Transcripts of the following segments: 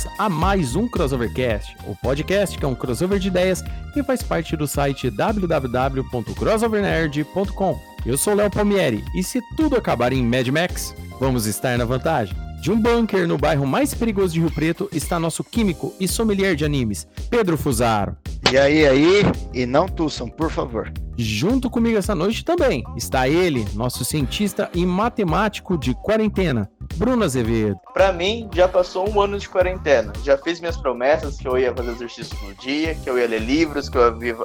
Bem-vindos a mais um Crossovercast, o podcast que é um crossover de ideias que faz parte do site www.crossovernerd.com. Eu sou Léo Palmieri e se tudo acabar em Mad Max, vamos estar na vantagem. De um bunker no bairro mais perigoso de Rio Preto está nosso químico e sommelier de animes, Pedro Fusaro. E aí, aí, e não tussam, por favor. Junto comigo essa noite também está ele, nosso cientista e matemático de quarentena, Bruno Azevedo. Pra mim, já passou um ano de quarentena. Já fiz minhas promessas que eu ia fazer exercício no dia, que eu ia ler livros, que eu ia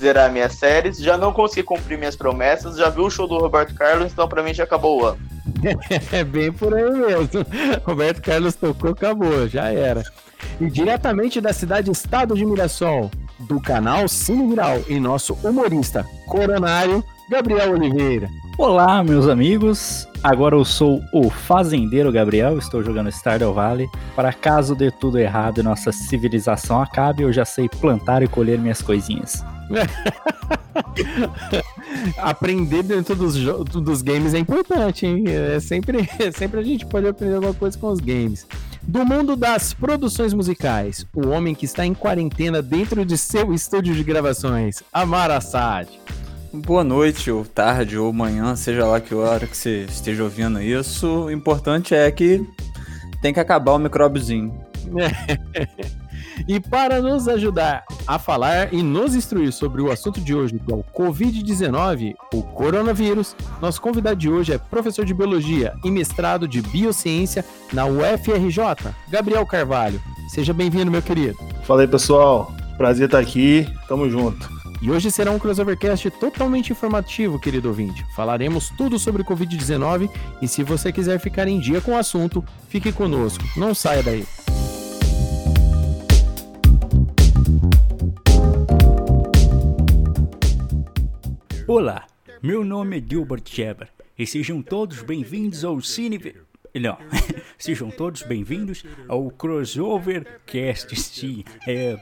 zerar minhas séries. Já não consegui cumprir minhas promessas. Já vi o show do Roberto Carlos, então pra mim já acabou o ano. É bem por aí mesmo. Roberto Carlos tocou, acabou, já era. E diretamente da cidade Estado de Mirassol, do canal Cine Viral e nosso humorista coronário, Gabriel Oliveira. Olá, meus amigos. Agora eu sou o fazendeiro Gabriel, estou jogando Stardew Valley. Para caso dê tudo errado e nossa civilização acabe, eu já sei plantar e colher minhas coisinhas. Aprender dentro dos, dos games é importante, hein? É sempre, sempre a gente pode aprender alguma coisa com os games. Do mundo das produções musicais, o homem que está em quarentena dentro de seu estúdio de gravações, Amar Assad. Boa noite, ou tarde, ou manhã, seja lá que hora que você esteja ouvindo isso. O importante é que tem que acabar o micróbiozinho. E para nos ajudar a falar e nos instruir sobre o assunto de hoje, que é o Covid-19, o coronavírus, nosso convidado de hoje é professor de Biologia e mestrado de Biociência na UFRJ, Gabriel Carvalho. Seja bem-vindo, meu querido. Fala aí, pessoal. Prazer estar aqui. Tamo junto. E hoje será um crossovercast totalmente informativo, querido ouvinte. Falaremos tudo sobre o Covid-19 e se você quiser ficar em dia com o assunto, fique conosco. Não saia daí. Olá, meu nome é Gilbert Sheber e sejam todos bem-vindos ao Cine... Não, sejam todos bem-vindos ao Crossover Cast, sim. É...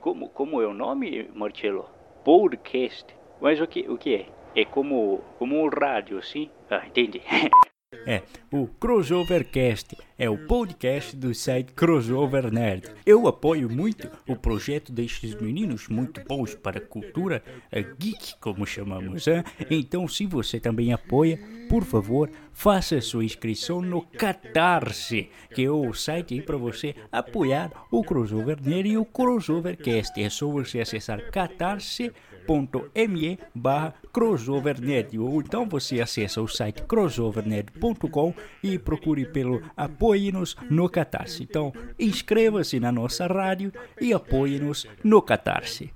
Como, como é o nome, Marcelo? Podcast. Mas o que, o que é? É como, como um rádio, sim? Ah, entendi. É, o Crossovercast é o podcast do site Crossover Nerd. Eu apoio muito o projeto destes meninos muito bons para a cultura eh, geek, como chamamos. hein? Então, se você também apoia, por favor, faça sua inscrição no Catarse, que é o site para você apoiar o Crossover Nerd e o Crossovercast. É só você acessar catarse.me barra crossovernerd ou então você acessa o site crossovernerd.com e procure pelo Apoie-nos no Catarse. Então, inscreva-se na nossa rádio e apoie-nos no Catarse.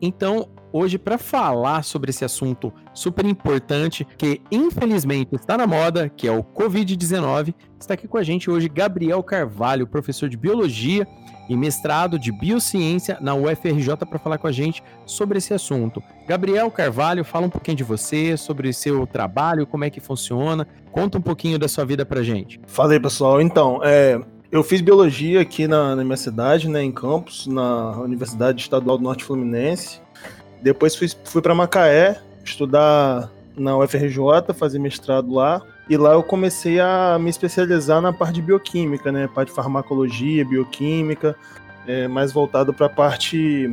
Então, hoje, para falar sobre esse assunto super importante, que infelizmente está na moda, que é o Covid-19, está aqui com a gente hoje Gabriel Carvalho, professor de Biologia e mestrado de Biociência na UFRJ, para falar com a gente sobre esse assunto. Gabriel Carvalho, fala um pouquinho de você, sobre seu trabalho, como é que funciona, conta um pouquinho da sua vida para gente. Fala aí, pessoal. Então, é, eu fiz biologia aqui na, na minha cidade, né, em Campos, na Universidade Estadual do Norte Fluminense. Depois fui, fui para Macaé estudar na UFRJ, fazer mestrado lá. E lá eu comecei a me especializar na parte de bioquímica, né, parte de farmacologia, bioquímica, é, mais voltado para a parte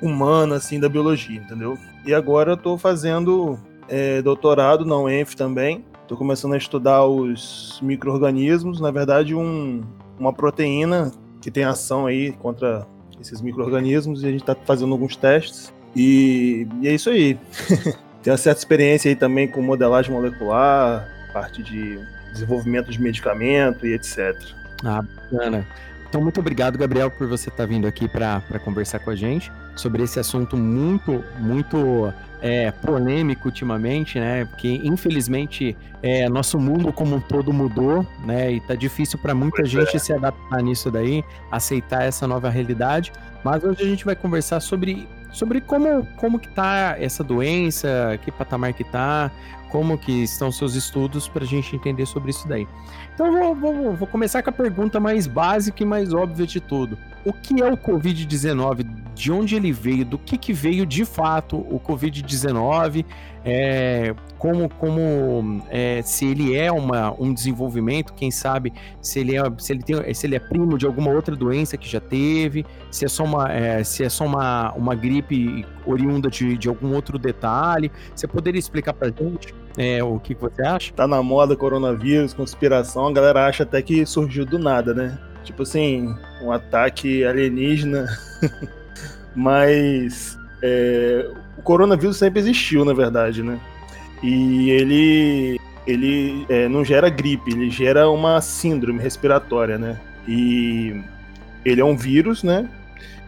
humana, assim, da biologia, entendeu? E agora eu estou fazendo é, doutorado na UENF também. Estou começando a estudar os micro-organismos, na verdade, um, uma proteína que tem ação aí contra esses micro-organismos e a gente está fazendo alguns testes. E, e é isso aí. Tenho uma certa experiência aí também com modelagem molecular, parte de desenvolvimento de medicamento e etc. Ah, bacana. Então, muito obrigado, Gabriel, por você estar vindo aqui para conversar com a gente sobre esse assunto muito, muito é, polêmico ultimamente, né? Porque infelizmente é, nosso mundo como um todo mudou, né? E tá difícil para muita pois gente é. se adaptar nisso daí, aceitar essa nova realidade. Mas hoje a gente vai conversar sobre, sobre como, como que tá essa doença, que patamar que tá, como que estão seus estudos para a gente entender sobre isso daí. Então vou, vou, vou, começar com a pergunta mais básica e mais óbvia de tudo. O que é o Covid-19? De onde ele veio? Do que, que veio de fato o Covid-19? É, como como é, se ele é uma, um desenvolvimento, quem sabe se ele, é, se, ele tem, se ele é primo de alguma outra doença que já teve, se é só uma, é, se é só uma, uma gripe oriunda de, de algum outro detalhe. Você poderia explicar para gente? É, o que, você acha? Tá na moda coronavírus, conspiração, a galera acha até que surgiu do nada, né? Tipo assim, um ataque alienígena. Mas é, o coronavírus sempre existiu, na verdade, né? E ele, ele é, não gera gripe, ele gera uma síndrome respiratória, né? E ele é um vírus, né?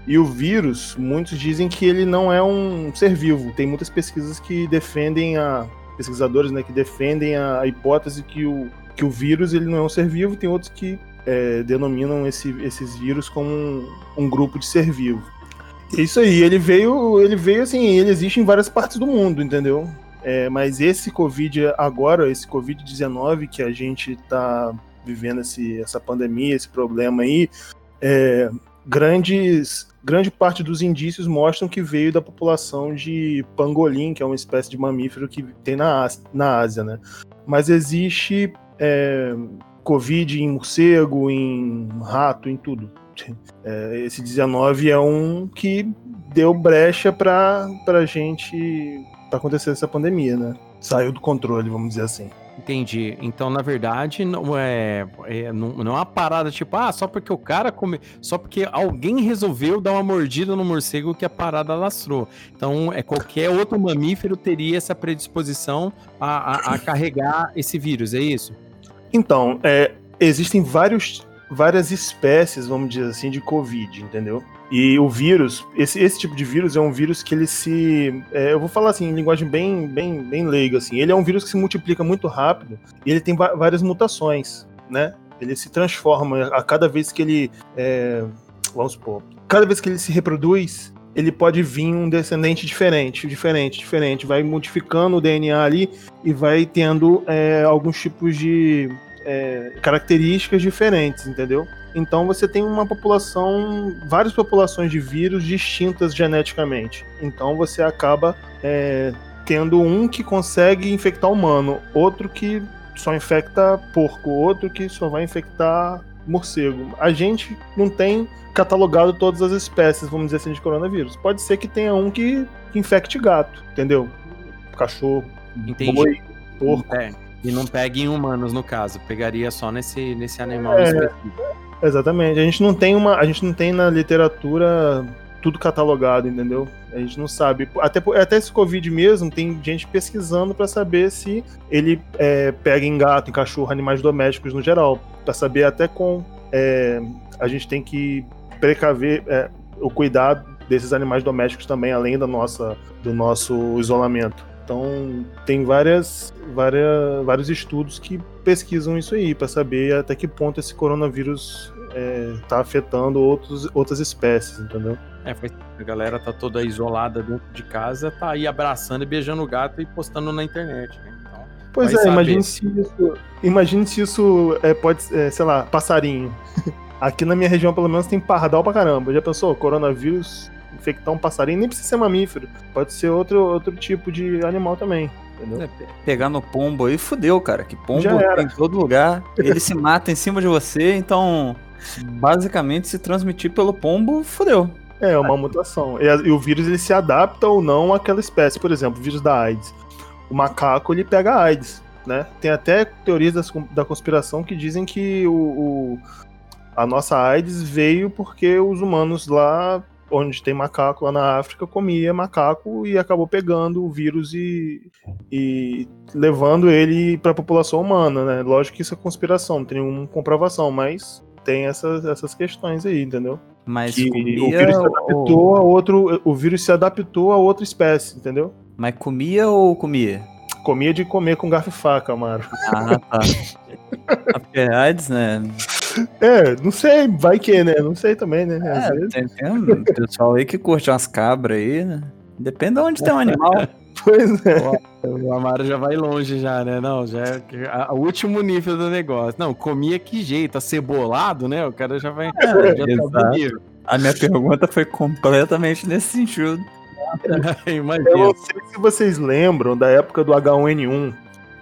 E o vírus, muitos dizem que ele não é um ser vivo. Tem muitas pesquisas que defendem a pesquisadores né, que defendem a, hipótese que o, que o vírus ele não é um ser vivo, tem outros que é, denominam esse, esses vírus como um, um, grupo de ser vivo. É isso aí, ele veio, ele veio assim, ele existe em várias partes do mundo, entendeu? É, mas esse Covid agora, esse Covid-19 que a gente está vivendo esse, essa pandemia, esse problema aí, é, grandes grande parte dos indícios mostram que veio da população de pangolim, que é uma espécie de mamífero que tem na, na Ásia, né? Mas existe é, Covid em morcego, em rato, em tudo. É, esse 19 é um que deu brecha para a gente para acontecer essa pandemia, né? Saiu do controle, vamos dizer assim. Entendi. Então, na verdade, não é, é não, não, é uma parada tipo, ah, só porque o cara come, só porque alguém resolveu dar uma mordida no morcego que a parada lastrou. Então, é qualquer outro mamífero teria essa predisposição a, a, a carregar esse vírus, é isso? Então, é, existem vários, várias espécies, vamos dizer assim, de Covid, entendeu? E o vírus, esse, esse tipo de vírus é um vírus que ele se. É, eu vou falar assim, em linguagem bem, bem, bem leiga, assim. Ele é um vírus que se multiplica muito rápido e ele tem várias mutações, né? Ele se transforma a cada vez que ele. É, vamos supor. Cada vez que ele se reproduz, ele pode vir um descendente diferente, diferente, diferente. Vai modificando o DNA ali e vai tendo é, alguns tipos de é, características diferentes, entendeu? Então você tem uma população, várias populações de vírus distintas geneticamente. Então você acaba é, tendo um que consegue infectar humano, outro que só infecta porco, outro que só vai infectar morcego. A gente não tem catalogado todas as espécies, vamos dizer assim, de coronavírus. Pode ser que tenha um que, infecte gato, entendeu? Cachorro, Entendi. boi, porco. É, e não pegue em humanos, no caso. Pegaria só nesse, nesse animal é, específico. Exatamente. A gente não tem uma, a gente não tem na literatura tudo catalogado, entendeu? A gente não sabe. Até, até esse Covid mesmo, tem gente pesquisando para saber se ele é, pega em gato, em cachorro, animais domésticos no geral. para saber até com. É, a gente tem que precaver é, o cuidado desses animais domésticos também, além da nossa, do nosso isolamento. Então, tem várias, várias, vários estudos que pesquisam isso aí, para saber até que ponto esse coronavírus está é, afetando outros, outras espécies, entendeu? É, a galera tá toda isolada dentro de casa, tá aí abraçando e beijando o gato e postando na internet. Né? Então, pois é, imagine se isso, imagine se isso é, pode, é, sei lá, passarinho. Aqui na minha região, pelo menos, tem pardal pra caramba. Já pensou? Coronavírus infectar um passarinho, nem precisa ser mamífero. Pode ser outro, outro tipo de animal também. Entendeu? É, pegar no pombo aí, fudeu, cara. Que pombo em todo lugar. Ele se mata em cima de você, então basicamente se transmitir pelo pombo, fudeu. É, uma mutação. E, o vírus ele se adapta ou não àquela espécie. Por exemplo, o vírus da AIDS. O macaco ele pega AIDS, né? Tem até teorias das, da conspiração que dizem que o, o, a nossa AIDS veio porque os humanos lá onde tem macaco lá na África, comia macaco e acabou pegando o vírus e, e levando ele para a população humana, né? Lógico que isso é conspiração, não tem nenhuma comprovação, mas tem essas, essas questões aí, entendeu? Mas que o comia vírus se ou... adaptou a outro. O vírus se adaptou a outra espécie, entendeu? Mas comia ou comia? Comia de comer com garfo e faca, Amaro. Ah, tá. A Ferrades, né? É, não sei, vai que, né? Não sei também, né? Às É, vezes. tem, tem um pessoal aí que curte umas cabras aí, né? Depende de onde tem um animal. Pois é. O Amaro já vai longe já, né? Não, já é o último nível do negócio. Não, comia que jeito? Acebolado, né? O cara já vai... já tá. A minha pergunta foi completamente nesse sentido. Eu não sei se vocês lembram da época do H1N1,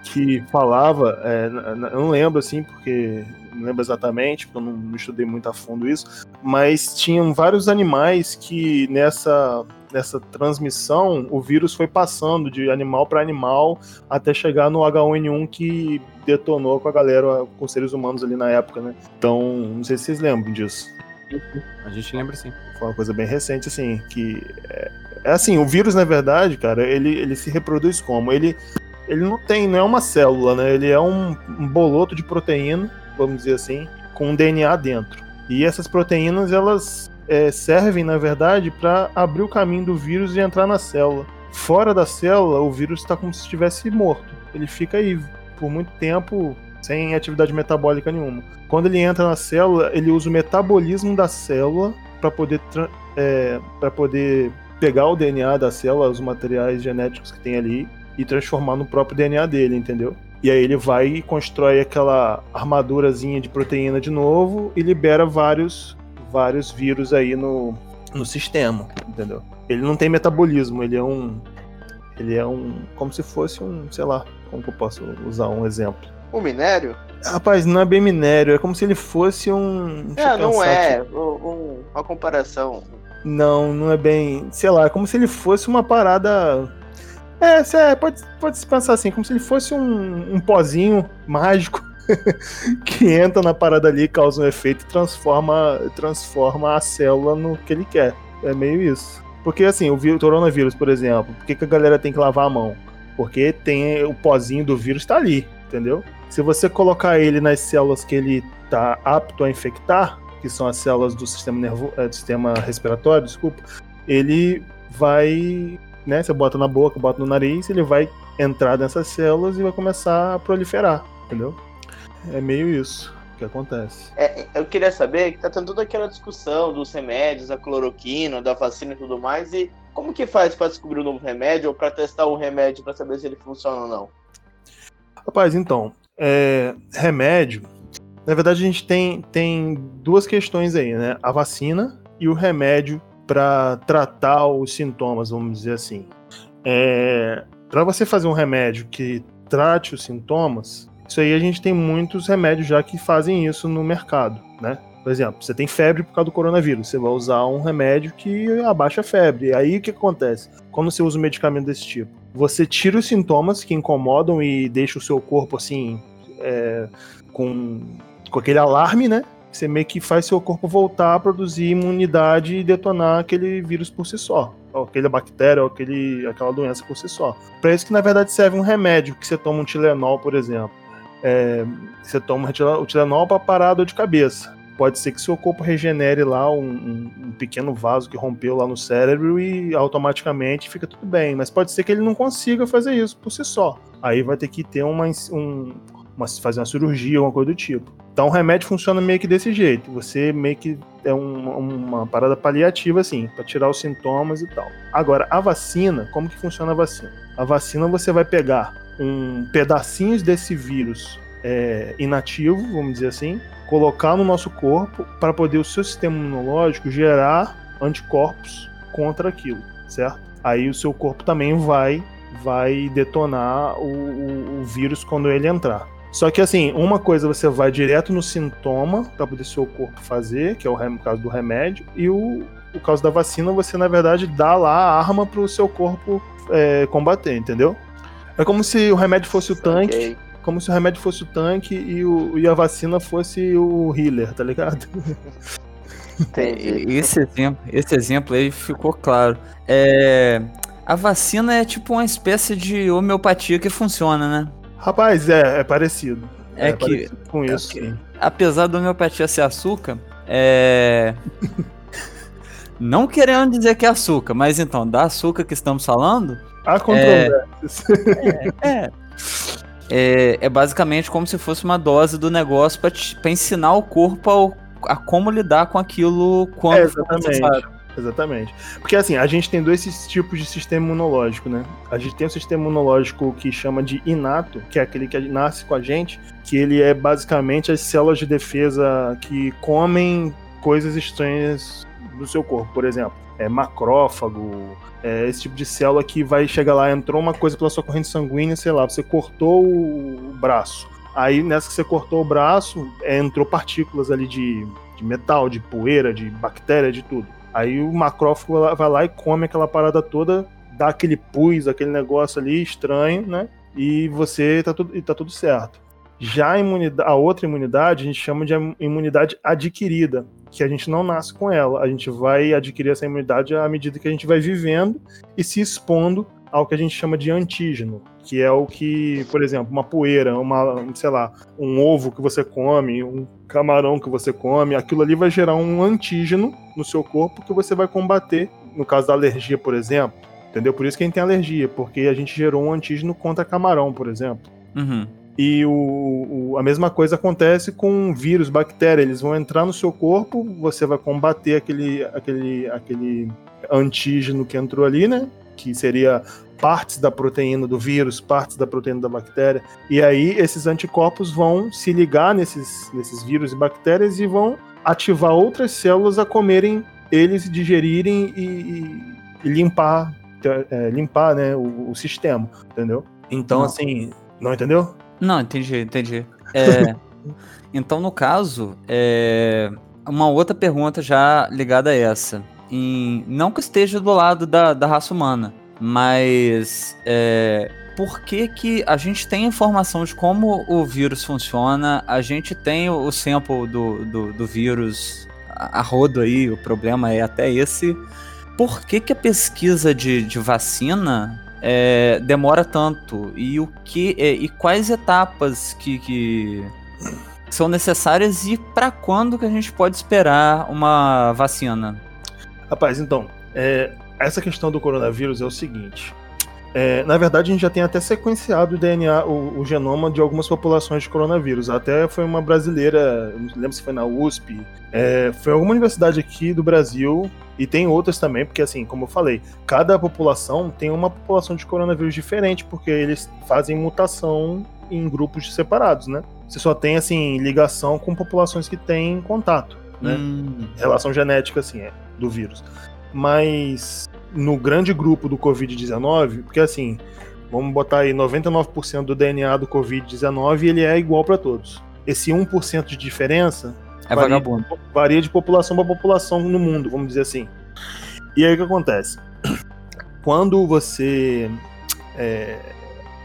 que falava, é, eu não lembro assim, porque não lembro exatamente, porque eu não, não estudei muito a fundo isso, mas tinham vários animais que nessa, nessa transmissão o vírus foi passando de animal para animal até chegar no H1N1 que detonou com a galera, com os seres humanos ali na época, né? Então, não sei se vocês lembram disso. A gente lembra sim. Foi uma coisa bem recente, assim, que é, é assim, o vírus, na verdade, cara, ele, ele se reproduz como? Ele, ele não tem, não é uma célula, né? Ele é um, um boloto de proteína, vamos dizer assim, com um DNA dentro. E essas proteínas, elas é, servem, na verdade, para abrir o caminho do vírus e entrar na célula. Fora da célula, o vírus está como se estivesse morto. Ele fica aí por muito tempo sem atividade metabólica nenhuma. Quando ele entra na célula, ele usa o metabolismo da célula para poder é, para poder pegar o DNA da célula, os materiais genéticos que tem ali e transformar no próprio DNA dele, entendeu? E aí ele vai e constrói aquela armadurazinha de proteína de novo e libera vários vários vírus aí no, no sistema, entendeu? Ele não tem metabolismo, ele é um ele é um como se fosse um, sei lá, como que eu posso usar um exemplo? O minério? Rapaz, não é bem minério, é como se ele fosse um. É, não é. aqui. Um- um- uma comparação. Não, não é bem. Sei lá, é como se ele fosse uma parada. É, é, pode, pode se pensar assim, como se ele fosse um, um pozinho mágico que entra na parada ali, causa um efeito e transforma, transforma a célula no que ele quer. É meio isso. Porque assim, o, o coronavírus, por exemplo, por que, que a galera tem que lavar a mão? Porque tem o pozinho do vírus tá ali, entendeu? Se você colocar ele nas células que ele tá apto a infectar, que são as células do sistema nervo, eh, do sistema respiratório, desculpa, ele vai, né, você bota na boca, bota no nariz, ele vai entrar nessas células e vai começar a proliferar, entendeu? É meio isso que acontece. É, eu queria saber que tá tendo toda aquela discussão dos remédios, da cloroquina, da vacina e tudo mais, e como que faz para descobrir um novo remédio ou para testar um remédio para saber se ele funciona ou não? Rapaz, então, é, remédio. Na verdade, a gente tem, tem duas questões aí, né? A vacina e o remédio para tratar os sintomas, vamos dizer assim. É, para você fazer um remédio que trate os sintomas, isso aí a gente tem muitos remédios já que fazem isso no mercado, né? Por exemplo, você tem febre por causa do coronavírus, você vai usar um remédio que abaixa a febre. Aí o que acontece? Quando você usa um medicamento desse tipo, você tira os sintomas que incomodam e deixa o seu corpo assim, é, com, com aquele alarme, né? Você meio que faz seu corpo voltar a produzir imunidade e detonar aquele vírus por si só. Ou aquela bactéria, ou aquele, aquela doença por si só. Para isso que na verdade serve um remédio, que você toma um Tilenol, por exemplo. É, você toma o Tilenol para parar a dor de cabeça. Pode ser que seu corpo regenere lá um, um, um, pequeno vaso que rompeu lá no cérebro e automaticamente fica tudo bem. Mas pode ser que ele não consiga fazer isso por si só. Aí vai ter que ter uma, um, uma fazer uma cirurgia, alguma coisa do tipo. Então o remédio funciona meio que desse jeito. Você meio que é um, uma parada paliativa, assim, para tirar os sintomas e tal. Agora, a vacina, como que funciona a vacina? A vacina você vai pegar um pedacinhos desse vírus é, inativo, vamos dizer assim, colocar no nosso corpo para poder o seu sistema imunológico gerar anticorpos contra aquilo, certo? Aí o seu corpo também vai vai detonar o, o, o vírus quando ele entrar. Só que assim, uma coisa você vai direto no sintoma para poder seu corpo fazer, que é o caso do remédio, e o, o caso da vacina você na verdade dá lá a arma para o seu corpo é, combater, entendeu? É como se o remédio fosse o tanque, okay. como se o remédio fosse o tanque e, o, e a vacina fosse o healer, tá ligado? esse, exemplo, esse exemplo aí ficou claro. É, a vacina é tipo uma espécie de homeopatia que funciona, né? Rapaz, é, é parecido. É, é que parecido com isso. É, apesar da homeopatia ser açúcar, é. Não querendo dizer que é açúcar, mas então, da açúcar que estamos falando, Há controvérsias. é. É, é basicamente como se fosse uma dose do negócio pra ensinar o corpo ao- a, como lidar com aquilo quando É, exatamente. necessário. Exatamente. Porque assim, a gente tem dois tipos de sistema imunológico, né? A gente tem o sistema imunológico que chama de inato, que é aquele que nasce com a gente, que ele é basicamente as células de defesa que comem coisas estranhas do seu corpo, por exemplo. É macrófago, é esse tipo de célula que vai chegar lá, entrou uma coisa pela sua corrente sanguínea, sei lá, você cortou o braço. Aí nessa que você cortou o braço, é, entrou partículas ali de, de metal, de poeira, de bactéria, de tudo. Aí o macrófago vai lá e come aquela parada toda, dá aquele pus, aquele negócio ali estranho, né? E você tá tudo, tá tudo certo. Já a, imunidade, a outra imunidade a gente chama de imunidade adquirida, que a gente não nasce com ela. A gente vai adquirir essa imunidade à medida que a gente vai vivendo e se expondo ao que a gente chama de antígeno, que é o que, por exemplo, uma poeira, uma, sei lá, um ovo que você come, um camarão que você come, aquilo ali vai gerar um antígeno no seu corpo que você vai combater, no caso da alergia, por exemplo. Entendeu? Por isso que a gente tem alergia, porque a gente gerou um antígeno contra camarão, por exemplo. Uhum. E o, o- a mesma coisa acontece com vírus, bactéria. Eles vão entrar no seu corpo, você vai combater aquele, aquele, aquele antígeno que entrou ali, né? Que seria partes da proteína do vírus, partes da proteína da bactéria. E aí esses anticorpos vão se ligar nesses, nesses vírus e bactérias e vão ativar outras células a comerem eles, digerirem e, e- e limpar, é, limpar né, o, o sistema, entendeu? Então, Não. assim, não entendeu? Não, entendi, entendi. É, então, no caso, é, uma outra pergunta já ligada a essa. Em- não que esteja do lado da, da raça humana, mas é, por que, que a gente tem informação de como o vírus funciona, a gente tem o, sample do, do, do vírus a rodo aí, o problema é até esse. Por que, que a pesquisa de, de vacina é, demora tanto e o que é, e quais etapas que, que são necessárias e para quando que a gente pode esperar uma vacina? Rapaz, então, é, essa questão do coronavírus é o seguinte. É, na verdade, a gente já tem até sequenciado o DNA, o, o genoma de algumas populações de coronavírus. Até foi uma brasileira, não lembro se foi na USP, é, foi alguma universidade aqui do Brasil, e tem outras também, porque assim, como eu falei, cada população tem uma população de coronavírus diferente, porque eles fazem mutação em grupos separados, né? Você só tem, assim, ligação com populações que têm contato, né? Hum, relação genética, assim, é, do vírus. Mas no grande grupo do Covid-19, porque assim, vamos botar aí 99% do DNA do Covid-19 ele é igual para todos. Esse 1% de diferença é varia, vagabundo. varia de população para população no mundo, vamos dizer assim. E aí o que acontece? Quando você é,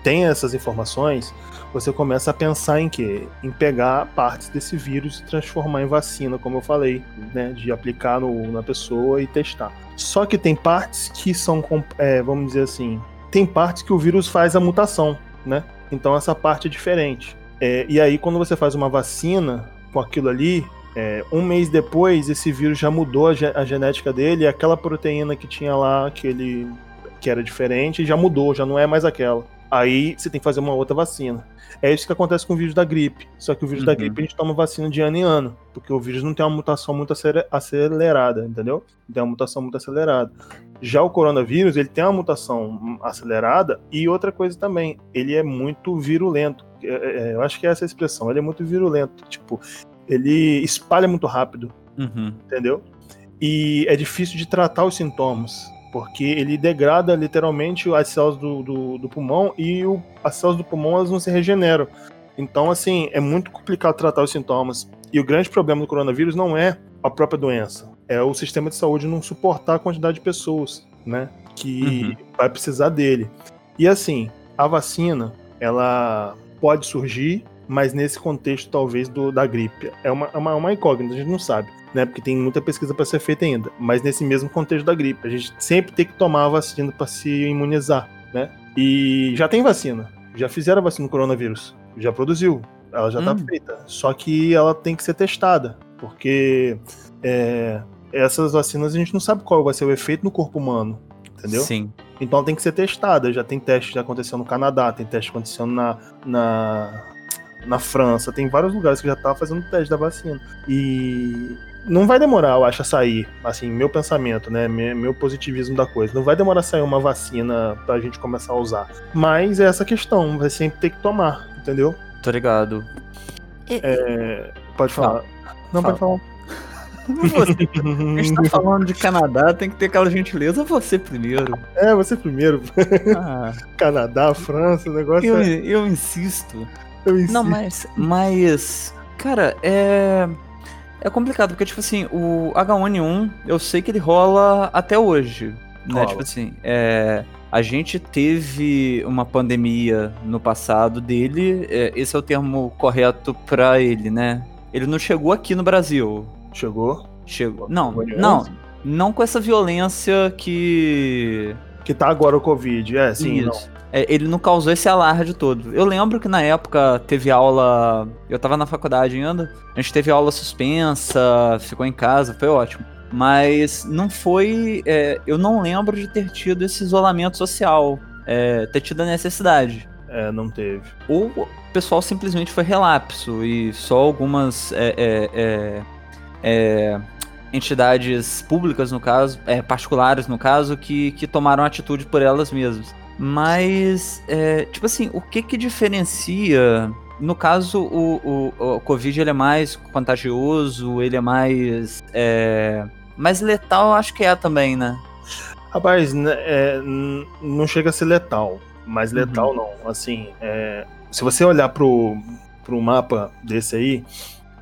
tem essas informações, você começa a pensar em quê? Em pegar partes desse vírus e transformar em vacina, como eu falei, né? De aplicar no- na pessoa e testar. Só que tem partes que são, é, vamos dizer assim, tem partes que o vírus faz a mutação, né? Então essa parte é diferente. É, e aí, quando você faz uma vacina com aquilo ali, é, um mês depois, esse vírus já mudou a, ge- a genética dele, e aquela proteína que tinha lá, que ele que era diferente, já mudou, já não é mais aquela. Aí você tem que fazer uma outra vacina. É isso que acontece com o vírus da gripe. Só que o vírus da Uhum. gripe a gente toma vacina de ano em ano, porque o vírus não tem uma mutação muito acele- acelerada, entendeu? Tem uma mutação muito acelerada. Já o coronavírus, ele tem uma mutação acelerada e outra coisa também, ele é muito virulento. É, é, eu acho que é essa a expressão, ele é muito virulento. Tipo, ele espalha muito rápido, Uhum. entendeu? E é difícil de tratar os sintomas, porque ele degrada literalmente as células do, do, do pulmão e o- as células do pulmão elas não se regeneram. Então, assim, é muito complicado tratar os sintomas. E o grande problema do coronavírus não é a própria doença, é o sistema de saúde não suportar a quantidade de pessoas, né, que vai precisar dele. E assim, a vacina, ela pode surgir, mas nesse contexto talvez do, da gripe. É uma, é uma, uma incógnita, a gente não sabe, né? Porque tem muita pesquisa para ser feita ainda. Mas nesse mesmo contexto da gripe, a gente sempre tem que tomar a vacina para se imunizar, né? E já tem vacina, já fizeram a vacina do coronavírus, já produziu. Ela já tá Hum. feita. Só que ela tem que ser testada. Porque é, essas vacinas a gente não sabe qual vai ser o efeito no corpo humano. Entendeu? Sim. Então ela tem que ser testada. Já tem teste já acontecendo no Canadá, tem teste acontecendo na, na, na França, tem vários lugares que já tá fazendo teste da vacina. E não vai demorar, eu acho, a sair. Assim, meu pensamento, né? Meu, meu positivismo da coisa. Não vai demorar a sair uma vacina pra gente começar a usar. Mas é essa questão, vai sempre ter que tomar, entendeu? Tô ligado. É, pode falar. Não, Fala. pode falar. Você, a gente tá falando de Canadá, tem que ter aquela gentileza. Você primeiro. É, você primeiro. Ah, Canadá, França, o negócio eu, é. eu insisto. Eu insisto. Não, mas. Mas. Cara, é. É complicado, porque, tipo assim, o H1N1, eu sei que ele rola até hoje. Né? Rola. Tipo assim, é. A gente teve uma pandemia no passado dele, é, esse é o termo correto pra ele, né? Ele não chegou aqui no Brasil. Chegou. Chegou. Não, H1N1? não. Não com essa violência que. Que tá agora o Covid. É, sim, não. Isso. É, ele não causou esse alarde todo. Eu lembro que na época teve aula. Eu tava na faculdade ainda. A gente teve aula suspensa, ficou em casa, foi ótimo. Mas não foi. é, eu não lembro de ter tido esse isolamento social. é, ter tido a necessidade. É, não teve. Ou o pessoal simplesmente foi relapso e só algumas é, é, é, entidades públicas, no caso, particulares, no caso, que, que tomaram atitude por elas mesmas. Mas, é, tipo assim, o que que diferencia... No caso, o, o, o Covid ele é mais contagioso, ele é mais... É, mais letal, acho que é também, né? Rapaz, né, é, não chega a ser letal, mas Uhum. letal não. Assim, é, se você olhar pro, pro mapa desse aí,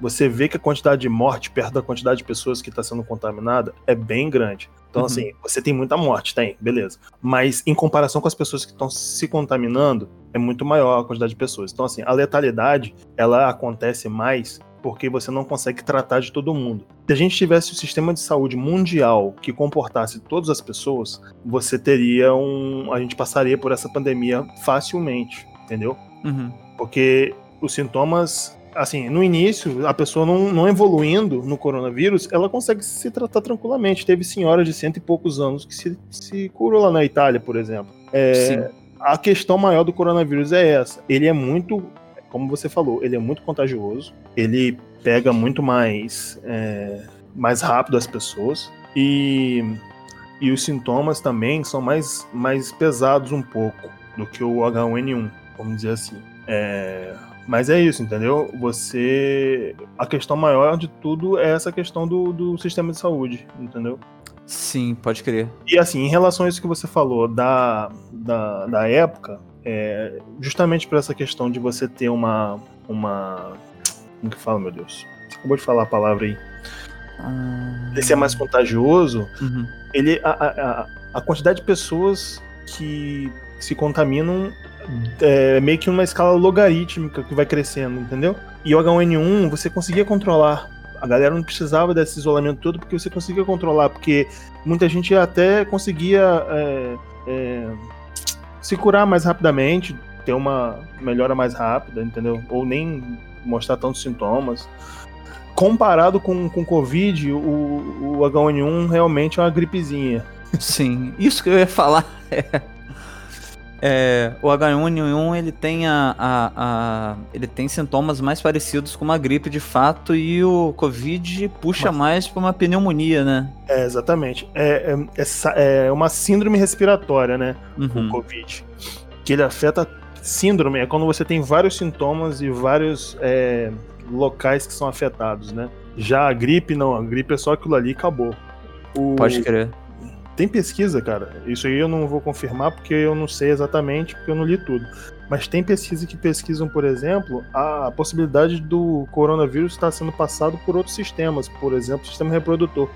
você vê que a quantidade de morte perto da quantidade de pessoas que está sendo contaminada é bem grande. Então, Uhum. assim, você tem muita morte, tem, beleza. Mas em comparação com as pessoas que estão se contaminando, é muito maior a quantidade de pessoas. Então, assim, a letalidade, ela acontece mais porque você não consegue tratar de todo mundo. Se a gente tivesse um sistema de saúde mundial que comportasse todas as pessoas, você teria um. A gente passaria por essa pandemia facilmente, entendeu? Uhum. Porque os sintomas. Assim, no início, a pessoa não, não evoluindo no coronavírus, ela consegue se tratar tranquilamente. Teve senhora de cento e poucos anos que se, se curou lá na Itália, por exemplo. É, Sim. a questão maior do coronavírus é essa. Ele é muito, como você falou, ele é muito contagioso. Ele pega muito mais, é, mais rápido as pessoas. E, e os sintomas também são mais, mais pesados um pouco do que o H1N1, vamos dizer assim. É, mas é isso, entendeu? Você. A questão maior de tudo é essa questão do, do sistema de saúde, entendeu? Sim, pode crer. E assim, em relação a isso que você falou da, da, da época, é, justamente por essa questão de você ter uma. uma como que fala, meu Deus? Acabou de falar a palavra aí. Ah, Ele ser mais contagioso, uhum. ele, a, a- a quantidade de pessoas que se contaminam é meio que uma escala logarítmica que vai crescendo, entendeu? E o H1N1 você conseguia controlar. A galera não precisava desse isolamento todo porque você conseguia controlar, porque muita gente até conseguia é, é, se curar mais rapidamente, ter uma melhora mais rápida, entendeu? Ou nem mostrar tantos sintomas. Comparado com o Covid, o, o H1N1 realmente é uma gripezinha. Sim, isso que eu ia falar. É, o H1N1 ele tem a, a- a- ele tem sintomas mais parecidos com uma gripe de fato e o Covid puxa mais para uma pneumonia, né? É, exatamente. É, é, é é uma síndrome respiratória, né? O Uhum. Covid. Que ele afeta. Síndrome é quando você tem vários sintomas e vários é, locais que são afetados, né? Já a gripe, não. A gripe é só aquilo ali e acabou. O- Pode crer. Tem pesquisa, cara. Isso aí eu não vou confirmar porque eu não sei exatamente, porque eu não li tudo. Mas tem pesquisa que pesquisam, por exemplo, a possibilidade do coronavírus estar sendo passado por outros sistemas, por exemplo, sistema reprodutor.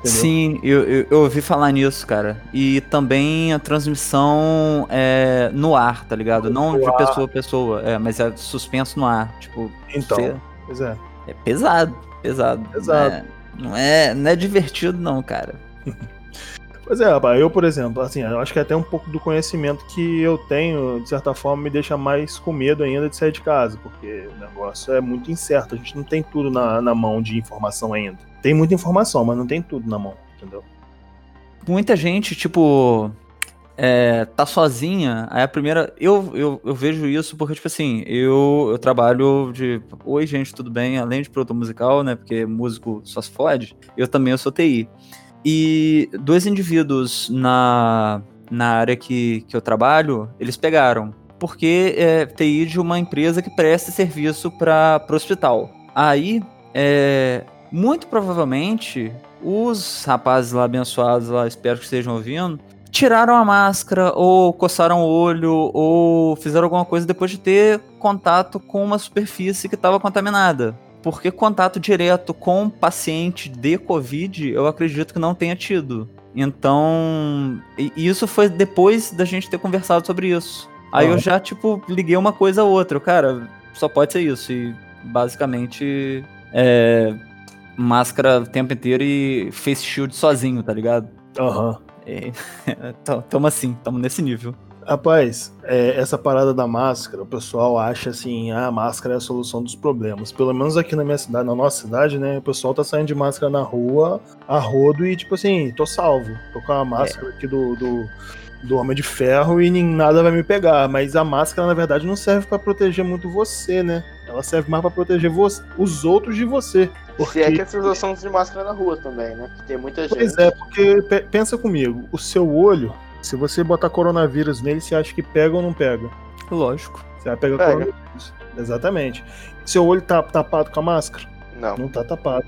Entendeu? Sim, eu, eu, eu ouvi falar nisso, cara. E também a transmissão é, no ar, tá ligado? Não No de ar. pessoa a pessoa, é, mas é suspenso no ar. Tipo, Então, você- pois é. é pesado, pesado. Pesado. É, não, é, não é divertido, não, cara. Pois é, rapaz, eu, por exemplo, assim, eu acho que até um pouco do conhecimento que eu tenho, de certa forma, me deixa mais com medo ainda de sair de casa, porque o negócio é muito incerto, a gente não tem tudo na, na mão de informação ainda. Tem muita informação, mas não tem tudo na mão, entendeu? Muita gente, tipo, é, tá sozinha, aí a primeira. Eu, eu, eu vejo isso porque, tipo assim, eu, eu trabalho de. Oi, gente, tudo bem? Além de produtor musical, né? Porque músico só se fode, eu também eu sou TI. E dois indivíduos na, na área que, que eu trabalho, eles pegaram. Porque é TI de uma empresa que presta serviço para o hospital. Aí, é, muito provavelmente, os rapazes lá abençoados lá, espero que estejam ouvindo, tiraram a máscara, ou coçaram o olho, ou fizeram alguma coisa depois de ter contato com uma superfície que estava contaminada. Porque contato direto com paciente de Covid, eu acredito que não tenha tido. Então, isso foi depois da gente ter conversado sobre isso. Aí eu já, tipo, liguei uma coisa a outra. Cara, só pode ser isso. E basicamente, é, máscara o tempo inteiro e face shield sozinho, tá ligado? Aham. É, tamo assim, tamo nesse nível. Rapaz, é, essa parada da máscara, o pessoal acha assim, ah, a máscara é a solução dos problemas. Pelo menos aqui na minha cidade, na nossa cidade, né? O pessoal tá saindo de máscara na rua, a rodo, e tipo assim, tô salvo. Tô com a máscara aqui do, do, do Homem de Ferro e nem nada vai me pegar. Mas a máscara, na verdade, não serve para proteger muito você, né? Ela serve mais para proteger você, os outros de você. Porque... Se é que as pessoas são de máscara na rua também, né? Porque tem muita gente. Pois é, porque pe- pensa comigo, o seu olho, se você botar coronavírus nele, você acha que pega ou não pega? Lógico. Você vai pegar Pega. coronavírus. Exatamente. Seu olho tá tapado com a máscara? Não. Não tá tapado.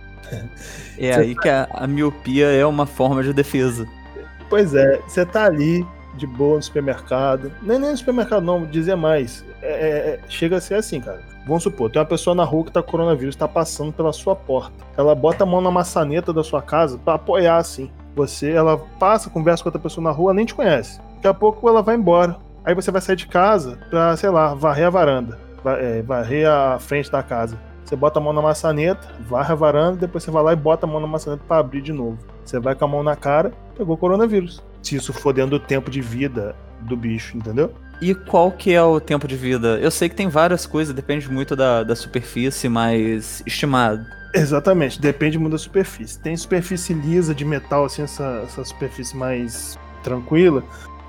É Você aí que a, a miopia é uma forma de defesa. Pois é, você tá ali de boa no supermercado. Nem, nem no supermercado, não, dizer mais. É, é, é, chega a ser assim, cara. Vamos supor, tem uma pessoa na rua que tá com coronavírus, tá passando pela sua porta. Ela bota a mão na maçaneta da sua casa pra apoiar assim. Você, ela passa, conversa com outra pessoa na rua, nem te conhece. Daqui a pouco ela vai embora. Aí você vai sair de casa pra, sei lá, varrer a varanda. va- é, varrer a frente da casa. Você bota a mão na maçaneta, varre a varanda, depois você vai lá e bota a mão na maçaneta pra abrir de novo. Você vai com a mão na cara, pegou coronavírus. Se isso for dentro do tempo de vida do bicho, entendeu? E qual que é o tempo de vida? Eu sei que tem várias coisas, depende muito da, da superfície, mas estimado. Exatamente, depende muito da superfície. Tem superfície lisa de metal, assim, essa, essa superfície mais tranquila.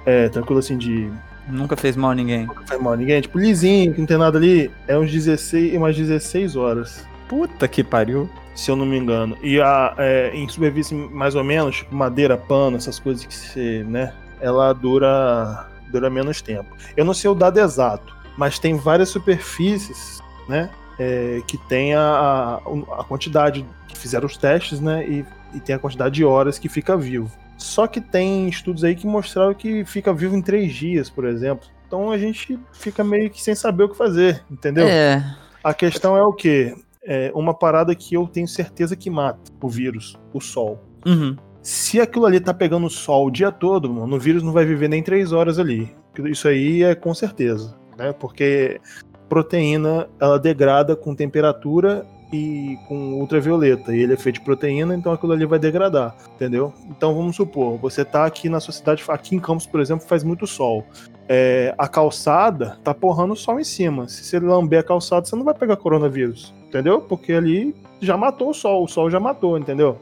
É, tranquila assim de. Nunca fez mal a ninguém. Não faz mal a ninguém. Tipo, lisinho, que não tem nada ali. É uns 16, umas 16 horas. Puta que pariu. se eu não me engano. E a, é, em superfície mais ou menos, tipo madeira, pano, essas coisas que você, né? Ela dura, dura menos tempo. Eu não sei o dado exato, mas tem várias superfícies, né? é, que tem a, a, quantidade que fizeram os testes, né? E, e tem a quantidade de horas que fica vivo. Só que tem estudos aí que mostraram que fica vivo em três dias, por exemplo. Então a gente fica meio que sem saber o que fazer, entendeu? É. A questão é o quê? É uma parada que eu tenho certeza que mata o vírus, o sol. Uhum. Se aquilo ali tá pegando sol o dia todo, mano, o vírus não vai viver nem três horas ali. Isso aí é com certeza, né? Porque proteína ela degrada com temperatura e com ultravioleta. E ele é feito de proteína, então aquilo ali vai degradar, entendeu? Então vamos supor, você tá aqui na sua cidade, aqui em Campos, por exemplo, faz muito sol. É, a calçada tá porrando sol em cima. Se você lamber a calçada, você não vai pegar coronavírus, entendeu? Porque ali já matou o sol, o sol já matou, entendeu?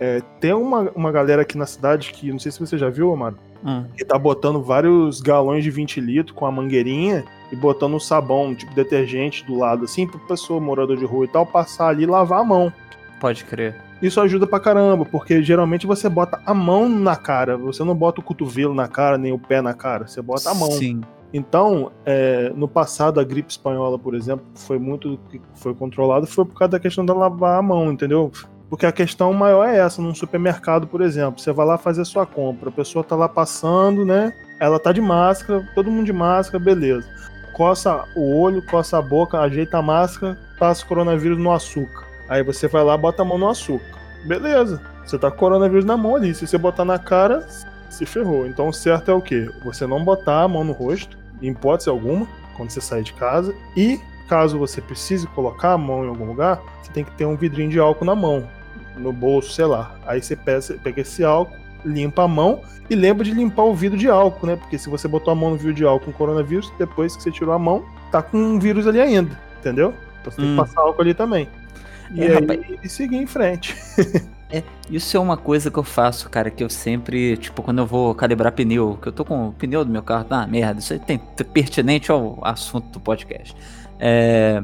É, tem uma, uma galera aqui na cidade que, não sei se você já viu, Amaro, Hum. que tá botando vários galões de 20 litros com a mangueirinha e botando um sabão, tipo detergente do lado, assim, pro pessoa, morador de rua e tal, passar ali e lavar a mão. Pode crer. Isso ajuda pra caramba, porque geralmente você bota a mão na cara, você não bota o cotovelo na cara, nem o pé na cara, você bota a mão. Sim. Então, é, no passado, a gripe espanhola, por exemplo, foi muito que foi controlado, foi por causa da questão da lavar a mão, entendeu? Porque a questão maior é essa, num supermercado, por exemplo, você vai lá fazer sua compra, a pessoa tá lá passando, né? Ela tá de máscara, todo mundo de máscara, beleza. Coça o olho, coça a boca, ajeita a máscara, passa o coronavírus no açúcar. Aí você vai lá, bota a mão no açúcar. Beleza. Você tá com coronavírus na mão ali. Se você botar na cara, se ferrou. Então o certo é o quê? Você não botar a mão no rosto, em hipótese alguma, quando você sair de casa. E caso você precise colocar a mão em algum lugar, você tem que ter um vidrinho de álcool na mão, no bolso, sei lá. Aí você pega, esse álcool, limpa a mão e lembra de limpar o vidro de álcool, né? Porque se você botou a mão no vidro de álcool com coronavírus, depois que você tirou a mão, tá com um vírus ali ainda, entendeu? Então você tem Hum. que passar álcool ali também. E É, aí rapaz. e seguir em frente. Isso é uma coisa que eu faço, cara, que eu sempre, tipo, quando eu vou calibrar pneu, que eu tô com o pneu do meu carro, tá uma merda, isso aí tem é pertinente ao assunto do podcast. É,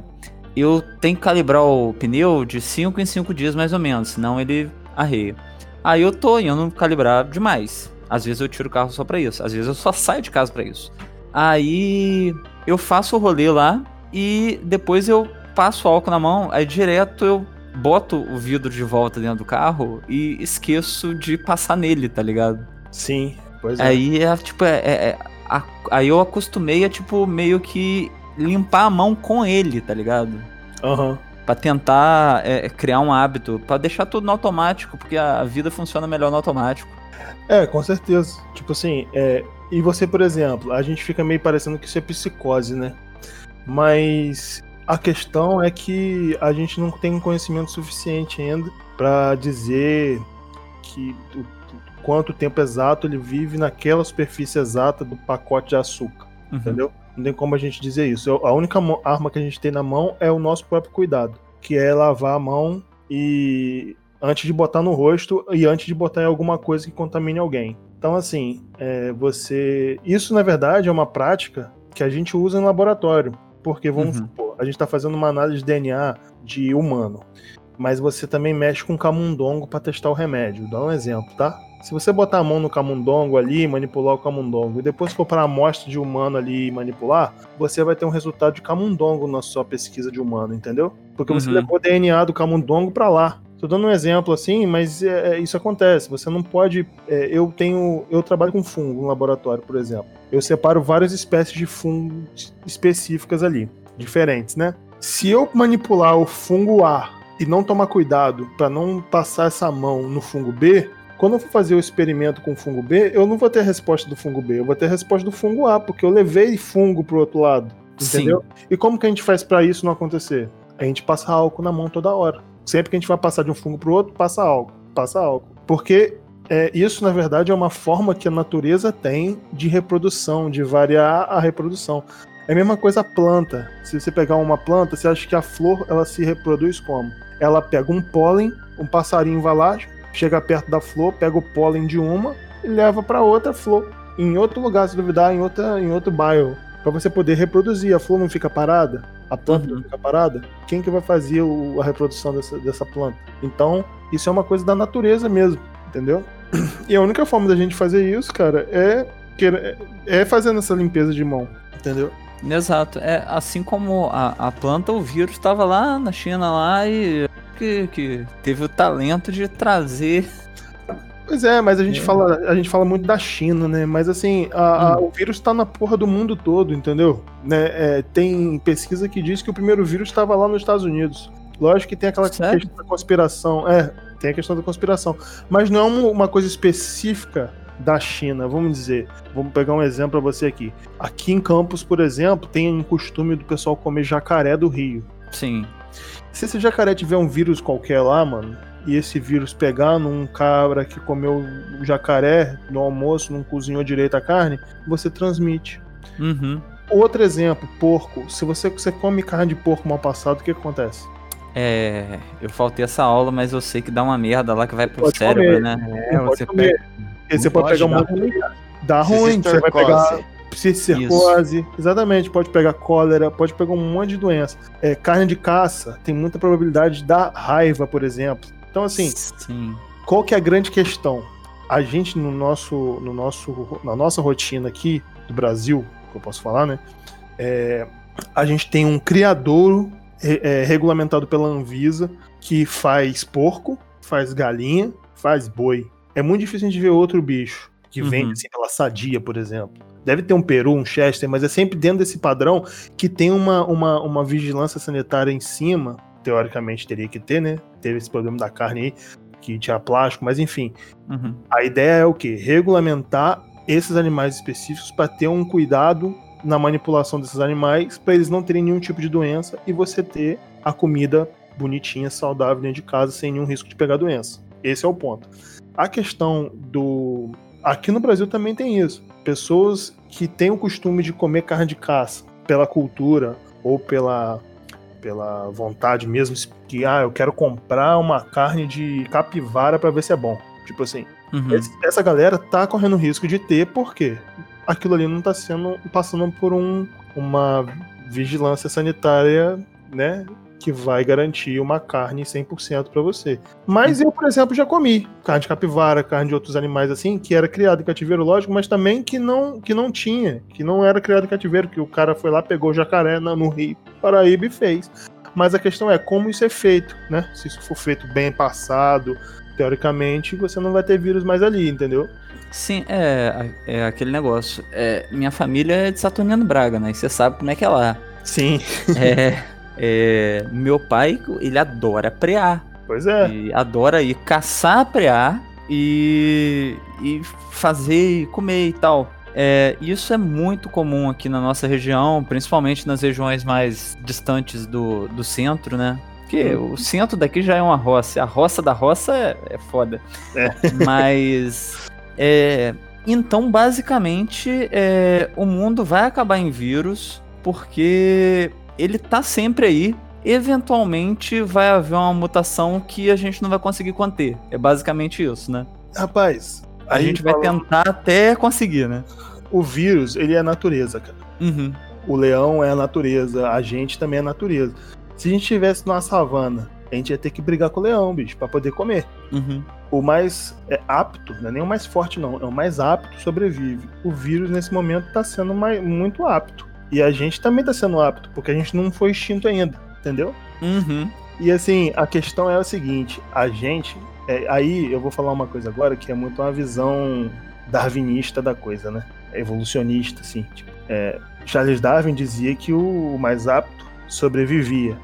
eu tenho que calibrar o pneu de 5 em 5 dias mais ou menos, senão ele arreia. Aí eu tô indo calibrar demais. Às vezes eu tiro o carro só pra isso, às vezes eu só saio de casa pra isso. Aí eu faço o rolê lá e depois eu passo álcool na mão, aí direto eu boto o vidro de volta dentro do carro e esqueço de passar nele, tá ligado? Sim, pois é. Aí é tipo, é, é- é- a- aí eu acostumei a, tipo, meio que limpar a mão com ele, tá ligado? Aham. Pra tentar é, criar um hábito, pra deixar tudo no automático, porque a vida funciona melhor no automático. É, com certeza. Tipo assim, é, e você, por exemplo, a gente fica meio parecendo que isso é psicose, né? Mas a questão é que a gente não tem um conhecimento suficiente ainda pra dizer que o- quanto tempo exato ele vive naquela superfície exata do pacote de açúcar, Uhum. entendeu? Não tem como a gente dizer isso. A única arma que a gente tem na mão é o nosso próprio cuidado, que é lavar a mão e antes de botar no rosto e antes de botar em alguma coisa que contamine alguém. Então, assim, é, você. Isso, na verdade, é uma prática que a gente usa no laboratório. Porque, vamos Uhum. supor, a gente está fazendo uma análise de DNA de humano. Mas você também mexe com camundongo para testar o remédio. Dá um exemplo, tá? Se você botar a mão no camundongo ali, manipular o camundongo, e depois for para a amostra de humano ali e manipular, você vai ter um resultado de camundongo na sua pesquisa de humano, entendeu? Porque você Uhum. levou o DNA do camundongo para lá. Tô dando um exemplo assim, mas é, é, isso acontece. Você não pode. é, eu tenho. Eu trabalho com fungo no laboratório, por exemplo. Eu separo várias espécies de fungo específicas ali, diferentes, né? Se eu manipular o fungo A e não tomar cuidado para não passar essa mão no fungo B, quando eu for fazer o experimento com o fungo B, eu não vou ter a resposta do fungo B, eu vou ter a resposta do fungo A, porque eu levei fungo pro outro lado, entendeu? E como que a gente faz para isso não acontecer? A gente passa álcool na mão toda hora. Sempre que a gente vai passar de um fungo pro outro, passa álcool, passa álcool. Porque é, isso, na verdade, é uma forma que a natureza tem de reprodução, de variar a reprodução. É a mesma coisa a planta. Se você pegar uma planta, você acha que a flor ela se reproduz como? Ela pega um pólen, um passarinho vai lá, chega perto da flor, pega o pólen de uma e leva para outra flor. Em outro lugar, se duvidar, em, outra, em outro bairro. Para você poder reproduzir. A flor não fica parada, a planta não Uhum. fica parada. Quem que vai fazer o- a reprodução dessa, dessa planta? Então, isso é uma coisa da natureza mesmo, entendeu? E a única forma da gente fazer isso, cara, é, querer- é fazendo essa limpeza de mão, entendeu? Exato. É, assim como a, a planta, o vírus estava lá na China lá e que, que teve o talento de trazer. Pois é, mas a gente, É. fala, a gente fala muito da China, né? Mas assim, a- a- o vírus tá na porra do mundo todo, entendeu? Né? É, tem pesquisa que diz que o primeiro vírus estava lá nos Estados Unidos. Lógico que tem aquela Sério? questão da conspiração. É, tem a questão da conspiração. Mas não é uma, uma coisa específica da China, vamos dizer. Vamos pegar um exemplo pra você aqui. Aqui em Campos, por exemplo, tem um costume do pessoal comer jacaré do Rio. Sim. Se esse jacaré tiver um vírus qualquer lá, mano, e esse vírus pegar num cabra que comeu o jacaré no almoço, não cozinhou direito a carne, você transmite. Uhum. Outro exemplo, porco. Se você, você come carne de porco mal passado, o que acontece? É, eu faltei essa aula, mas eu sei que dá uma merda lá que vai pro Pode cérebro, comer. né? É, Não pode você comer. pega. Porque você pode pegar um pode, monte de... Dá ruim, você vai pegar cisticercose, exatamente, pode pegar cólera, pode pegar um monte de doença. É, carne de caça tem muita probabilidade de dar raiva, por exemplo. Então, assim, Sim. qual que é a grande questão? A gente no nosso, no nosso, na nossa rotina aqui do Brasil, que eu posso falar, né? é, a gente tem um criadouro é, regulamentado pela Anvisa que faz porco, faz galinha, faz boi. É muito difícil a gente ver outro bicho que Uhum. vende assim pela sadia, por exemplo. Deve ter um peru, um chester, mas é sempre dentro desse padrão que tem uma, uma, uma vigilância sanitária em cima. Teoricamente teria que ter, né? Teve esse problema da carne aí, que tinha plástico, mas enfim. Uhum. A ideia é o quê? Regulamentar esses animais específicos para ter um cuidado na manipulação desses animais, para eles não terem nenhum tipo de doença e você ter a comida bonitinha, saudável dentro de casa, sem nenhum risco de pegar doença. Esse é o ponto. A questão do. Aqui no Brasil também tem isso. Pessoas que têm o costume de comer carne de caça pela cultura ou pela, pela vontade mesmo, que ah, eu quero comprar uma carne de capivara para ver se é bom. Tipo assim, Uhum. essa galera tá correndo risco de ter, porque aquilo ali não tá sendo passando por um, uma vigilância sanitária, né? Que vai garantir uma carne 100% para você. Mas eu, por exemplo, já comi carne de capivara, carne de outros animais assim, que era criado em cativeiro, lógico, mas também que não, que não tinha, que não era criado em cativeiro, que o cara foi lá, pegou o jacaré no Rio Paraíba e fez. Mas a questão é como isso é feito, né? Se isso for feito bem passado, teoricamente, você não vai ter vírus mais ali, entendeu? Sim, é, é aquele negócio. É, minha família é de Saturnino Braga, né? E você sabe como é que é lá. Sim. É, é, meu pai, ele adora prear. Pois é. E adora ir caçar, prear e, e fazer e comer e tal. É, isso é muito comum aqui na nossa região, principalmente nas regiões mais distantes do, do centro, né? Porque o centro daqui já é uma roça. A roça da roça é, é foda. É. Mas. é, então, basicamente, é, o mundo vai acabar em vírus porque ele tá sempre aí. Eventualmente vai haver uma mutação que a gente não vai conseguir conter. É basicamente isso, né? Rapaz, A gente vai tentar até conseguir, né? O vírus, ele é a natureza, cara. Uhum. O leão é a natureza, a gente também é a natureza. Se a gente estivesse numa savana, a gente ia ter que brigar com o leão, bicho, pra poder comer. Uhum. O mais é, apto, não é nem o mais forte, não, é o mais apto sobrevive. O vírus, nesse momento, tá sendo mai- muito apto. E a gente também tá sendo apto, porque a gente não foi extinto ainda, entendeu? Uhum. E assim, a questão é o seguinte: a gente. é, aí eu vou falar uma coisa agora que é muito uma visão darwinista da coisa, né? Evolucionista, assim. tipo, é, Charles Darwin dizia que o mais apto sobrevivia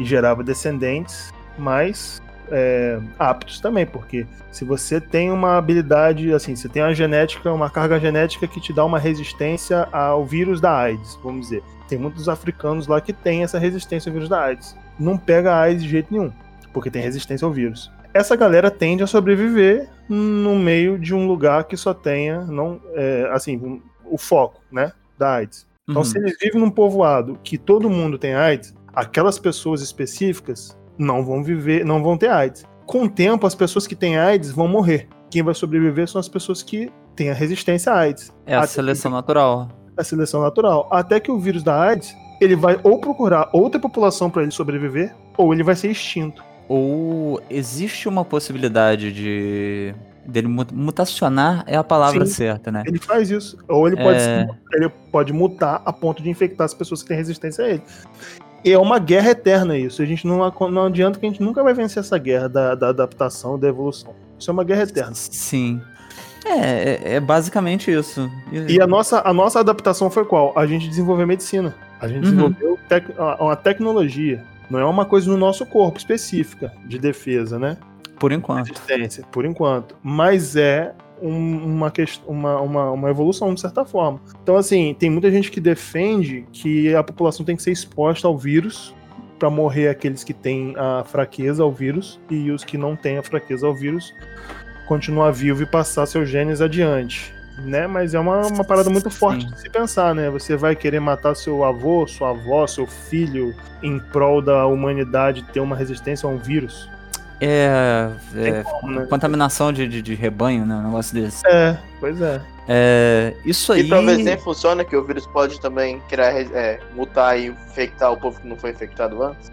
e gerava descendentes mais é, aptos também, porque se você tem uma habilidade, assim, você tem uma genética, uma carga genética que te dá uma resistência ao vírus da AIDS, vamos dizer. Tem muitos africanos lá que têm essa resistência ao vírus da AIDS. Não pega a AIDS de jeito nenhum, porque tem resistência ao vírus. Essa galera tende a sobreviver no meio de um lugar que só tenha, não, é, assim, o foco, né, da AIDS. Então, Uhum. se eles vivem num povoado que todo mundo tem AIDS, aquelas pessoas específicas não vão viver, não vão ter AIDS. Com o tempo, as pessoas que têm AIDS vão morrer. Quem vai sobreviver são as pessoas que têm a resistência à AIDS. É a Até seleção natural. a seleção natural. Até que o vírus da AIDS, ele vai ou procurar outra população para ele sobreviver, ou ele vai ser extinto. Ou existe uma possibilidade de dele mu- mutacionar é a palavra Sim. certa, né? Ele faz isso. Ou ele pode, É. se- ele pode mutar a ponto de infectar as pessoas que têm resistência a ele. É uma guerra eterna isso. A gente não, não adianta que a gente nunca vai vencer essa guerra da, da adaptação da evolução. Isso é uma guerra eterna. Sim. É, é, é basicamente isso. E a nossa, a nossa adaptação foi qual? A gente desenvolveu medicina. A gente Uhum. desenvolveu tec- uma tecnologia. Não é uma coisa no nosso corpo específica de defesa, né? Por enquanto. Resistência, por enquanto. Mas é um- uma, uma, uma, uma evolução, de certa forma. Então, assim, tem muita gente que defende que a população tem que ser exposta ao vírus para morrer aqueles que têm a fraqueza ao vírus e os que não têm a fraqueza ao vírus continuar vivo e passar seus genes adiante. Né? Mas é uma, uma parada muito forte Sim. de se pensar, né? Você vai querer matar seu avô, sua avó, seu filho em prol da humanidade ter uma resistência a um vírus? É, é Como, né? contaminação de, de, de rebanho, né? Um negócio desse. É, pois é. É, isso aí. E pra ver se funciona que o vírus pode também criar, é, mutar e infectar o povo que não foi infectado antes.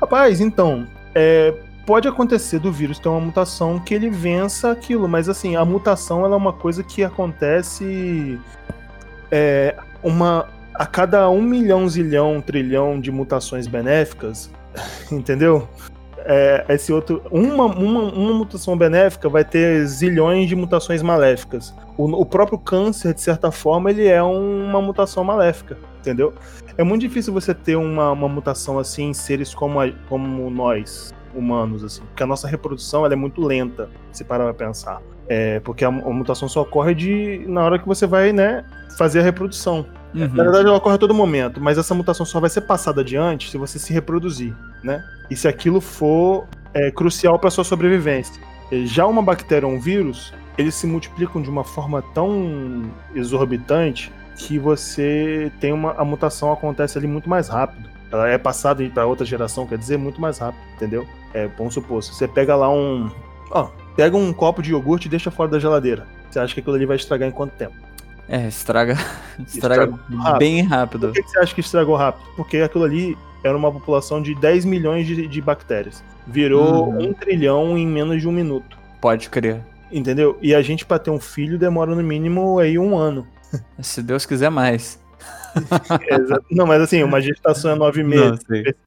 Rapaz, então, é, pode acontecer do vírus ter uma mutação que ele vença aquilo, mas assim, a mutação ela é uma coisa que acontece é, uma a cada um milhão, zilhão, trilhão de mutações benéficas, entendeu? É, esse outro, uma, uma, uma mutação benéfica vai ter zilhões de mutações maléficas. O, o próprio câncer, de certa forma, ele é uma mutação maléfica, entendeu? É muito difícil você ter uma, uma mutação assim em seres como, a- como nós, humanos, assim. Porque a nossa reprodução ela é muito lenta, se parar pra pensar. É, porque a, a mutação só ocorre de, na hora que você vai, né, fazer a reprodução. Uhum. Na verdade, ela ocorre a todo momento, mas essa mutação só vai ser passada adiante se você se reproduzir, né? E se aquilo for é, crucial para sua sobrevivência. Já uma bactéria ou um vírus, eles se multiplicam de uma forma tão exorbitante que você tem uma a mutação acontece ali muito mais rápido. Ela é passada para outra geração, quer dizer, muito mais rápido, entendeu? É, vamos supor, você pega lá um, ó, pega um copo de iogurte e deixa fora da geladeira. Você acha que aquilo ali vai estragar em quanto tempo? É, estraga, estraga, Estraga bem rápido. Por que você acha que estragou rápido? Porque aquilo ali era uma população de 10 milhões de, de bactérias. Virou Uhum. um trilhão em menos de um minuto. Pode crer. Entendeu? E a gente, pra ter um filho, demora no mínimo aí um ano. Se Deus quiser mais. Exa- Não, mas assim, uma gestação é nove meses.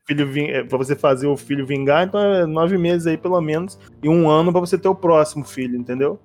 Ving... é, pra você fazer o filho vingar, então é nove meses aí, pelo menos, e um ano pra você ter o próximo filho, entendeu?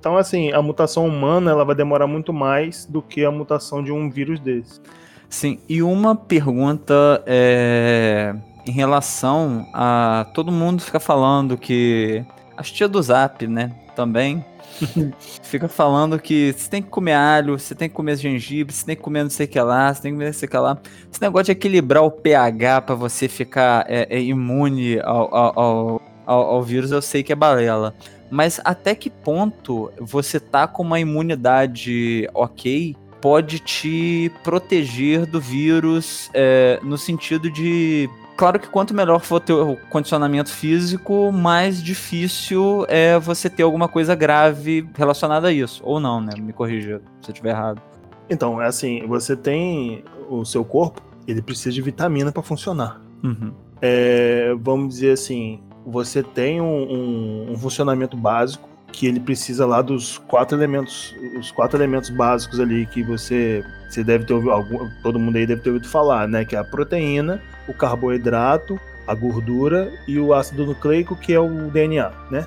Então, assim, a mutação humana ela vai demorar muito mais do que a mutação de um vírus desse. Sim, e uma pergunta é, em relação a todo mundo fica falando que as tia do Zap, né, também fica falando que você tem que comer alho, você tem que comer gengibre, você tem que comer não sei o que lá, você tem que comer não sei o que lá. Esse negócio de equilibrar o pH pra você ficar é, é, imune ao, ao, ao- ao vírus, eu sei que é balela. Mas até que ponto você tá com uma imunidade ok pode te proteger do vírus é, no sentido de. Claro que quanto melhor for teu condicionamento físico, mais difícil é você ter alguma coisa grave relacionada a isso. Ou não, né? Me corrija se eu estiver errado. Então, é assim, você tem o seu corpo, ele precisa de vitamina para funcionar. Uhum. É, vamos dizer assim, você tem um, um- um funcionamento básico que ele precisa lá dos quatro elementos, os quatro elementos básicos ali que você, você deve ter ouvido, algum, todo mundo aí deve ter ouvido falar, né? Que é a proteína, o carboidrato, a gordura e o ácido nucleico, que é o DNA, né?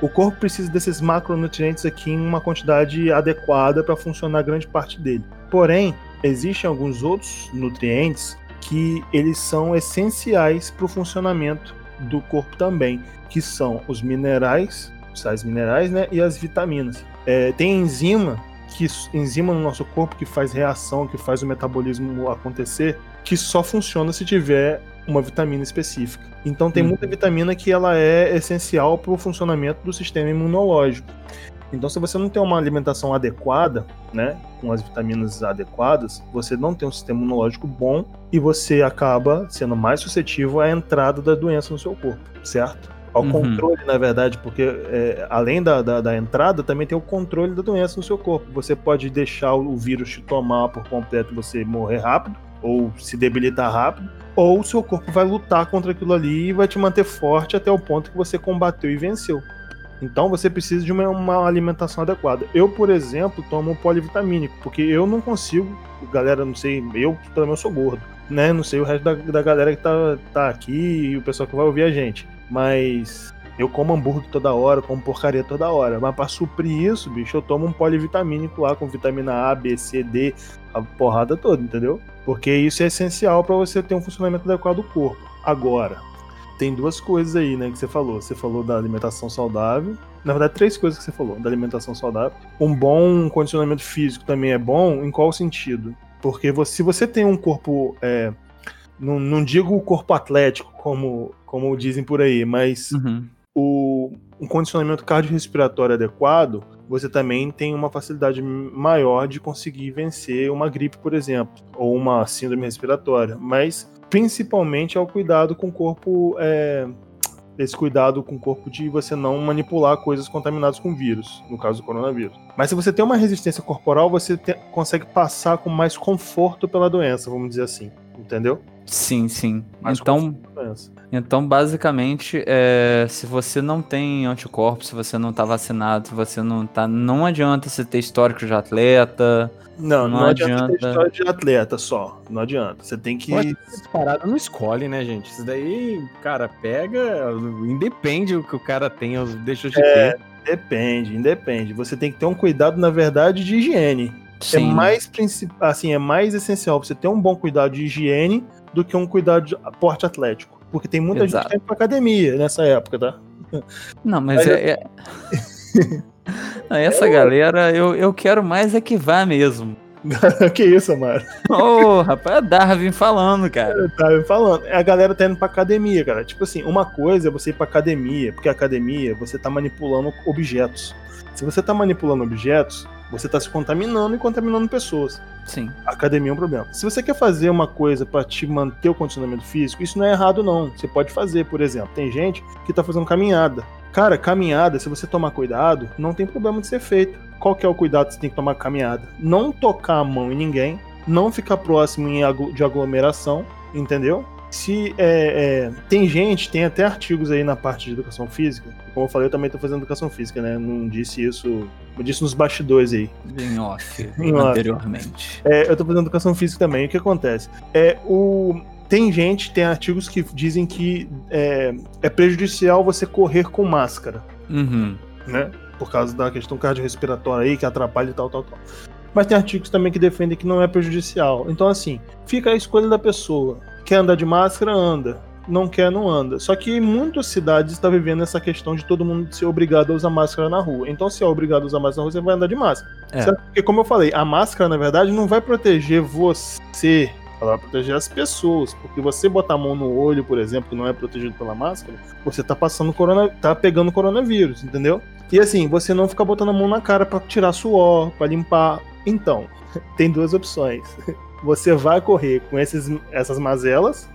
O corpo precisa desses macronutrientes aqui em uma quantidade adequada para funcionar grande parte dele. Porém, existem alguns outros nutrientes que eles são essenciais para o funcionamento do corpo também, que são os minerais, os sais minerais, né, e as vitaminas. É, tem enzima que enzima no nosso corpo que faz reação, que faz o metabolismo acontecer, que só funciona se tiver uma vitamina específica. Então tem Uhum. muita vitamina que ela é essencial para o funcionamento do sistema imunológico. Então, se você não tem uma alimentação adequada, né, com as vitaminas adequadas, você não tem um sistema imunológico bom e você acaba sendo mais suscetível à entrada da doença no seu corpo, certo? Ao Uhum. controle, na verdade, porque é, além da, da, da entrada, também tem o controle da doença no seu corpo. Você pode deixar o vírus te tomar por completo e você morrer rápido, ou se debilitar rápido, ou o seu corpo vai lutar contra aquilo ali e vai te manter forte até o ponto que você combateu e venceu. Então você precisa de uma, uma alimentação adequada. Eu, por exemplo, tomo polivitamínico, porque eu não consigo, galera, não sei, eu pelo menos sou gordo, né? Não sei o resto da, da galera que tá, tá aqui e o pessoal que vai ouvir a gente. Mas eu como hambúrguer toda hora, como porcaria toda hora. Mas pra suprir isso, bicho, eu tomo um polivitamínico lá com vitamina A, B, C, D, a porrada toda, entendeu? Porque isso é essencial para você ter um funcionamento adequado do corpo. Agora, tem duas coisas aí, né, que você falou. Você falou da alimentação saudável. Na verdade, três coisas que você falou da alimentação saudável. Um bom condicionamento físico também é bom. Em qual sentido? Porque você- se você tem um corpo. é, não, não digo o corpo atlético, como, como dizem por aí, mas Uhum. o, um condicionamento cardiorrespiratório adequado, você também tem uma facilidade maior de conseguir vencer uma gripe, por exemplo, ou uma síndrome respiratória. Mas principalmente é o cuidado com o corpo. é, esse cuidado com o corpo de você não manipular coisas contaminadas com vírus, no caso do coronavírus. Mas se você tem uma resistência corporal, você te- consegue passar com mais conforto pela doença, vamos dizer assim. Entendeu? Sim, sim. Mais Então. Então, basicamente, é, se você não tem anticorpos, se você não tá vacinado, se você não tá. Não adianta você ter histórico de atleta. Não, não, Não adianta ter adianta. história de atleta só. Não adianta. Você tem que. Ser parada não escolhe, né, gente? Isso daí, cara, pega, independe o que o cara tem, deixa de ter. Depende, independe. Você tem que ter um cuidado, na verdade, de higiene. É Sim. mais principal, assim, é mais essencial você ter um bom cuidado de higiene do que um cuidado de porte atlético. Porque tem muita Exato. gente que vai pra academia nessa época, tá? Não, mas Mas é. é- Essa galera, eu, eu quero mais é que vá mesmo. que isso, mano? Ô, rapaz, é Darwin falando, cara. Eu tava falando. A galera tá indo pra academia, cara. Tipo assim, uma coisa é você ir pra academia, porque academia você tá manipulando objetos. Se você tá manipulando objetos, você tá se contaminando e contaminando pessoas. Sim. A academia é um problema. Se você quer fazer uma coisa pra te manter o condicionamento físico, isso não é errado, não. Você pode fazer, por exemplo. Tem gente que tá fazendo caminhada. Cara, caminhada, se você tomar cuidado, não tem problema de ser feito. Qual que é o cuidado que você tem que tomar com caminhada? Não tocar a mão em ninguém, não ficar próximo de aglomeração, entendeu? Se é, é, tem gente, tem até artigos aí na parte de educação física. Como eu falei, eu também tô fazendo educação física, né? Não disse isso, eu disse nos bastidores aí. Em off, Em off. anteriormente. É, eu tô fazendo educação física também. O que acontece? É, o... Tem gente, tem artigos que dizem que é, é prejudicial você correr com máscara, Uhum. né? Por causa da questão cardiorrespiratória aí, que atrapalha e tal, tal, tal. Mas tem artigos também que defendem que não é prejudicial. Então, assim, fica a escolha da pessoa. Quer andar de máscara, anda. Não quer, não anda. Só que em muitas cidades está vivendo essa questão de todo mundo ser obrigado a usar máscara na rua. Então, se é obrigado a usar máscara na rua, você vai andar de máscara. É. Certo? Porque, como eu falei, a máscara, na verdade, não vai proteger você. Ela vai proteger as pessoas. Porque você botar a mão no olho, por exemplo, que não é protegido pela máscara, você tá passando corona, tá pegando coronavírus, entendeu? E assim, você não fica botando a mão na cara pra tirar suor, pra limpar. Então, tem duas opções. Você vai correr com esses, essas mazelas,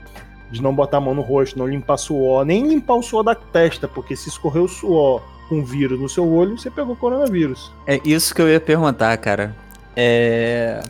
de não botar a mão no rosto, não limpar suor, nem limpar o suor da testa, porque se escorrer o suor com vírus no seu olho, você pegou coronavírus. É isso que eu ia perguntar, cara. É.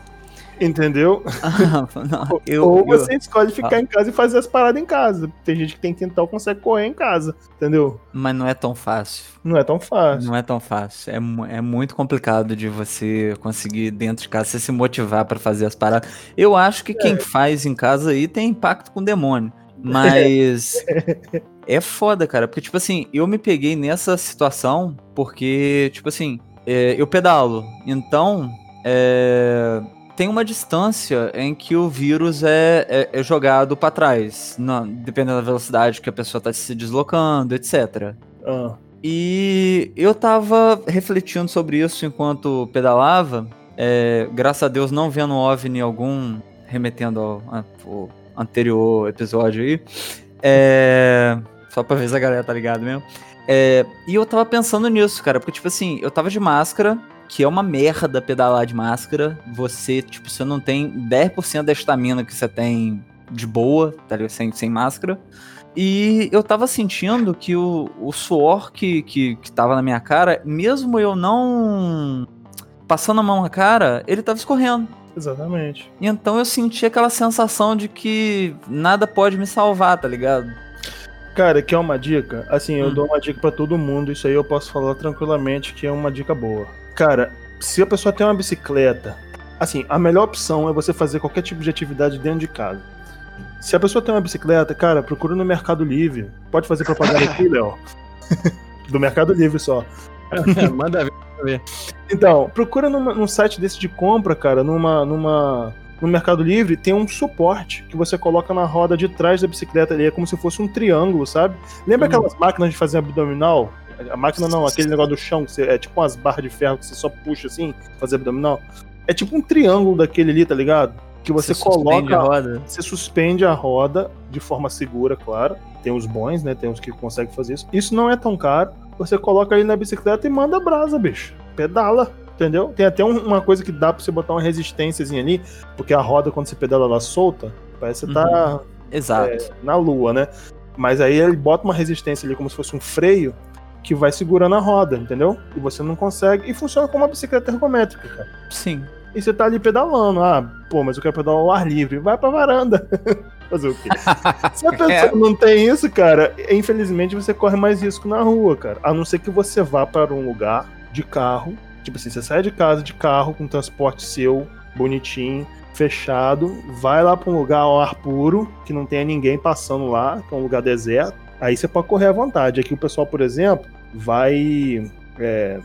Entendeu? Não, eu, Ou eu- você escolhe ficar em casa e fazer as paradas em casa. Tem gente que tem quintal consegue correr em casa, entendeu? Mas não é tão fácil. Não é tão fácil. Não é tão fácil. É, é muito complicado de você conseguir dentro de casa você se motivar pra fazer as paradas. Eu acho que quem faz em casa aí tem impacto com o demônio. Mas é foda, cara. Porque, tipo assim, eu me peguei nessa situação porque, tipo assim, é, eu pedalo. Então, é, tem uma distância em que o vírus é, é- é jogado pra trás, na- dependendo da velocidade que a pessoa tá se deslocando, etc. Ah, E eu tava refletindo sobre isso enquanto pedalava. é, graças a Deus não vendo OVNI algum, remetendo ao, ao anterior episódio aí. É, só pra ver se a galera tá ligado mesmo. É, e eu tava pensando nisso, cara, porque, tipo assim, eu tava de máscara, que é uma merda pedalar de máscara. Você, tipo, você não tem 10% da estamina que você tem de boa, tá ligado? Sem, sem máscara. E eu tava sentindo que o, o suor que, que, que tava na minha cara, mesmo eu não passando a mão na cara, ele tava escorrendo. exatamente. Então eu senti aquela sensação de que nada pode me salvar, tá ligado? Cara, que é uma dica. Assim, eu Hum. dou uma dica pra todo mundo. Isso aí eu posso falar tranquilamente que é uma dica boa. Cara, se a pessoa tem uma bicicleta, assim, a melhor opção é você fazer qualquer tipo de atividade dentro de casa. Se a pessoa tem uma bicicleta, cara, procura no Mercado Livre. Pode fazer propaganda aqui, Léo? Do Mercado Livre só. Manda ver. Então, procura numa- num site desse de compra, cara, numa, numa, no Mercado Livre, tem um suporte que você coloca na roda de trás da bicicleta ali, é como se fosse um triângulo, sabe? Lembra Hum. aquelas máquinas de fazer abdominal? A máquina não, aquele negócio do chão, que você, é tipo umas barras de ferro que você só puxa assim, fazer abdominal. É tipo um triângulo daquele ali, tá ligado? Que você, a coloca roda. você suspende a roda de forma segura, claro. Tem os bons, né? Tem os que conseguem fazer isso. Isso não é tão caro. Você coloca ali na bicicleta e manda brasa, bicho. Pedala, entendeu? Tem até um- uma coisa que dá pra você botar uma resistênciazinha ali, porque a roda, quando você pedala ela solta, parece que você tá Exato. na lua, né? Mas aí ele bota uma resistência ali como se fosse um freio que vai segurando a roda, entendeu? E você não consegue. E funciona como uma bicicleta ergométrica, cara. Sim. E você tá ali pedalando. Ah, pô, mas eu quero pedalar ao ar livre. Vai pra varanda. Fazer o quê? Se a pessoa não tem isso, cara, infelizmente você corre mais risco na rua, cara. A não ser que você vá para um lugar de carro. Tipo assim, você sai de casa de carro com transporte seu, bonitinho, fechado. Vai lá pra um lugar ao ar puro, que não tenha ninguém passando lá, que é um lugar deserto. Aí você pode correr à vontade. Aqui o pessoal, por exemplo, vai. é,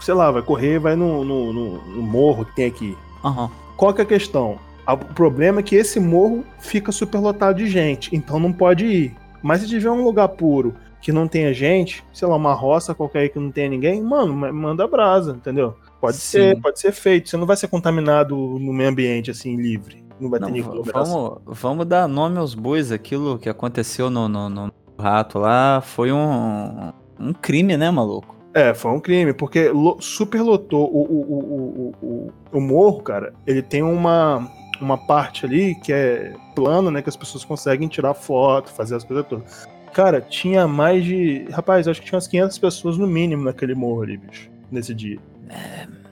sei lá, vai correr, vai no, no- no- no morro que tem aqui. Aham. Qual que é a questão? O problema é que esse morro fica superlotado de gente, então não pode ir. Mas se tiver um lugar puro que não tenha gente, sei lá, uma roça qualquer aí que não tenha ninguém, mano, ma- manda brasa, entendeu? Pode Sim. ser, pode ser feito. Você não vai ser contaminado no meio ambiente assim, livre. Não vai ter Não, nenhuma v- aglomeração. vamos, vamos dar nome aos bois. Aquilo que aconteceu no, no, no rato lá foi um, um crime, né, maluco? É, foi um crime, porque lo- superlotou o, o, o, o, o, morro, cara. Ele tem uma, uma parte ali que é plana, né? Que as pessoas conseguem tirar foto, fazer as coisas todas. Cara, tinha mais de. Rapaz, acho que tinha umas 500 pessoas no mínimo naquele morro ali, bicho, nesse dia.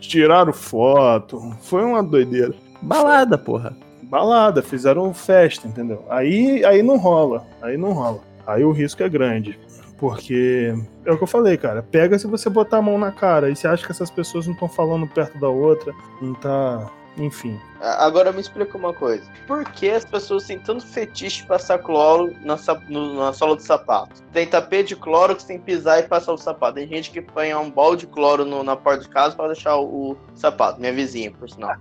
Tiraram foto, foi uma doideira. Balada, porra. balada, fizeram festa, entendeu? Aí, aí não rola, aí não rola. Aí o risco é grande. Porque é o que eu falei, cara. Pega se você botar a mão na cara. E você acha que essas pessoas não estão falando perto da outra, não tá. Enfim. Agora me explica uma coisa. Por que as pessoas têm tanto fetiche passar cloro na, no- na sola do sapato? Tem tapete de cloro que você tem que pisar e passar o sapato. Tem gente que põe um balde de cloro no- na porta de casa para deixar o, o sapato. Minha vizinha, por sinal.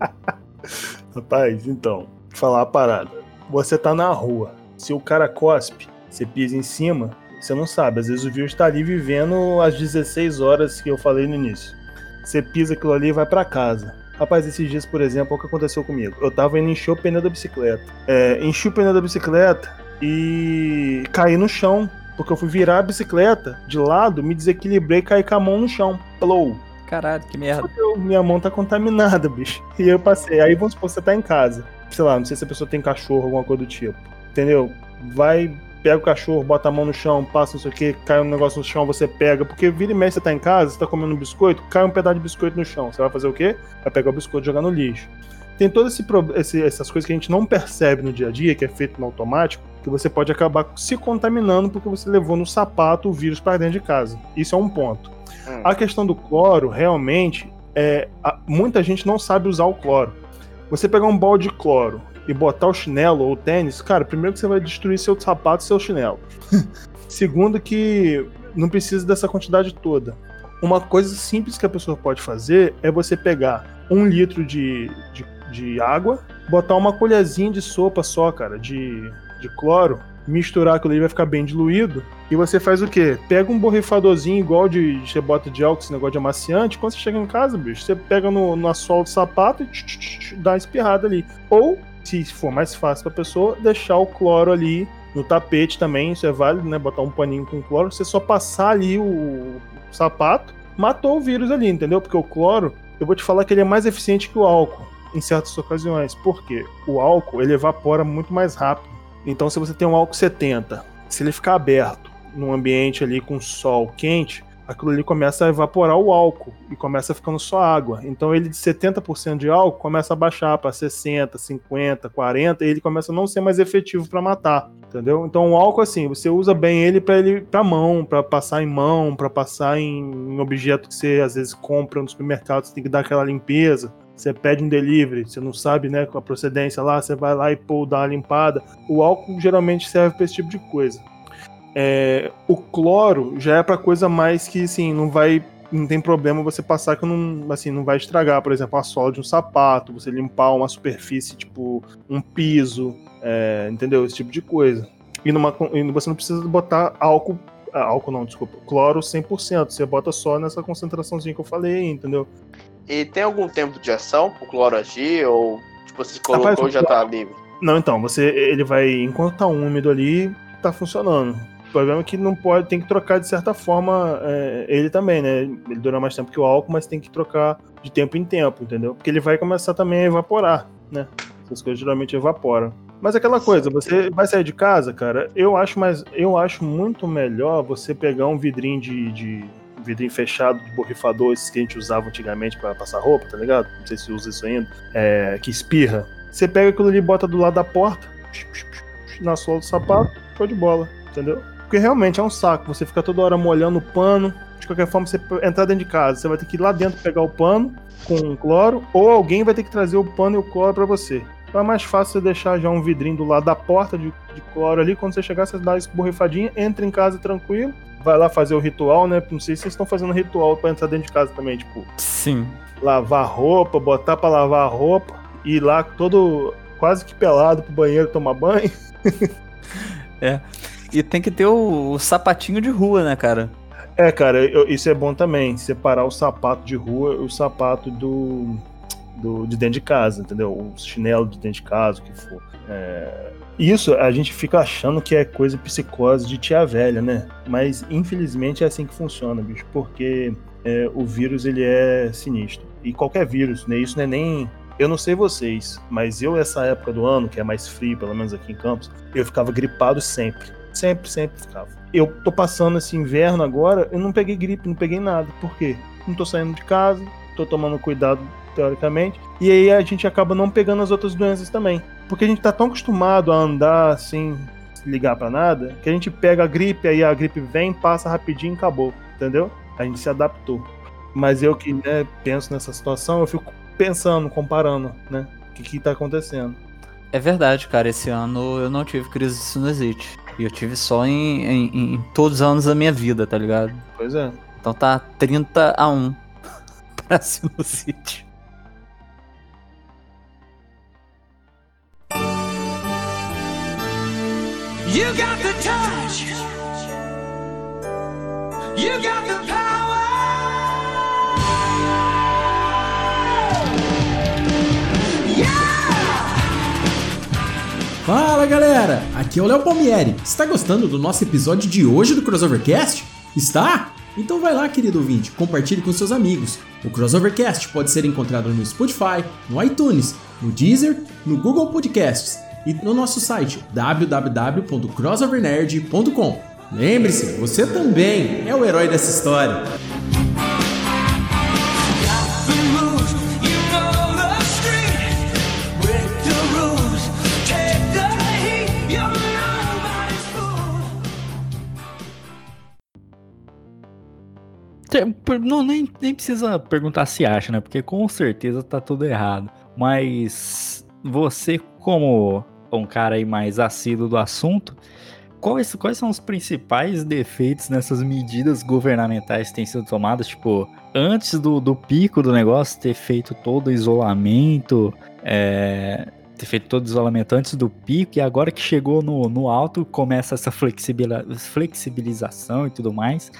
Rapaz, então, falar a parada. Você tá na rua. Se o cara cospe, você pisa em cima, você não sabe. Às vezes o vírus tá ali vivendo as 16 horas que eu falei no início. Você pisa aquilo ali e vai pra casa. Rapaz, esses dias, por exemplo, o que aconteceu comigo. Eu tava indo encher o pneu da bicicleta. É, enchi o pneu da bicicleta e caí no chão. Porque eu fui virar a bicicleta de lado, me desequilibrei e caí com a mão no chão. Plou. Caralho, que merda. Fudeu, minha mão tá contaminada, bicho. E eu passei. Aí vamos supor, você tá em casa. Sei lá, não sei se a pessoa tem cachorro, alguma coisa do tipo. Entendeu? Vai, pega o cachorro, bota a mão no chão, passa não sei o que, cai um negócio no chão, você pega. Porque vira e mexe, você tá em casa, você tá comendo um biscoito, cai um pedaço de biscoito no chão. Você vai fazer o quê? Vai pegar o biscoito e jogar no lixo. Tem todas essas coisas que a gente não percebe no dia a dia, que é feito no automático, que você pode acabar se contaminando porque você levou no sapato o vírus para dentro de casa. Isso é um ponto. Hum. A questão do cloro, realmente, é, a- muita gente não sabe usar o cloro. Você pegar um balde de cloro e botar o chinelo ou o tênis, cara, primeiro que você vai destruir seu sapato e seu chinelo. Segundo que não precisa dessa quantidade toda. Uma coisa simples que a pessoa pode fazer é você pegar um litro de, de, de água, botar uma colherzinha de sopa só, cara, de, de cloro, misturar aquilo ali vai ficar bem diluído. E você faz o quê? Pega um borrifadorzinho igual de você bota de álcool, esse negócio de amaciante. Quando você chega em casa, bicho, você pega no, na sola do sapato e tch, tch, tch, dá uma espirrada ali. Ou, se for mais fácil pra pessoa, deixar o cloro ali no tapete também. Isso é válido, né? Botar um paninho com cloro. Você só passar ali o, sapato, matou o vírus ali, entendeu? Porque o cloro, eu vou te falar que ele é mais eficiente que o álcool em certas ocasiões. Por quê? O álcool ele evapora muito mais rápido. Então, se você tem um álcool 70, se ele ficar aberto num ambiente ali com sol quente, aquilo ali começa a evaporar o álcool e começa ficando só água. Então, ele de 70% de álcool começa a baixar para 60, 50, 40 e ele começa a não ser mais efetivo para matar, entendeu? Então, o álcool assim, você usa bem ele para ele para mão, para passar em mão, para passar em, objeto que você às vezes compra no supermercado, você tem que dar aquela limpeza. Você pede um delivery, você não sabe, né, a procedência lá, você vai lá e pô, dá uma limpada. O álcool geralmente serve para esse tipo de coisa. É, o cloro já é para coisa mais que, assim, não vai, não tem problema você passar que não, assim, não vai estragar, por exemplo, a sola de um sapato, você limpar uma superfície, tipo um piso, é, entendeu? Esse tipo de coisa. E, numa, e você não precisa botar álcool, ah, álcool não, desculpa, cloro 100%, você bota só nessa concentraçãozinha que eu falei, entendeu? E tem algum tempo de ação pro cloro agir? Ou, tipo, você colocou Rapaz, e já tá livre? Não, então, você ele vai enquanto tá úmido ali, tá funcionando. O problema é que não pode, tem que trocar de certa forma é, ele também, né? Ele dura mais tempo que o álcool, mas tem que trocar de tempo em tempo, entendeu? Porque ele vai começar também a evaporar, né? Essas coisas geralmente evaporam. Mas aquela coisa, você vai sair de casa, cara, eu acho mais, eu acho muito melhor você pegar um vidrinho de, de vidrinho fechado de borrifador, esses que a gente usava antigamente para passar roupa, tá ligado? Não sei se usa isso ainda, é, que espirra. Você pega aquilo ali, bota do lado da porta, na sola do sapato, show de bola, entendeu? Porque realmente é um saco, você fica toda hora molhando o pano. De qualquer forma, você entrar dentro de casa, você vai ter que ir lá dentro pegar o pano com cloro, ou alguém vai ter que trazer o pano e o cloro para você. Então é mais fácil você deixar já um vidrinho do lado da porta de, de cloro ali. Quando você chegar, você dá essa borrifadinha, entra em casa tranquilo, vai lá fazer o ritual, né? Não sei se vocês estão fazendo ritual para entrar dentro de casa também, tipo, Sim. lavar roupa, botar para lavar a roupa, ir lá todo quase que pelado pro banheiro tomar banho. E tem que ter o, o sapatinho de rua, né, cara? É, cara, eu- isso é bom também, separar o sapato de rua e o sapato do, do de dentro de casa, entendeu? O chinelo de dentro de casa, o que for. É, Isso a gente fica achando que é coisa psicose de tia velha, né? Mas infelizmente é assim que funciona, bicho, porque é, o vírus ele é sinistro. E qualquer vírus, né? Isso não é nem. Eu não sei vocês, mas eu, essa época do ano, que é mais frio, pelo menos aqui em Campos, eu ficava gripado sempre. Sempre, sempre ficava. Eu tô passando esse inverno agora, eu não peguei gripe, não peguei nada. Por quê? Não tô saindo de casa, tô tomando cuidado, teoricamente. E aí a gente acaba não pegando as outras doenças também. Porque a gente tá tão acostumado a andar se ligar pra nada, que a gente pega a gripe, aí a gripe vem, passa rapidinho e acabou. Entendeu? A gente se adaptou. Mas eu que né, penso nessa situação, eu fico pensando, comparando, né? O que, que tá acontecendo. É verdade, cara. Esse ano eu não tive crise de sinusite. E eu tive só em, em- em todos os anos da minha vida, tá ligado? Pois é. Então tá 30 a 1 pra sinusite. You got the touch. You got the power. Fala galera, aqui é o Léo Palmieri. Está gostando do nosso episódio de hoje do Crossovercast? Está? Então vai lá, querido ouvinte, compartilhe com seus amigos. O Crossovercast pode ser encontrado no Spotify, no iTunes, no Deezer, no Google Podcasts e no nosso site www.crossovernerd.com. Lembre-se, você também é o herói dessa história. Não, nem, nem precisa perguntar se acha, né? Porque com certeza tá tudo errado. Mas você, como um cara aí mais assíduo do assunto, quais, quais são os principais defeitos nessas medidas governamentais que têm sido tomadas? Tipo, antes do, do pico do negócio, ter feito todo o isolamento, é, ter feito todo o isolamento antes do pico, e agora que chegou no, no alto, começa essa flexibilização e tudo mais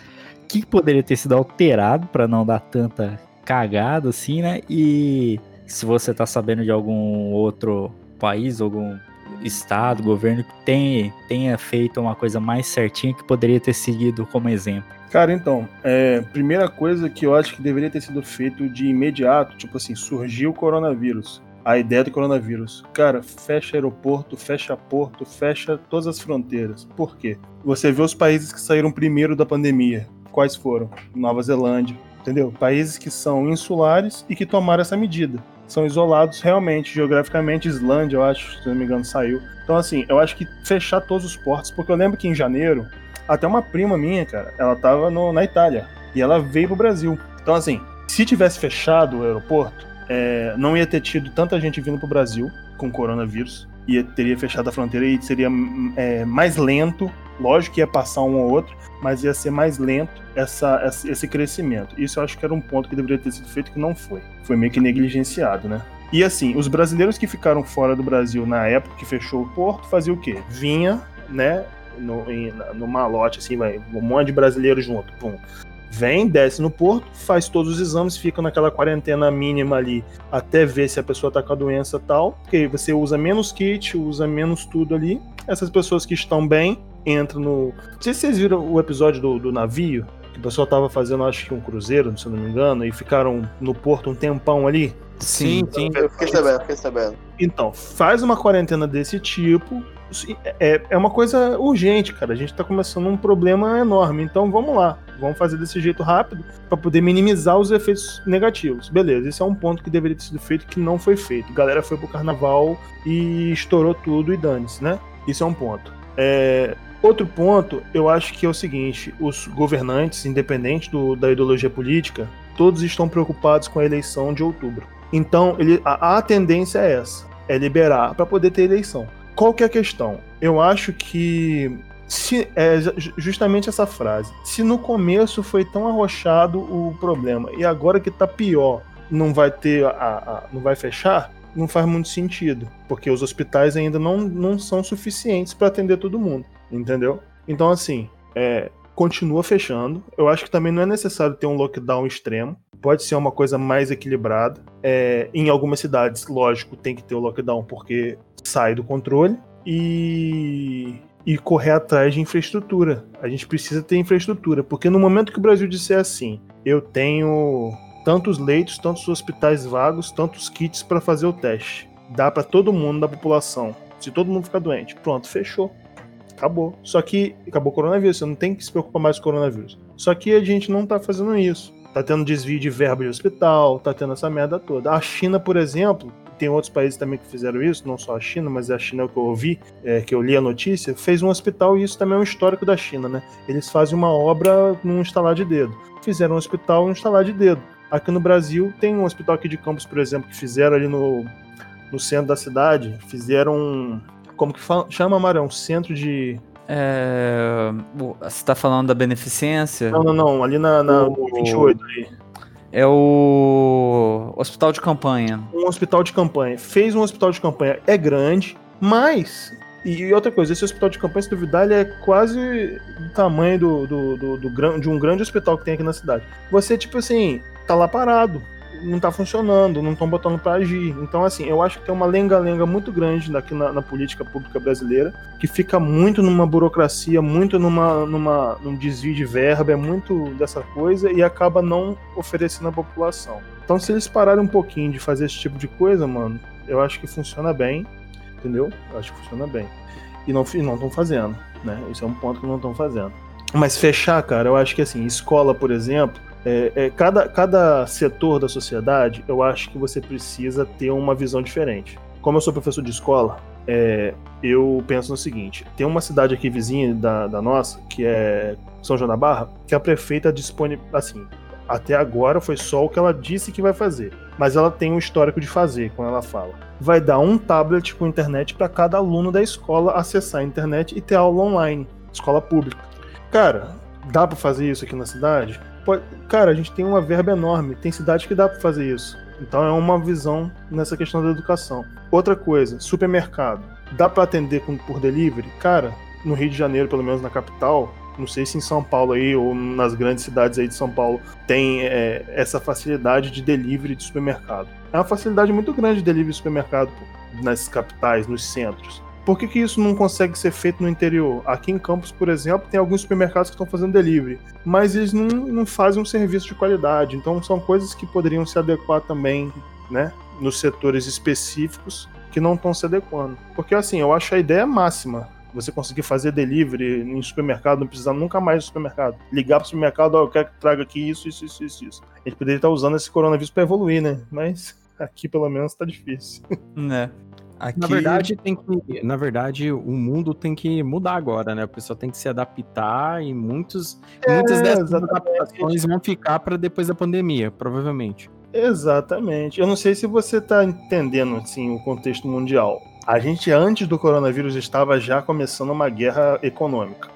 que poderia ter sido alterado para não dar tanta cagada assim, né? E se você tá sabendo de algum outro país, algum estado, governo que tenha, tenha feito uma coisa mais certinha que poderia ter seguido como exemplo. Cara, então, é, primeira coisa que eu acho que deveria ter sido feito de imediato, tipo assim, surgiu o coronavírus. A ideia do coronavírus. Cara, fecha aeroporto, fecha porto, fecha todas as fronteiras. Por quê? Você vê os países que saíram primeiro da pandemia. Quais foram? Nova Zelândia, entendeu? Países que são insulares e que tomaram essa medida. São isolados realmente, geograficamente. Islândia, eu acho, se não me engano, saiu. Então, assim, eu acho que fechar todos os portos, porque eu lembro que em janeiro, até uma prima minha, cara, ela tava no- na Itália e ela veio pro Brasil. Então, assim, se tivesse fechado o aeroporto, é, não ia ter tido tanta gente vindo pro Brasil com coronavírus. Ia, teria fechado a fronteira e seria é, mais lento. Lógico que ia passar um ou outro, mas ia ser mais lento essa, esse crescimento. Isso eu acho que era um ponto que deveria ter sido feito que não foi. Foi meio que negligenciado, né? E assim, os brasileiros que ficaram fora do Brasil na época que fechou o porto, fazia o quê? Vinha, né, no, em, no malote, assim, vai, um monte de brasileiro junto, pum. Vem, desce no porto, faz todos os exames, fica naquela quarentena mínima ali, até ver se a pessoa tá com a doença tal, porque você usa menos kit, usa menos tudo ali. Essas pessoas que estão bem, entram no... Não sei se vocês viram o episódio do, do navio, que o pessoal tava fazendo, acho que um cruzeiro, se eu não me engano, e ficaram no porto um tempão ali. Sim, sim. Eu fiquei sabendo, fiquei sabendo. Então, faz uma quarentena desse tipo. É, é uma coisa urgente, cara. A gente tá começando um problema enorme. Então vamos lá. Vamos fazer desse jeito rápido para poder minimizar os efeitos negativos. Beleza, esse é um ponto que deveria ter sido feito que não foi feito. A galera foi pro carnaval e estourou tudo e dane-se, né? Isso é um ponto. É, Outro ponto, eu acho que é o seguinte: os governantes, independente do- da ideologia política, todos estão preocupados com a eleição de outubro. Então, ele- a, a tendência é essa: é liberar para poder ter eleição. Qual que é a questão? Eu acho que se, é ju- justamente essa frase. Se no começo foi tão arrochado o problema e agora que tá pior, não vai ter a, a- não vai fechar, não faz muito sentido, porque os hospitais ainda não, não são suficientes para atender todo mundo, entendeu? Então assim, é, continua fechando. Eu acho que também não é necessário ter um lockdown extremo. Pode ser uma coisa mais equilibrada. É, em algumas cidades, lógico, tem que ter o lockdown porque sai do controle. E, e correr atrás de infraestrutura. A gente precisa ter infraestrutura. Porque no momento que o Brasil disser assim, eu tenho tantos leitos, tantos hospitais vagos, tantos kits para fazer o teste. Dá para todo mundo da população. Se todo mundo ficar doente, pronto, fechou. Acabou. Só que acabou o coronavírus, você não tem que se preocupar mais com o coronavírus. Só que a gente não tá fazendo isso. Tá tendo desvio de verba de hospital, tá tendo essa merda toda. A China, por exemplo, tem outros países também que fizeram isso, não só a China, mas a China é que eu ouvi, é, que eu li a notícia, fez um hospital e isso também é um histórico da China, né? Eles fazem uma obra num instalar de dedo. Fizeram um hospital num instalar de dedo. Aqui no Brasil tem um hospital aqui de Campos, por exemplo, que fizeram ali no, no centro da cidade, fizeram um, como que fala, chama, Mário? É um centro de... É, você tá falando da beneficência? Não, não, não, ali na, na O- 28 ali. É o hospital de campanha. um hospital de campanha. Fez um hospital de campanha, é grande, mas. E outra coisa, esse hospital de campanha, se duvidar, ele é quase do tamanho do, do, do- do de um grande hospital que tem aqui na cidade. Você, tipo assim, tá lá parado, não tá funcionando, não estão botando pra agir. Então, assim, eu acho que tem uma lenga-lenga muito grande aqui na, na política pública brasileira, que fica muito numa burocracia, muito numa, numa, num desvio de verba, é muito dessa coisa e acaba não oferecendo à população. Então, se eles pararem um pouquinho de fazer esse tipo de coisa, mano, eu acho que funciona bem, entendeu? Eu acho que funciona bem. E não estão fazendo, né? Isso é um ponto que não estão fazendo. Mas fechar, cara, eu acho que assim, escola, por exemplo, é, é, cada, cada setor da sociedade, eu acho que você precisa ter uma visão diferente. Como eu sou professor de escola, é, eu penso no seguinte: tem uma cidade aqui vizinha da, da nossa, que é São João da Barra, que a prefeita dispone, assim, até agora foi só o que ela disse que vai fazer. Mas ela tem um histórico de fazer, quando ela fala. Vai dar um tablet com internet para cada aluno da escola acessar a internet e ter aula online, escola pública. Cara, dá para fazer isso aqui na cidade? Pode- Cara, a gente tem uma verba enorme, tem cidades que dá para fazer isso. Então é uma visão nessa questão da educação. Outra coisa, supermercado. Dá para atender com- por delivery? Cara, no Rio de Janeiro, pelo menos na capital, não sei se em São Paulo aí ou nas grandes cidades aí de São Paulo tem é, essa facilidade de delivery de supermercado. É uma facilidade muito grande de delivery de supermercado pô, nas capitais, nos centros. Por que, que isso não consegue ser feito no interior? Aqui em Campos, por exemplo, tem alguns supermercados que estão fazendo delivery, mas eles não, não fazem um serviço de qualidade. Então são coisas que poderiam se adequar também, né, nos setores específicos que não estão se adequando. Porque assim, eu acho a ideia máxima. Você conseguir fazer delivery em supermercado, não precisar nunca mais do supermercado. Ligar pro supermercado, ó, eu quero que traga aqui isso, isso, isso, isso, isso. A gente poderia estar usando esse coronavírus para evoluir, né? Mas aqui pelo menos tá difícil. Né? Aqui, Na verdade, tem que, na verdade, o mundo tem que mudar agora, né? O pessoal tem que se adaptar e muitos, É, muitas dessas adaptações vão ficar para depois da pandemia, provavelmente. Exatamente. Eu não sei se você tá entendendo assim o contexto mundial. A gente antes do coronavírus estava já começando uma guerra econômica.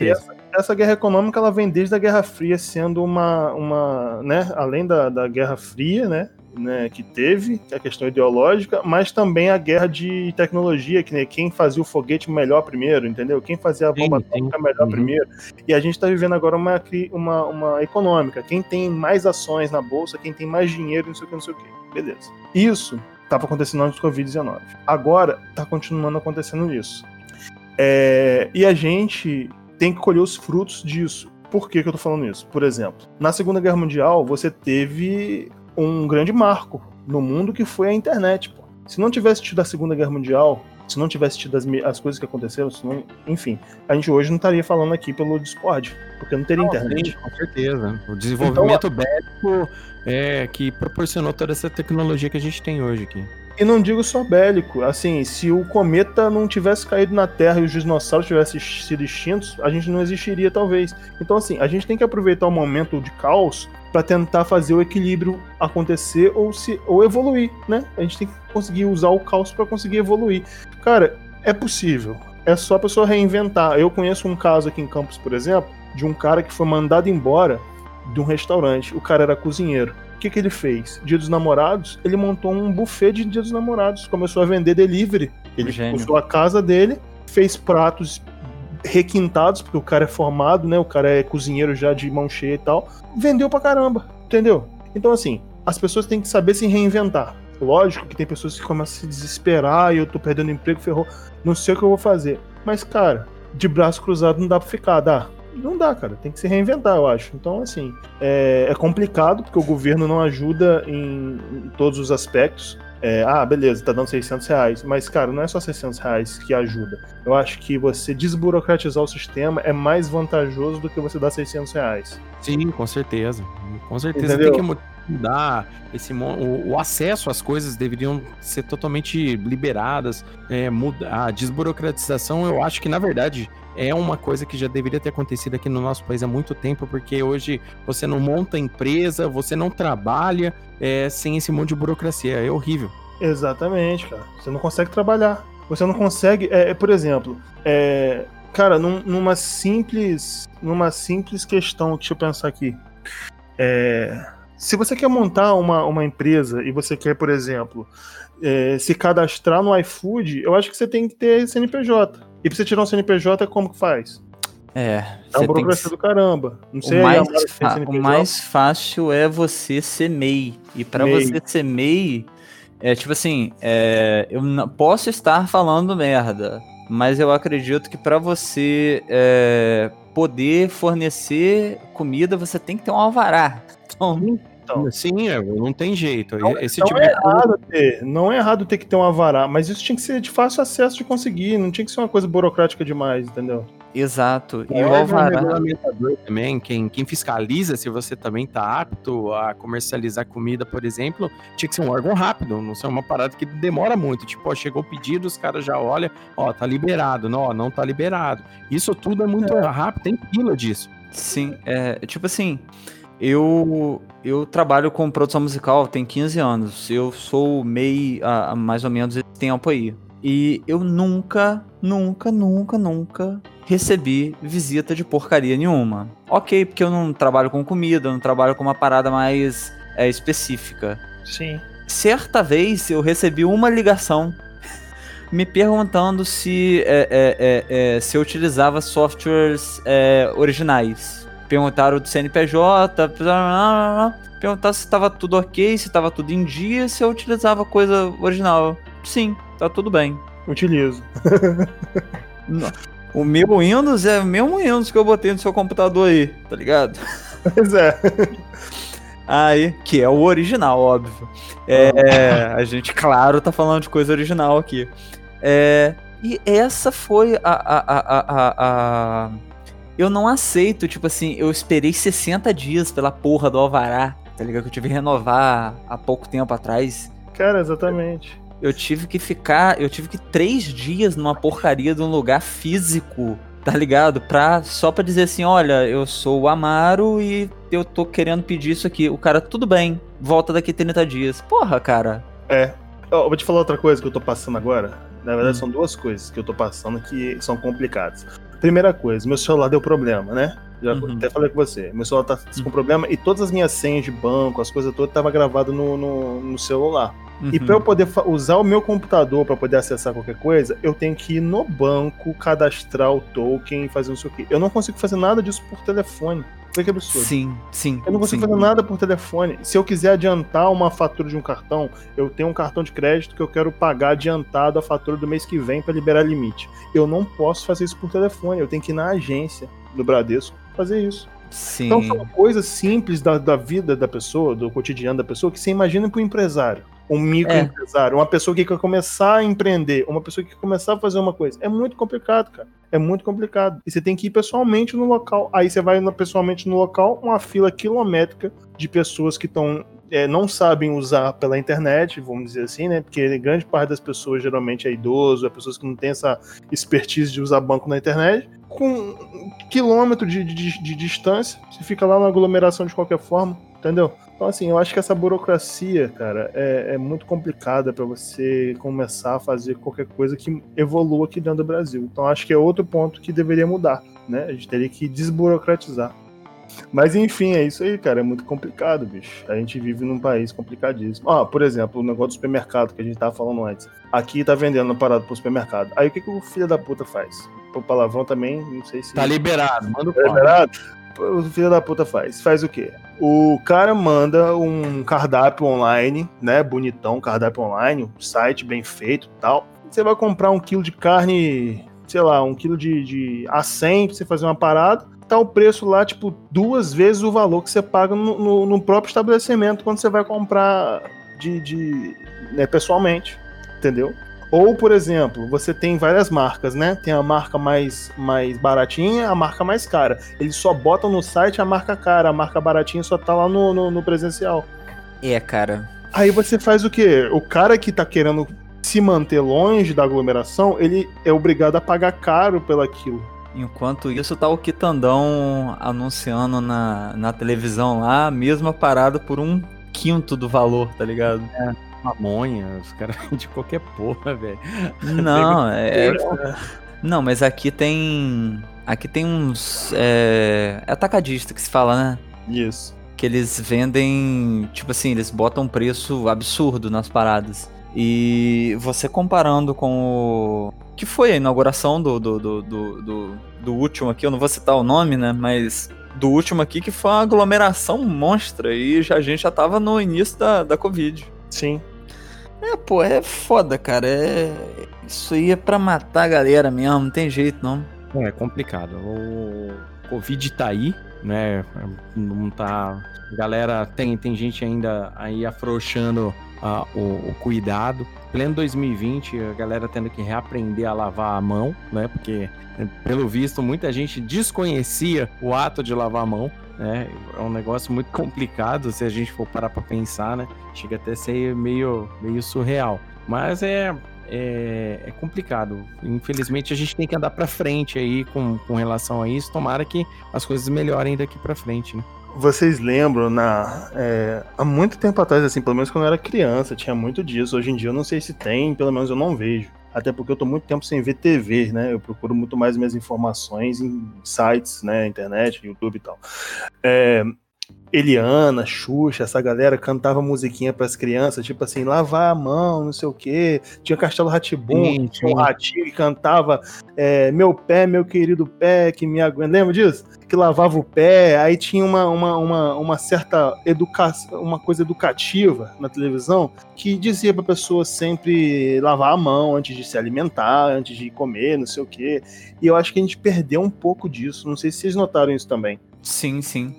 Essa, essa guerra econômica ela vem desde a Guerra Fria sendo uma, uma né, além da, da Guerra Fria, né, né, que teve a questão ideológica, mas também a guerra de tecnologia, que né, quem fazia o foguete melhor primeiro, entendeu? Quem fazia a bomba atômica melhor Uhum. primeiro. E a gente está vivendo agora uma, uma, uma econômica. Quem tem mais ações na bolsa, quem tem mais dinheiro, não sei o que, não sei o que. Beleza. Isso estava acontecendo antes do Covid-19. Agora está continuando acontecendo isso. É, e a gente tem que colher os frutos disso. Por que, que eu tô falando isso? Por exemplo, na Segunda Guerra Mundial, você teve um grande marco no mundo que foi a internet. Pô. Se não tivesse tido a Segunda Guerra Mundial, se não tivesse tido as, as coisas que aconteceram, não- enfim, a gente hoje não estaria falando aqui pelo Discord, porque não teria internet. Sim, com certeza. O desenvolvimento bélico é que proporcionou toda essa tecnologia que a gente tem hoje aqui. E não digo só bélico, assim, se o cometa não tivesse caído na Terra e os dinossauros tivessem sido extintos, a gente não existiria talvez. Então assim, a gente tem que aproveitar o momento de caos para tentar fazer o equilíbrio acontecer ou se ou evoluir, né? A gente tem que conseguir usar o caos para conseguir evoluir. Cara, é possível. É só a pessoa reinventar. Eu conheço um caso aqui em Campos, por exemplo, de um cara que foi mandado embora de um restaurante. O cara era cozinheiro. O que, que ele fez? Dia dos namorados, ele montou um buffet de Dia dos Namorados. Começou a vender delivery. Ele usou a casa dele, fez pratos requintados, porque o cara é formado, né? O cara é cozinheiro já de mão cheia e tal. Vendeu pra caramba, entendeu? Então, assim, as pessoas têm que saber se reinventar. Lógico que tem pessoas que começam a se desesperar e eu tô perdendo emprego, ferrou. Não sei o que eu vou fazer. Mas, cara, de braço cruzado não dá pra ficar, dá? Não dá, cara. Tem que se reinventar, eu acho. Então, assim, é, é complicado porque o governo não ajuda em, em todos os aspectos. É, ah, beleza, tá dando 600 reais. Mas, cara, não é só 600 reais que ajuda. Eu acho que você desburocratizar o sistema é mais vantajoso do que você dar 600 reais. Sim, com certeza. Com certeza Entendeu? tem que mudar esse o, o acesso às coisas deveriam ser totalmente liberadas, é, mudar a desburocratização. Eu acho que na verdade é uma coisa que já deveria ter acontecido aqui no nosso país há muito tempo, porque hoje você não monta empresa, você não trabalha é, sem esse monte de burocracia. É horrível. Exatamente, cara. Você não consegue trabalhar. Você não consegue. é, é, por exemplo, é, cara, num- numa simples. Numa simples questão, deixa eu pensar aqui. É, se você quer montar uma, uma empresa e você quer, por exemplo, é, se cadastrar no iFood, eu acho que você tem que ter CNPJ. E pra você tirar um CNPJ, como que faz? É, É uma tem que burocracia do caramba. Não sei, o, mais se tem fa- o mais fácil é você ser MEI. E MEI. você ser MEI, é tipo assim, é, eu não posso estar falando merda, mas eu acredito que pra você é, poder fornecer comida, você tem que ter um alvará. Então, Então. Sim, é, não tem jeito. Não, Esse não tipo é de errado ter, não é errado ter que ter um avará, mas isso tinha que ser de fácil acesso de conseguir, não tinha que ser uma coisa burocrática demais, entendeu? exato. E É, o alvará. regulamentador também, quem, quem fiscaliza se você também tá apto a comercializar comida, por exemplo, tinha que ser um órgão rápido, não ser uma parada que demora muito. Tipo, ó, chegou o pedido, os caras já olham, ó, tá liberado, não, ó, não tá liberado. Isso tudo é muito rápido, tem fila disso. Sim, é tipo assim, eu eu trabalho com produção musical tem 15 anos. Eu sou MEI há, há mais ou menos esse tempo aí. E eu nunca, nunca, nunca, nunca recebi visita de porcaria nenhuma. Ok, porque eu não trabalho com comida, eu não trabalho com uma parada mais é, específica. Sim. Certa vez eu recebi uma ligação me perguntando se, é, é, é, é, se eu utilizava softwares é, originais. Perguntaram do CNPJ, perguntaram se estava tudo ok, se estava tudo em dia, se eu utilizava coisa original. Sim, tá tudo bem. Utilizo. O meu Windows é o mesmo Windows que eu botei no seu computador aí, tá ligado? Pois é. Aí, que é o original, óbvio. É, a gente, claro, tá falando de coisa original aqui. É, e essa foi a, a, a, a, a- Eu não aceito, tipo assim, eu esperei 60 dias pela porra do Alvará, tá ligado? Que eu tive que renovar há pouco tempo atrás. Cara, exatamente. Eu tive que ficar, eu tive que três dias numa porcaria de um lugar físico, tá ligado? Pra, só pra dizer assim, olha, eu sou o Amaro e eu tô querendo pedir isso aqui. O cara, tudo bem, volta daqui 30 dias. Porra, cara. É. Eu vou te falar outra coisa que eu tô passando agora. Na Hum. verdade, são duas coisas que eu tô passando que são complicadas. Primeira coisa, meu celular deu problema, né? Já Uhum. até falei com você. Meu celular tá com problema e todas as minhas senhas de banco, as coisas todas, tava gravado no, no, no celular. E Uhum. para eu poder usar o meu computador para poder acessar qualquer coisa, eu tenho que ir no banco, cadastrar o token e fazer não sei o quê. Eu não consigo fazer nada disso por telefone. Olha que absurdo. Sim, sim. Eu não consigo sim. fazer nada por telefone. Se eu quiser adiantar uma fatura de um cartão, eu tenho um cartão de crédito que eu quero pagar adiantado a fatura do mês que vem para liberar limite. Eu não posso fazer isso por telefone. Eu tenho que ir na agência do Bradesco fazer isso. Sim. Então são coisas simples da, da vida da pessoa, do cotidiano da pessoa, que você imagina para um empresário, um microempresário, uma pessoa que quer começar a empreender, uma pessoa que quer começar a fazer uma coisa. É muito complicado, cara. É muito complicado. E você tem que ir pessoalmente no local. Aí você vai pessoalmente no local, uma fila quilométrica de pessoas que estão. não sabem usar pela internet, vamos dizer assim, né? Porque grande parte das pessoas geralmente é idoso, é pessoas que não têm essa expertise de usar banco na internet. Com um quilômetro de, de- de distância, você fica lá na aglomeração de qualquer forma, entendeu? Então, assim, eu acho que essa burocracia, cara, é, é muito complicada para você começar a fazer qualquer coisa que evolua aqui dentro do Brasil. Então, acho que é outro ponto que deveria mudar, né? A gente teria que desburocratizar. Mas, enfim, é isso aí, cara. É muito complicado, bicho. A gente vive num país complicadíssimo. Ó, por exemplo, o negócio do supermercado que a gente tava falando antes. Aqui tá vendendo uma parada pro supermercado. Aí o que, que o filho da puta faz? o palavrão também, não sei se. Tá liberado, manda o Tá liberado? O filho da puta faz. Faz o quê? O cara manda um cardápio online, né? Bonitão, cardápio online, um site bem feito tal. Você vai comprar um quilo de carne, sei lá, um quilo de, de A100 pra você fazer uma parada. Tá o preço lá, tipo, duas vezes o valor que você paga no, no- no próprio estabelecimento quando você vai comprar de, de né, pessoalmente. Entendeu? Ou, por exemplo, você tem várias marcas, né? Tem a marca mais, mais baratinha, a marca mais cara. Eles só botam no site a marca cara, a marca baratinha só tá lá no, no, no presencial. É, cara. Aí você faz o quê? O cara que tá querendo se manter longe da aglomeração, ele é obrigado a pagar caro pelaquilo. Enquanto isso, tá o Quitandão anunciando na, na televisão lá, a mesma parada por um quinto do valor, tá ligado? Pamonha, os caras de qualquer porra, velho. Não, é. Não, mas aqui tem. Aqui tem uns. É, é atacadista que se fala, né? Isso. Que eles vendem. Tipo assim, eles botam um preço absurdo nas paradas. E você comparando com o. Que foi a inauguração do, do, do, do, do- do último aqui, eu não vou citar o nome, né? Mas do último aqui, que foi uma aglomeração monstra. E já, a gente já tava no início da, da Covid. Sim. É, pô, é foda, cara. É... Isso aí é pra matar a galera mesmo, não tem jeito não. É complicado. O Covid tá aí, né? Não tá. Galera, tem, tem gente ainda aí afrouxando ah, o, o cuidado. Pleno 2020, a galera tendo que reaprender a lavar a mão, né? Porque, eh, pelo visto, muita gente desconhecia o ato de lavar a mão. Né? É um negócio muito complicado se a gente for parar pra pensar, né? Chega até a ser meio, meio surreal. Mas é, é, é complicado. Infelizmente, a gente tem que andar pra frente aí com, com relação a isso. Tomara que as coisas melhorem daqui pra frente, né? Vocês lembram, na, é, há muito tempo atrás, assim, pelo menos quando eu era criança, tinha muito disso. Hoje em dia eu não sei se tem, pelo menos eu não vejo. Até porque eu tô muito tempo sem ver TV, né? Eu procuro muito mais minhas informações em sites, né? Internet, YouTube e tal. É, Eliana, Xuxa, essa galera cantava musiquinha pras crianças, tipo assim, lavar a mão, não sei o quê. Tinha Castelo Ratibum, tinha um ratinho que cantava é, Meu pé, meu querido pé, que me aguenta. Lembra disso? Que lavava o pé, aí tinha uma, uma, uma, uma certa educação, uma coisa educativa na televisão que dizia pra pessoa sempre lavar a mão antes de se alimentar, antes de comer, não sei o quê. E eu acho que a gente perdeu um pouco disso. Não sei se vocês notaram isso também. Sim, sim.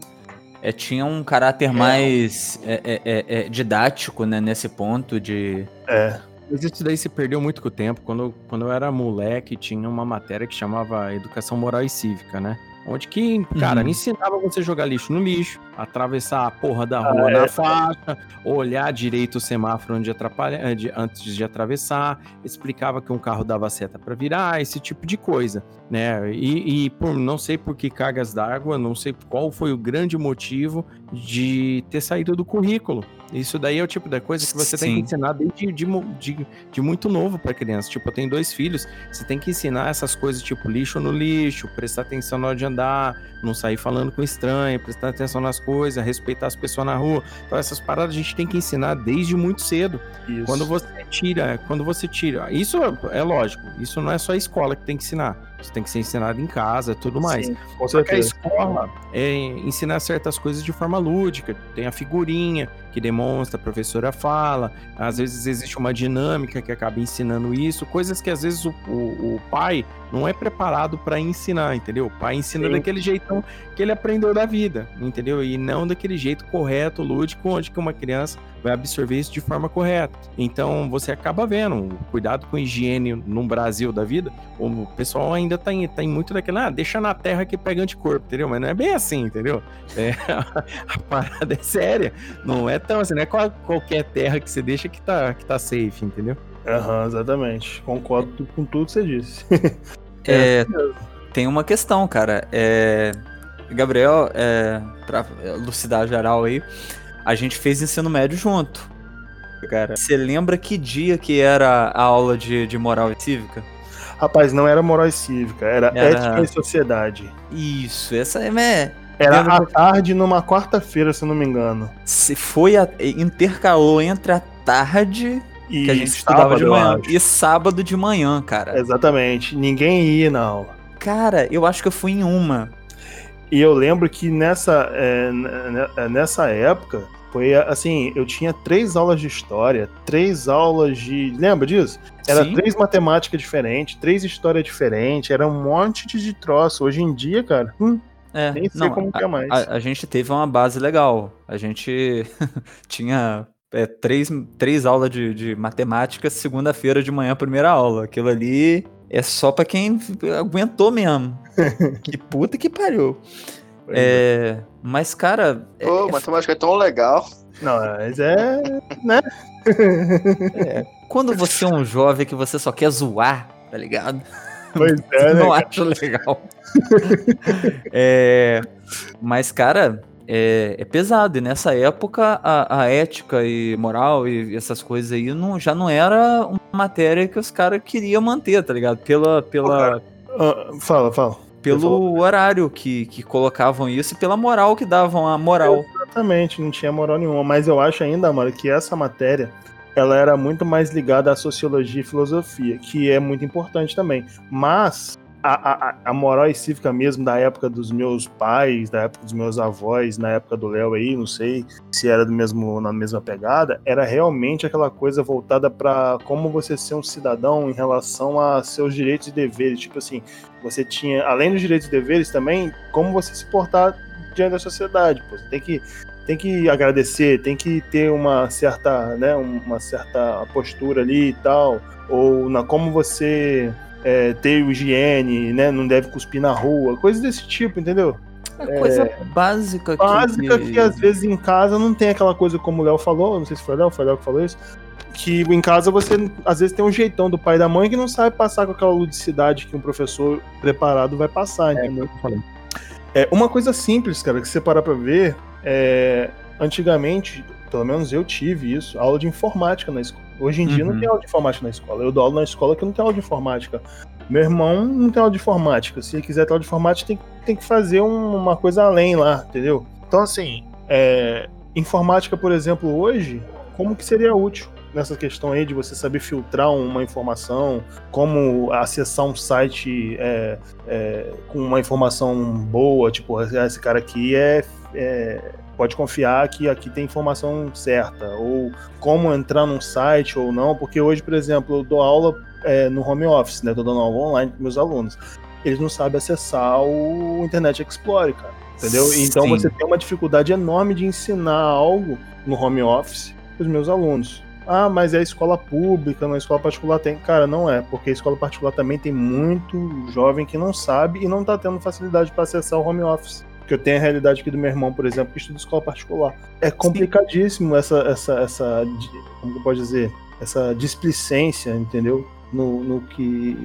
É, tinha um caráter mais é, é, é, é, didático, né, nesse ponto de. É. Mas isso daí se perdeu muito com o tempo. Quando, quando eu era moleque, tinha uma matéria que chamava Educação Moral e Cívica, né? Onde que, cara, Uhum. ensinava você a jogar lixo no lixo, atravessar a porra da rua Ah, na é. faixa, olhar direito o semáforo onde atrapalha, eh, de- antes de atravessar, explicava que um carro dava seta para virar, esse tipo de coisa, né? E, e por não sei por que cargas d'água, não sei qual foi o grande motivo de ter saído do currículo. Isso daí é o tipo da coisa que você tem Sim. que ensinar desde de, de, de muito novo para criança. Tipo, eu tenho dois filhos, você tem que ensinar essas coisas tipo lixo no lixo, prestar atenção na hora de andar, não sair falando com estranho, prestar atenção nas coisas, respeitar as pessoas na rua. Então essas paradas a gente tem que ensinar desde muito cedo. Isso. Quando você tira, quando você tira, isso é lógico, isso não é só a escola que tem que ensinar. Isso tem que ser ensinado em casa, tudo mais. Sim, com Só que a escola é ensinar certas coisas de forma lúdica. Tem a figurinha que demonstra, a professora fala. Às vezes existe uma dinâmica que acaba ensinando isso, coisas que às vezes o, o- o pai não é preparado para ensinar, entendeu? O pai ensina Sim. daquele jeitão que ele aprendeu da vida, entendeu? E não daquele jeito correto, lúdico, onde que uma criança vai absorver isso de forma correta. Então você acaba vendo, cuidado com higiene no Brasil da vida, o pessoal ainda tá em, tá em muito daquele, ah, deixa na terra que pega anticorpo, entendeu? Mas não é bem assim, entendeu? É, a parada é séria. Não é tão assim, não é qual- qualquer terra que você deixa que tá, que tá safe, entendeu? Aham, exatamente. Concordo com tudo que você disse. É, tem uma questão, cara. É, Gabriel, é, pra elucidar geral aí, a gente fez ensino médio junto. Cara, você lembra que dia que era a aula de, de moral e cívica? Rapaz, não era moral e cívica, era, Era- ética e sociedade. Isso, essa é. Era Lembra à tarde numa quarta-feira, se eu não me engano. Se foi a, intercalou entre a tarde E que a gente estudava sábado, de manhã e sábado de manhã, cara. Exatamente. Ninguém ia na aula. Cara, eu acho que eu fui em uma. E eu lembro que nessa, é, ne- nessa época, foi assim, eu tinha três aulas de história, três aulas de. Lembra disso? Era Sim. três matemáticas diferentes, três histórias diferentes, era um monte de, troço. Hoje em dia, cara, hum, É, nem sei não, como que é mais. A, a gente teve uma base legal. A gente tinha é, três, três aulas de, de matemática, segunda-feira de manhã, primeira aula. Aquilo ali é só pra quem aguentou mesmo. que puta que pariu. É. É, mas, cara, é- Pô, é matemática é tão legal. Não, mas é. né? quando você é um jovem que você só quer zoar, tá ligado? Pois é, né? não cara? acho legal. É, mas, cara, é, é pesado. E nessa época, a, a ética e moral e essas coisas aí não, já não era uma matéria que os caras queriam manter, tá ligado? Pela, pela, Ah, fala, fala. pelo horário que, que colocavam isso e pela moral que davam a moral. Exatamente, não tinha moral nenhuma. Mas eu acho ainda, mano, que essa matéria ela era muito mais ligada à sociologia e filosofia, que é muito importante também. Mas a, a, moral e cívica mesmo da época dos meus pais, da época dos meus avós, na época do Léo aí, não sei se era do mesmo na mesma pegada, era realmente aquela coisa voltada para como você ser um cidadão em relação a seus direitos e deveres. Tipo assim, você tinha, além dos direitos e deveres também, como você se portar diante da sociedade. Pô. Você tem que tem que agradecer, tem que ter uma certa, né, uma certa postura ali e tal, ou na como você é, ter higiene, né, não deve cuspir na rua, coisas desse tipo, entendeu? É coisa básica, Básica que às vezes em casa não tem aquela coisa como o Léo falou, não sei se foi o Léo, foi o Léo que falou isso, que em casa você às vezes tem um jeitão do pai e da mãe que não sabe passar com aquela ludicidade que um professor preparado vai passar, entendeu? É, uma coisa simples, cara, que você parar pra ver, é, antigamente, pelo menos eu tive isso, aula de informática na escola. Hoje em dia não Uhum. tem aula de informática na escola. Eu dou aula na escola que não tem aula de informática. Meu irmão não tem aula de informática. Se ele quiser ter aula de informática, tem, tem que fazer um- uma coisa além lá, entendeu? Então, assim, é, informática, por exemplo, hoje, como que seria útil nessa questão aí de você saber filtrar uma informação, como acessar um site é, é, com uma informação boa, tipo, "Ah, esse cara aqui é, é- pode confiar que aqui tem informação certa, ou como entrar num site ou não, porque hoje, por exemplo, eu dou aula é, no home office, né? Tô dando aula online para meus alunos. Eles não sabem acessar o Internet Explorer, cara. Entendeu? Então Sim. você tem uma dificuldade enorme de ensinar algo no home office para os meus alunos. Ah, mas é escola pública, não é escola particular tem. Cara, não é, porque a escola particular também tem muito jovem que não sabe e não tá tendo facilidade para acessar o home office. Porque eu tenho a realidade aqui do meu irmão, por exemplo, que estuda escola particular. É complicadíssimo essa, essa, essa, como pode dizer, essa displicência, entendeu? No, no que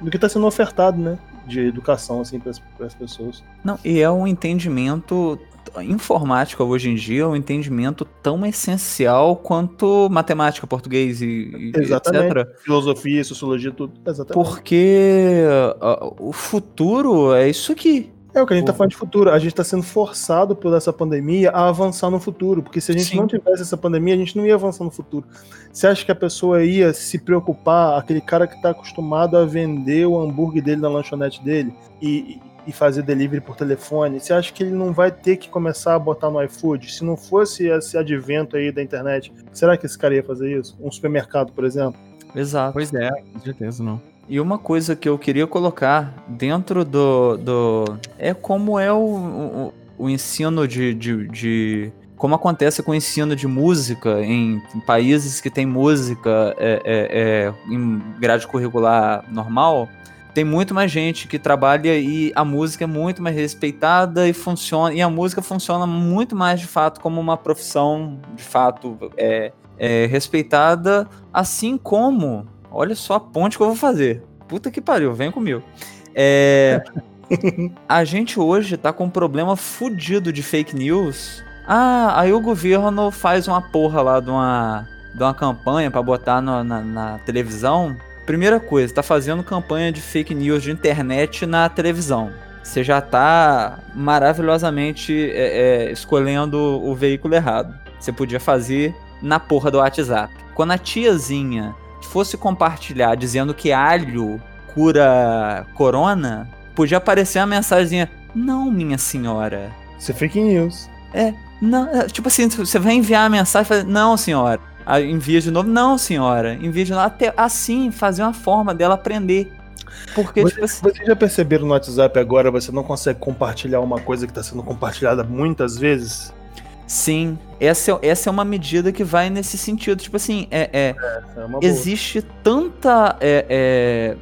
no que está sendo ofertado, né? De educação, assim, para as pessoas. Não, e é um entendimento. Informática hoje em dia é um entendimento tão essencial quanto matemática, português e, e etc. Filosofia, sociologia, tudo. Exatamente. Porque ah, o futuro é isso aqui. É o que a gente tá Pô. falando de futuro. A gente tá sendo forçado por essa pandemia a avançar no futuro. Porque se a gente Sim. não tivesse essa pandemia, a gente não ia avançar no futuro. Você acha que a pessoa ia se preocupar, aquele cara que tá acostumado a vender o hambúrguer dele na lanchonete dele e, e fazer delivery por telefone? Você acha que ele não vai ter que começar a botar no iFood? Se não fosse esse advento aí da internet, será que esse cara ia fazer isso? Um supermercado, por exemplo? Exato. Pois é, com certeza não. E uma coisa que eu queria colocar dentro do. do é como é o, o, o ensino de, de, de- Como acontece com o ensino de música em, em países que tem música é, é, é, em grade curricular normal. Tem muito mais gente que trabalha e a música é muito mais respeitada e funciona. E a música funciona muito mais de fato como uma profissão de fato é, é respeitada, assim como Olha só a ponte que eu vou fazer. Puta que pariu, vem comigo. É, a gente hoje tá com um problema fudido de fake news. Ah, aí o governo faz uma porra lá de uma, de uma campanha pra botar no- na, na televisão. Primeira coisa, tá fazendo campanha de fake news de internet na televisão. Você já tá maravilhosamente é, é, escolhendo o veículo errado. Você podia fazer na porra do WhatsApp. Quando a tiazinha fosse compartilhar dizendo que alho cura corona, podia aparecer a mensagenzinha, não, minha senhora. Isso é fake news. Não, é, tipo assim, você vai enviar a mensagem e fala, não, senhora. Aí envia de novo, não, senhora. Envia de novo, até assim, fazer uma forma dela aprender. Porque, Você- tipo assim, Vocês já perceberam no WhatsApp agora, você não consegue compartilhar uma coisa que está sendo compartilhada muitas vezes? Sim, essa é, essa é uma medida que vai nesse sentido. Tipo assim, é, é, É boa. existe tanta. é, é,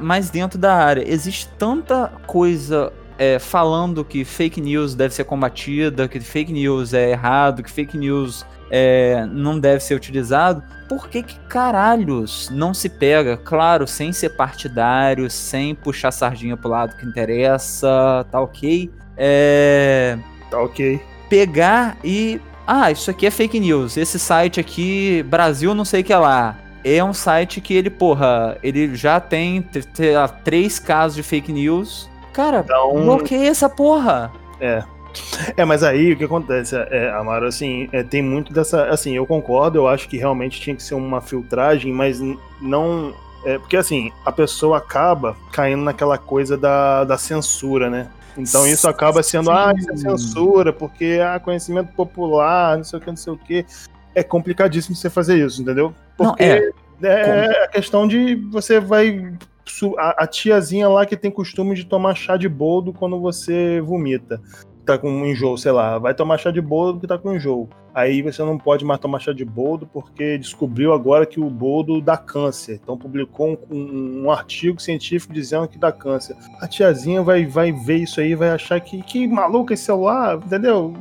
mais dentro da área, existe tanta coisa é, falando que fake news deve ser combatida, que fake news é errado, que fake news é, não deve ser utilizado. Por que, que caralhos não se pega? Claro, sem ser partidário, sem puxar sardinha pro lado que interessa, tá ok. É Tá ok. Pegar e. Ah, isso aqui é fake news. Esse site aqui, Brasil não sei o que lá. É um site que ele, porra, ele já tem três casos de fake news. Cara, Então, bloqueia essa porra. É. É, mas aí o que acontece, é, Amaro, assim, é, tem muito dessa. Assim, eu concordo, eu acho que realmente tinha que ser uma filtragem, mas não. É, porque assim, a pessoa acaba caindo naquela coisa da, da censura, né? Então isso acaba sendo, ah, isso é censura, porque ah, conhecimento popular, não sei o que, não sei o que. É complicadíssimo você fazer isso, entendeu? Não, Porque é. é a questão de você vai. A, a tiazinha lá que tem costume de tomar chá de boldo quando você vomita. Tá com um enjoo, sei lá, vai tomar chá de boldo porque tá com enjoo. Aí você não pode mais tomar chá de boldo porque descobriu agora que o boldo dá câncer. Então publicou um, um- um artigo científico dizendo que dá câncer. A tiazinha vai, vai ver isso aí, vai achar que, que maluco esse celular, entendeu?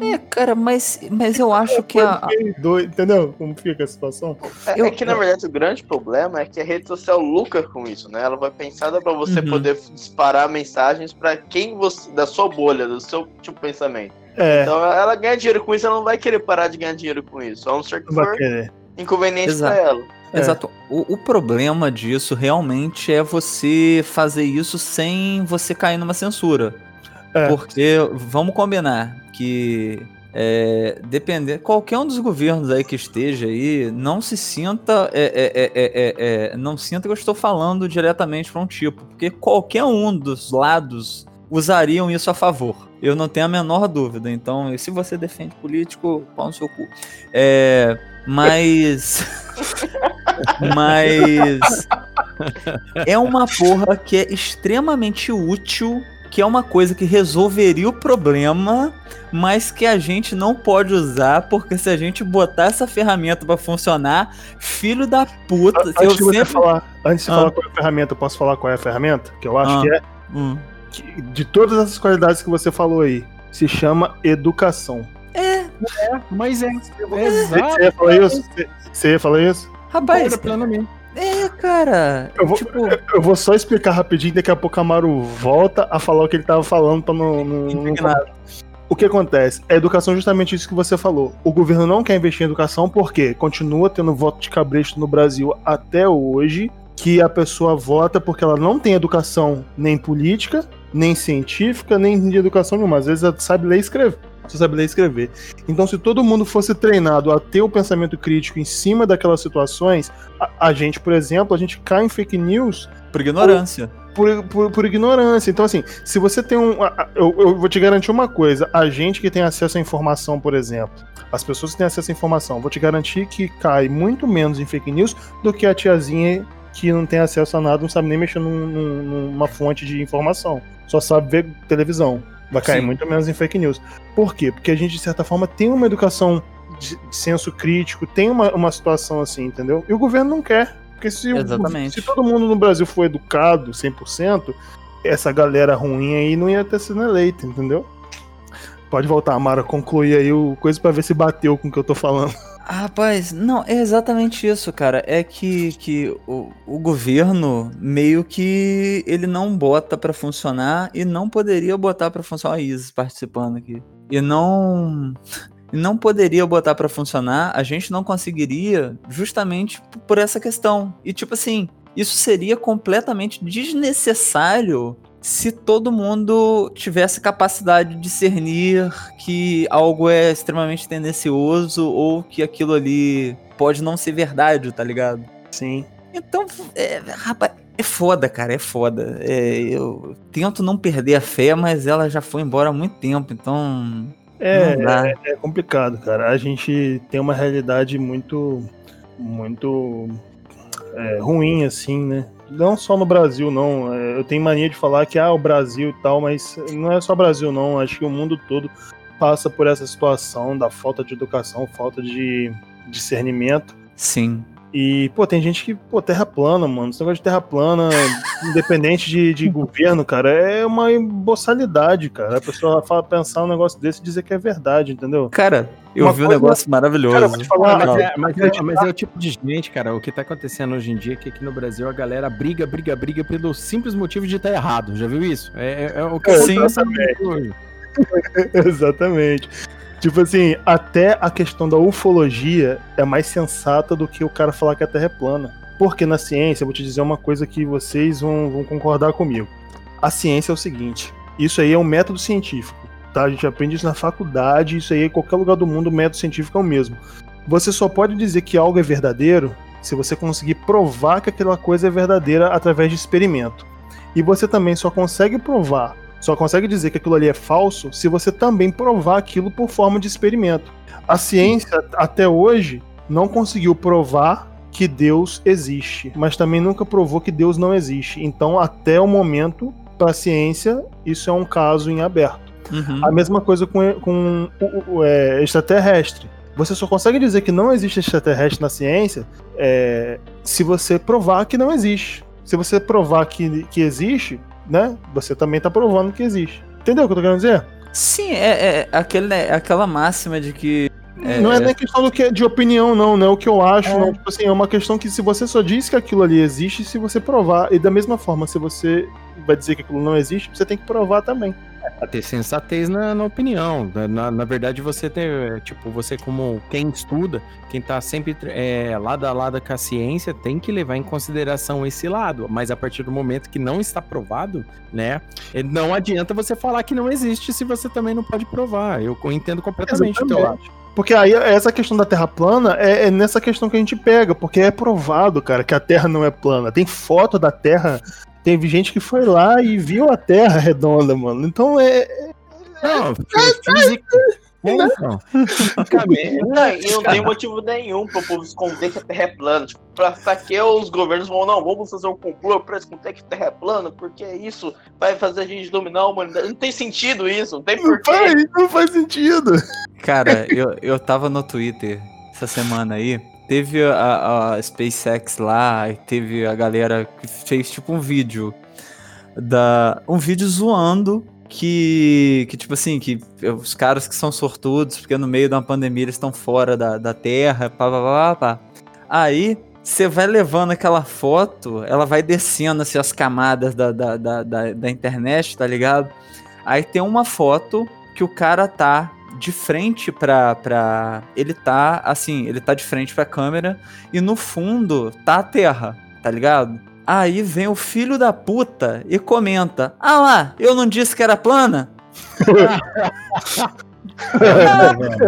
É, cara, mas, mas eu acho que a. Doido, entendeu? Como fica a situação? É, Eu- é que na verdade o grande problema é que a rede social lucra com isso, né? Ela vai pensada pra você Uhum. poder disparar mensagens pra quem você da sua bolha, do seu tipo de pensamento. É, Então ela ganha dinheiro com isso, ela não vai querer parar de ganhar dinheiro com isso, a não ser que não vai for inconveniente Exato. pra ela. É. Exato. O, o problema disso realmente é você fazer isso sem você cair numa censura. É. Porque vamos combinar que é, depender qualquer um dos governos aí que esteja aí não se sinta é, é, é, é, é, não sinta que eu estou falando diretamente para um tipo porque qualquer um dos lados usariam isso a favor. Eu não tenho a menor dúvida. Então se você defende político pau no seu cu. É, mas mas é uma porra que é extremamente útil que é uma coisa que resolveria o problema, mas que a gente não pode usar, porque se a gente botar essa ferramenta pra funcionar, filho da puta. Antes eu de você sempre- falar, antes de Ah. falar qual é a ferramenta, eu posso falar qual é a ferramenta? Que eu acho Ah. que é Hum. que, de todas essas qualidades que você falou aí, se chama educação. Mas é. Você Exato. ia falar isso? Você- Você ia falar isso? Rapaz, plenamente. É, cara. Eu vou, Tipo, eu vou só explicar rapidinho, daqui a pouco a Maru volta a falar o que ele tava falando pra não. não. O que acontece? A educação é justamente isso que você falou. O governo não quer investir em educação porque continua tendo voto de cabresto no Brasil até hoje, que a pessoa vota porque ela não tem educação nem política, nem científica, nem de educação nenhuma. Às vezes ela sabe ler e escrever. Só sabe ler e escrever. Então, se todo mundo fosse treinado a ter o pensamento crítico em cima daquelas situações, a, a gente, por exemplo, a gente cai em fake news por ignorância. por, por, por ignorância. Então, assim, se você tem um. Eu, eu vou te garantir uma coisa: a gente que tem acesso à informação, por exemplo, as pessoas que têm acesso à informação, vou te garantir que cai muito menos em fake news do que a tiazinha que não tem acesso a nada, não sabe nem mexer num- num- numa fonte de informação, só sabe ver televisão. Vai cair Sim. muito menos em fake news. Por quê? Porque a gente, de certa forma, tem uma educação de senso crítico, tem uma, uma situação assim, entendeu? E o governo não quer. Porque se, o- se todo mundo no Brasil for educado 100%, essa galera ruim aí não ia ter sido eleita, entendeu? Pode voltar, Mara, concluir aí o coisa pra ver se bateu com o que eu tô falando. Ah, Rapaz, não, é exatamente isso, cara. É que, que o, o governo meio que ele não bota pra funcionar e não poderia botar pra funcionar. Olha a Isis participando aqui. E não. Não poderia botar pra funcionar, a gente não conseguiria justamente por essa questão. E tipo assim, isso seria completamente desnecessário se todo mundo tivesse capacidade de discernir que algo é extremamente tendencioso ou que aquilo ali pode não ser verdade, tá ligado? Sim. Então, é, rapaz, É foda, cara, é foda. É, eu tento não perder a fé, mas ela já foi embora há muito tempo, então. É, é, é complicado, cara. A gente tem uma realidade muito, muito é, ruim, assim, né? Não só no Brasil, não. É, Eu tenho mania de falar que ah, o Brasil e tal, mas não é só Brasil, não. Acho que o mundo todo passa por essa situação da falta de educação, falta de discernimento. Sim. E, pô, tem gente que, pô, terra plana, mano. Esse negócio de terra plana, independente de, de governo, cara, é uma boçalidade, cara. A pessoa fala, pensar um negócio desse e dizer que é verdade, entendeu? Cara, eu Uma vi um negócio maravilhoso. Cara, eu vou te falar, mas, não, é, mas, é, mas é o tipo de gente, cara, o que tá acontecendo hoje em dia é que aqui no Brasil a galera briga, briga, briga pelo simples motivo de estar errado. Já viu isso? É, é- é o que É, acontece exatamente. Exatamente. Tipo assim, até a questão da ufologia é mais sensata do que o cara falar que a Terra é plana. Porque na ciência, eu vou te dizer uma coisa que vocês vão, vão concordar comigo. A ciência é o seguinte: isso aí é um método científico. Tá? A gente aprende isso na faculdade, isso aí em qualquer lugar do mundo, o método científico é o mesmo. Você só pode dizer que algo é verdadeiro se você conseguir provar que aquela coisa é verdadeira através de experimento. E você também só consegue provar só consegue dizer que aquilo ali é falso se você também provar aquilo por forma de experimento. A ciência, até hoje, não conseguiu provar que Deus existe, mas também nunca provou que Deus não existe. Então, até o momento, para a ciência, isso é um caso em aberto. Uhum. A mesma coisa com, com o, o- é, extraterrestre. Você só consegue dizer que não existe extraterrestre na ciência é, se você provar que não existe. Se você provar que, que existe, né? Você também tá provando que existe. Entendeu o que eu tô querendo dizer? Sim, é, é aquele, é aquela máxima de que. É, não é nem questão do que, de opinião, não, não é o que eu acho. Não. Tipo assim, é uma questão que se você só diz que aquilo ali existe, se você provar. E da mesma forma, se você vai dizer que aquilo não existe, você tem que provar também. Pra ter sensatez na, na opinião. Na- Na, na verdade, você tem, é, tipo, você como quem estuda, quem tá sempre é, lado a lado com a ciência, tem que levar em consideração esse lado. Mas a partir do momento que não está provado, né, é, não adianta você falar que não existe se você também não pode provar. Eu entendo completamente o teu lado. Porque aí essa questão da Terra plana é, é nessa questão que a gente pega, porque é provado, cara, que a Terra não é plana. Tem foto da Terra, teve gente que foi lá e viu a Terra redonda, mano. Então é. Não, física. Então, basicamente, Não, e não tem motivo nenhum pro povo esconder que a Terra é plana. Tipo, pra, pra que os governos vão, não, vamos fazer um complô pra esconder que a Terra é plana, porque isso vai fazer a gente dominar a humanidade. Não tem sentido isso, não tem Não porquê. faz, não faz sentido. Cara, eu, eu tava no Twitter essa semana aí. Teve a, a SpaceX lá, teve a galera que fez tipo um vídeo. da Um vídeo zoando que, que, tipo assim, que os caras que são sortudos, porque no meio uma pandemia eles estão fora da, da Terra, pá, pá, pá, pá. Aí você vai levando aquela foto, ela vai descendo assim, as camadas da, da, da, da, da internet, tá ligado? Aí tem uma foto que o cara tá de frente pra, pra. Ele tá assim, ele tá de frente pra câmera e no fundo tá a terra, tá ligado? Aí vem o filho da puta e comenta: Ah lá, eu não disse que era plana?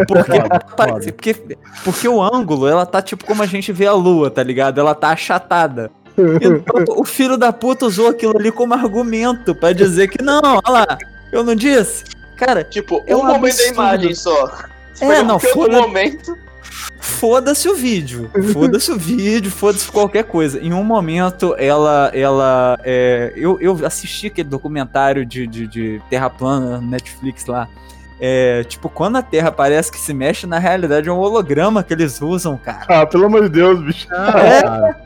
Porque, parece- porque, porque o ângulo, ela tá tipo como a gente vê a lua, tá ligado? Ela tá achatada. Então, o filho da puta usou aquilo ali como argumento pra dizer que não, olha lá, eu não disse. Cara, Tipo, É um um momento da absurdo. imagem só. É, Foi não, outro foda- momento. foda-se o vídeo. Foda-se o vídeo, foda-se qualquer coisa. Em um momento, ela. ela é, eu, eu assisti aquele documentário de, de, de Terra Plana Netflix lá. É, tipo, quando a Terra parece que se mexe, na realidade é um holograma que eles usam, cara. Ah, pelo amor de Deus, bicho. Não, É. cara.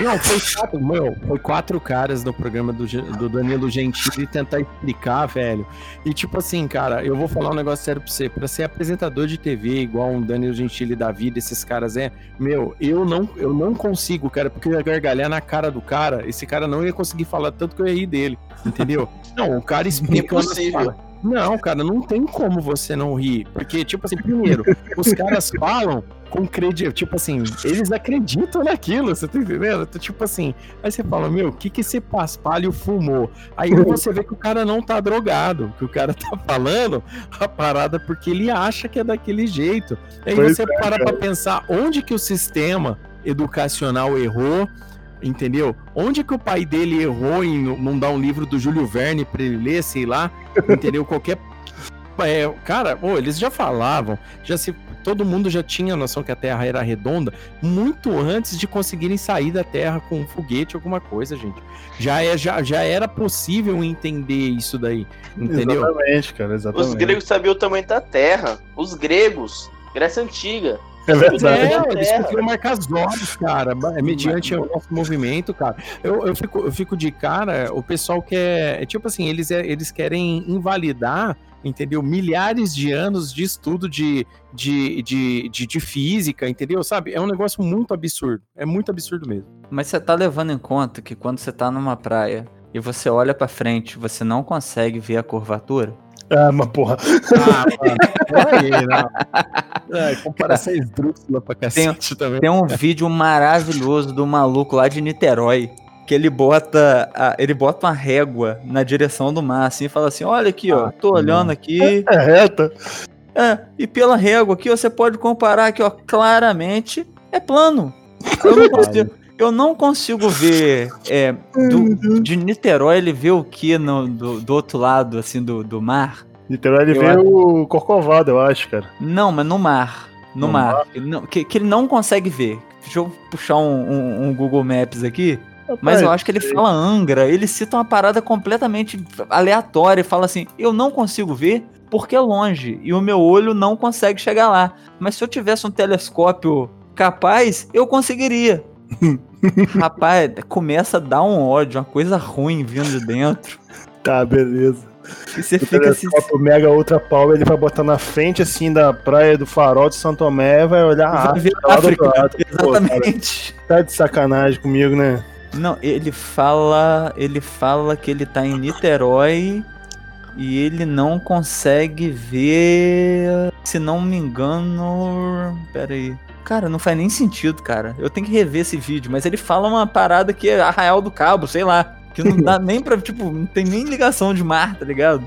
Não, foi quatro, meu, foi quatro caras no programa do, do Danilo Gentili tentar explicar, velho. E tipo assim, cara, eu vou falar um negócio sério pra você. Pra ser apresentador de TV, igual um Danilo Gentili da vida, esses caras é, meu, eu não, eu não consigo, cara, porque eu ia gargalhar na cara do cara, esse cara não ia conseguir falar tanto que eu ia rir dele, entendeu? Não, o cara explicando. Impossível. Não, cara, não tem como você não rir. Porque, tipo assim, primeiro, os caras falam com credibilidade. Tipo assim, eles acreditam naquilo, você tá entendendo? Então, tipo assim, aí você fala, meu, o que que esse paspalho fumou? Aí você vê que o cara não tá drogado, que o cara tá falando a parada porque ele acha que é daquele jeito. Aí Pois você para pra pensar onde que o sistema educacional errou Entendeu? Onde que o pai dele errou em não dar um livro do Júlio Verne pra ele ler, sei lá, entendeu? Qualquer. É, cara, ô, eles já falavam, já se. Todo mundo já tinha a noção que a Terra era redonda muito antes de conseguirem sair da Terra com um foguete, alguma coisa, gente. Já, é, já, já era possível entender isso daí, entendeu? Exatamente, cara, exatamente. Os gregos sabiam o tamanho da Terra. Os gregos, Grécia Antiga. É verdade. É, eles conseguiram marcar as horas, cara, é mediante o nosso movimento, cara. Eu, eu, fico, eu fico de cara, o pessoal quer. É tipo assim, eles, é- eles querem invalidar, entendeu? Milhares de anos de estudo de, de, de, de, de física, entendeu? Sabe? É um negócio muito absurdo. É muito absurdo mesmo. Mas você tá levando em conta que quando você tá numa praia e você olha pra frente, você não consegue ver a curvatura? Ah, mas porra. Ah, mano. Peraí, não. É, comparação esdrúxula pra cacete também. Tem um vídeo maravilhoso do maluco lá de Niterói. Que ele bota, a- ele bota uma régua na direção do mar, assim, e fala assim: Olha aqui, ó, tô olhando aqui. É reta. É, e pela régua aqui, ó, você pode comparar aqui, ó, claramente é plano. Eu não consigo, eu não consigo ver é, do- de Niterói ele vê o que no, do, do outro lado, assim, do, do mar. Literal, ele Eu vê acho- o Corcovado, eu acho, cara. Não, mas no mar. No, No mar. Que, não- que- que ele não consegue ver. Deixa eu puxar um, um- um Google Maps aqui. Mas eu acho que ele fala Angra. Ele cita uma parada completamente aleatória e fala assim: Eu não consigo ver porque é longe e o meu olho não consegue chegar lá. Mas se eu tivesse um telescópio capaz, eu conseguiria. Rapaz, começa a dar um ódio, uma coisa ruim vindo de dentro. Tá, beleza. E você O fica assim. telescópio Mega Ultra Power ele vai botar na frente, assim, da praia do farol de Santo Tomé, vai olhar a Vai ver África lá do lado. Pô, Exatamente. tá de sacanagem comigo, né? Não, ele fala, ele fala que ele tá em Niterói e ele não consegue ver, se não me engano, pera aí. Cara, não faz nem sentido, cara. Eu tenho que rever esse vídeo, mas ele fala uma parada que é Arraial do Cabo, sei lá, que não dá nem pra, tipo, não tem nem ligação de mar, tá ligado?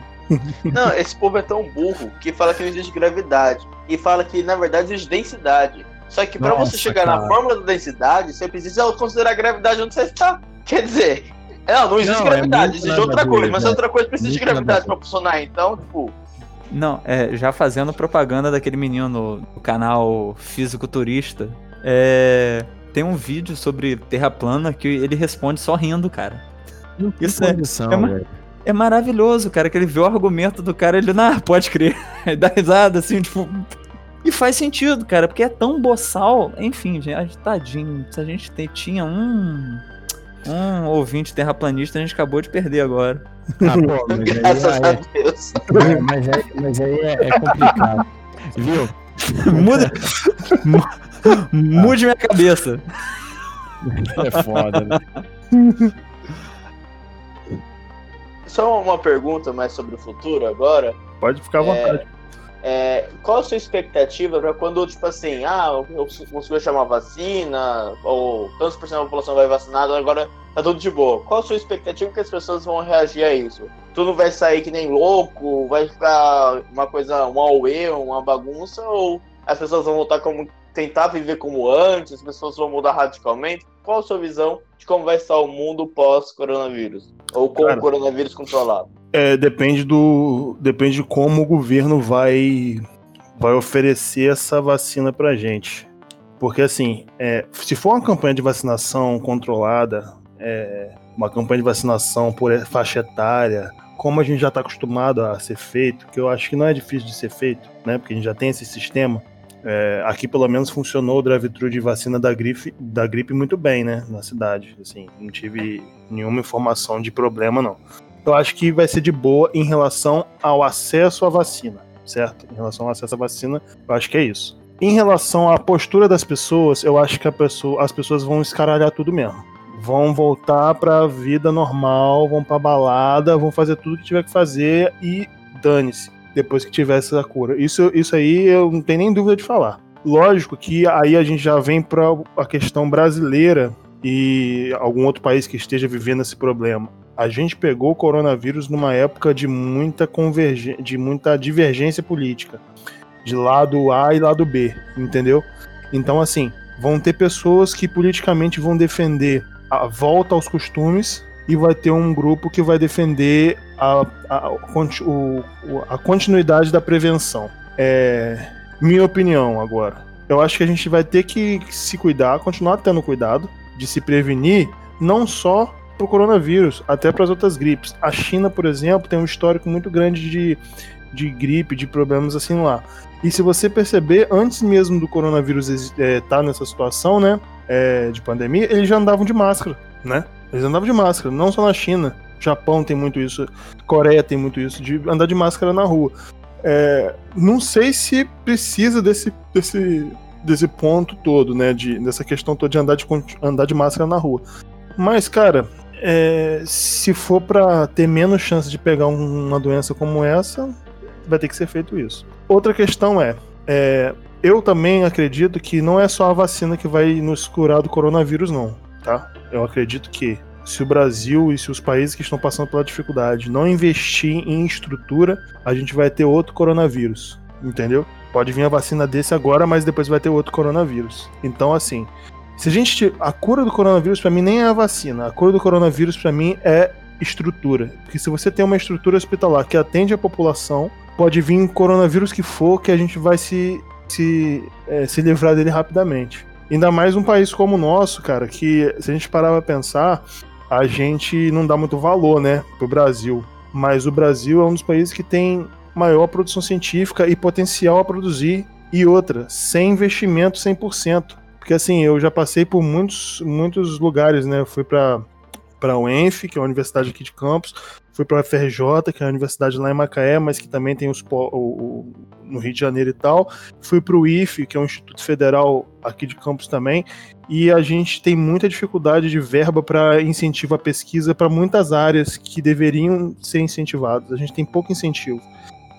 Não, esse povo é tão burro que fala que não existe gravidade. E fala que, na verdade, existe densidade. Só que pra Nossa, você chegar na cara. fórmula da densidade, você precisa considerar a gravidade onde você está. Quer dizer, não, não existe Não, é gravidade, muito existe outra coisa. Mas velho. outra coisa precisa de Muito gravidade pra funcionar. Então, tipo, Não, é, já fazendo propaganda daquele menino no, no canal Fisiculturista, é, tem um vídeo sobre terra plana que ele responde só rindo, cara. Não Isso é- condição, é uma-. É maravilhoso, cara, que ele vê o argumento do cara, ele, não, pode crer. Ele dá risada, assim, tipo... E faz sentido, cara, porque é tão boçal. Enfim, gente, tadinho, se a gente te- tinha um... Um ouvinte terraplanista, a gente acabou de perder agora. Ah, pô, mas aí, graças a Deus. é, mas aí, mas aí é, é complicado. Viu? Muda... mu- Mude minha cabeça. É foda, né? Só uma pergunta mais sobre o futuro agora. Pode ficar à vontade. É, qual a sua expectativa para quando, tipo assim, ah, eu consigo chamar vacina, ou tantos por cento da população vai vacinada, agora tá tudo de boa. Qual a sua expectativa que as pessoas vão reagir a isso? Tudo vai sair que nem louco, vai ficar uma coisa, um auê, uma bagunça, ou as pessoas vão voltar como tentar viver como antes, as pessoas vão mudar radicalmente? Qual a sua visão de como vai estar o mundo pós-coronavírus? Ou com Cara. o coronavírus controlado? É, depende do. Depende de como o governo vai, vai oferecer essa vacina pra gente. Porque assim, é, se for uma campanha de vacinação controlada, é, uma campanha de vacinação por faixa etária, como a gente já está acostumado a ser feito, que eu acho que não é difícil de ser feito, né? Porque a gente já tem esse sistema. É, aqui pelo menos funcionou o drive-thru de vacina da gripe, da gripe muito bem, né? Na cidade. Assim, não tive nenhuma informação de problema, não eu acho que vai ser de boa em relação ao acesso à vacina, certo? Em relação ao acesso à vacina, eu acho que é isso. Em relação à postura das pessoas, eu acho que a pessoa- as pessoas vão escaralhar tudo mesmo. Vão voltar pra vida normal, vão pra balada, vão fazer tudo que tiver que fazer e dane-se, depois que tiver essa cura. Isso, isso aí eu não tenho nem dúvida de falar. Lógico que aí a gente já vem pra a questão brasileira e algum outro país que esteja vivendo esse problema a gente pegou o coronavírus numa época de muita convergência, de muita divergência política, de lado A e lado B, entendeu? Então assim, vão ter pessoas que politicamente vão defender a volta aos costumes e vai ter um grupo que vai defender a, a, a continuidade da prevenção. É minha opinião agora. Eu acho que a gente vai ter que se cuidar, continuar tendo cuidado de se prevenir, não só para o coronavírus, até para as outras gripes. A China, por exemplo, tem um histórico muito grande de, de gripe, de problemas assim lá. E se você perceber, antes mesmo do coronavírus estar nessa situação, né, é, de pandemia, eles já andavam de máscara, né? Eles andavam de máscara, não só na China. Japão tem muito isso, Coreia tem muito isso, de andar de máscara na rua. É, não sei se precisa desse, desse, desse ponto todo, né? De, dessa questão toda de andar de, andar de máscara na rua. Mas, cara, é, se for pra ter menos chance de pegar um- uma doença como essa, vai ter que ser feito isso. Outra questão é, é, eu também acredito que não é só a vacina que vai nos curar do coronavírus, não, tá? Eu acredito que se o Brasil e se os países que estão passando pela dificuldade não investir em estrutura, a gente vai ter outro coronavírus, entendeu? Pode vir a vacina desse agora, mas depois vai ter outro coronavírus. Então, assim, se a gente. A cura do coronavírus, pra mim, nem é a vacina. A cura do coronavírus, pra mim, é estrutura. Porque se você tem uma estrutura hospitalar que atende a população, pode vir coronavírus que for, que a gente vai se, se, eh, se livrar dele rapidamente. Ainda mais um país como o nosso, cara, que se a gente parar pra pensar, a gente não dá muito valor, né, pro Brasil. Mas o Brasil é um dos países que tem maior produção científica e potencial a produzir. E outra, sem investimento 100%. Porque assim, eu já passei por muitos, muitos lugares, né? Eu fui para para a UENF, que é a universidade aqui de Campos, fui para a FRJ, que é a universidade lá em Macaé, mas que também tem os o, o- no Rio de Janeiro e tal. Fui para o IFE, que é um instituto federal aqui de Campos também, e a gente tem muita dificuldade de verba para incentivo à pesquisa para muitas áreas que deveriam ser incentivadas. A gente tem pouco incentivo.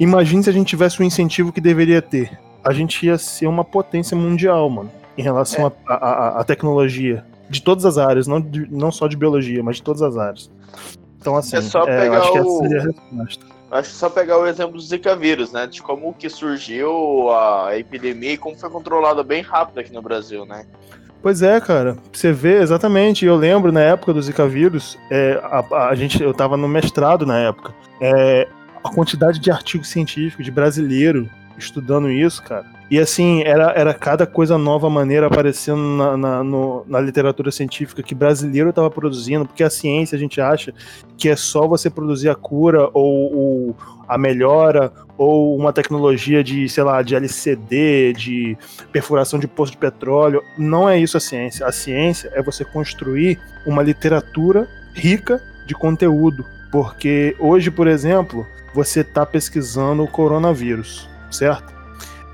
Imagine se a gente tivesse o incentivo que deveria ter. A gente ia ser uma potência mundial, mano, em relação à à- à tecnologia. De todas as áreas, não, de- não só de biologia, mas de todas as áreas. Então, assim, É só é, eu pegar acho que essa seria a resposta. Acho que só pegar o exemplo do Zika vírus, né? De como que surgiu a epidemia e como foi controlada bem rápido aqui no Brasil, né? Pois é, cara. Você vê exatamente. Eu lembro na época do Zika vírus, é, a, a gente, eu tava no mestrado na época. É, a quantidade de artigo científico de brasileiro estudando isso, cara. E assim, era, era cada coisa nova maneira aparecendo na, na, no- na literatura científica que brasileiro estava produzindo, porque a ciência a gente acha que é só você produzir a cura ou, ou a melhora ou uma tecnologia de, sei lá, de LCD, de perfuração de poço de petróleo. Não é isso a ciência. A ciência é você construir uma literatura rica de conteúdo. Porque hoje, por exemplo, você está pesquisando o coronavírus, certo?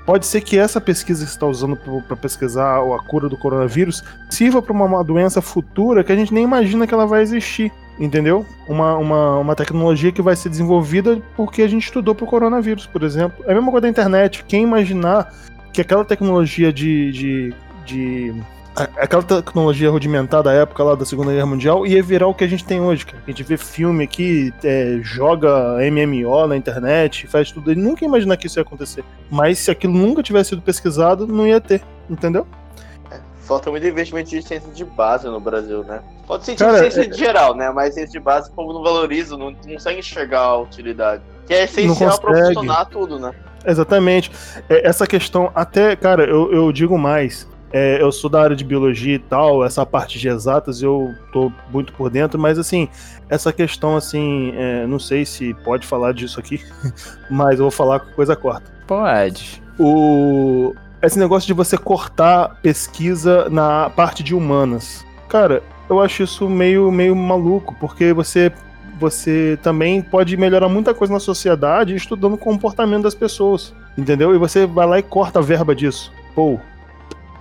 Pode ser que essa pesquisa que você está usando para pesquisar a cura do coronavírus sirva para uma, doença futura que a gente nem imagina que ela vai existir, entendeu? Uma, uma, uma tecnologia que vai ser desenvolvida porque a gente estudou para o coronavírus, por exemplo. É a mesma coisa da internet. Quem imaginar que aquela tecnologia de. de, de aquela tecnologia rudimentar da época lá da Segunda Guerra Mundial ia virar o que a gente tem hoje, cara. A gente vê filme aqui, é, joga MMO na internet, faz tudo. Ele nunca ia imaginar que isso ia acontecer. Mas se aquilo nunca tivesse sido pesquisado, não ia ter, entendeu? Falta muito investimento de ciência de base no Brasil, né? Pode ser Cara, ciência é- de geral, né? Mas ciência de base o povo não valoriza, não, não consegue enxergar a utilidade. Que é essencial pra funcionar tudo, né? Exatamente. É, essa questão, até, cara, eu, eu digo mais. É, eu sou da área de biologia e tal, essa parte de exatas eu tô muito por dentro, mas assim, essa questão, assim, é, não sei se pode falar disso aqui, mas eu vou falar com coisa corta. Pode. O, esse negócio de você cortar pesquisa na parte de humanas. Cara, eu acho isso meio, meio maluco, porque você, você também pode melhorar muita coisa na sociedade estudando o comportamento das pessoas, entendeu? E você vai lá e corta a verba disso. Pô,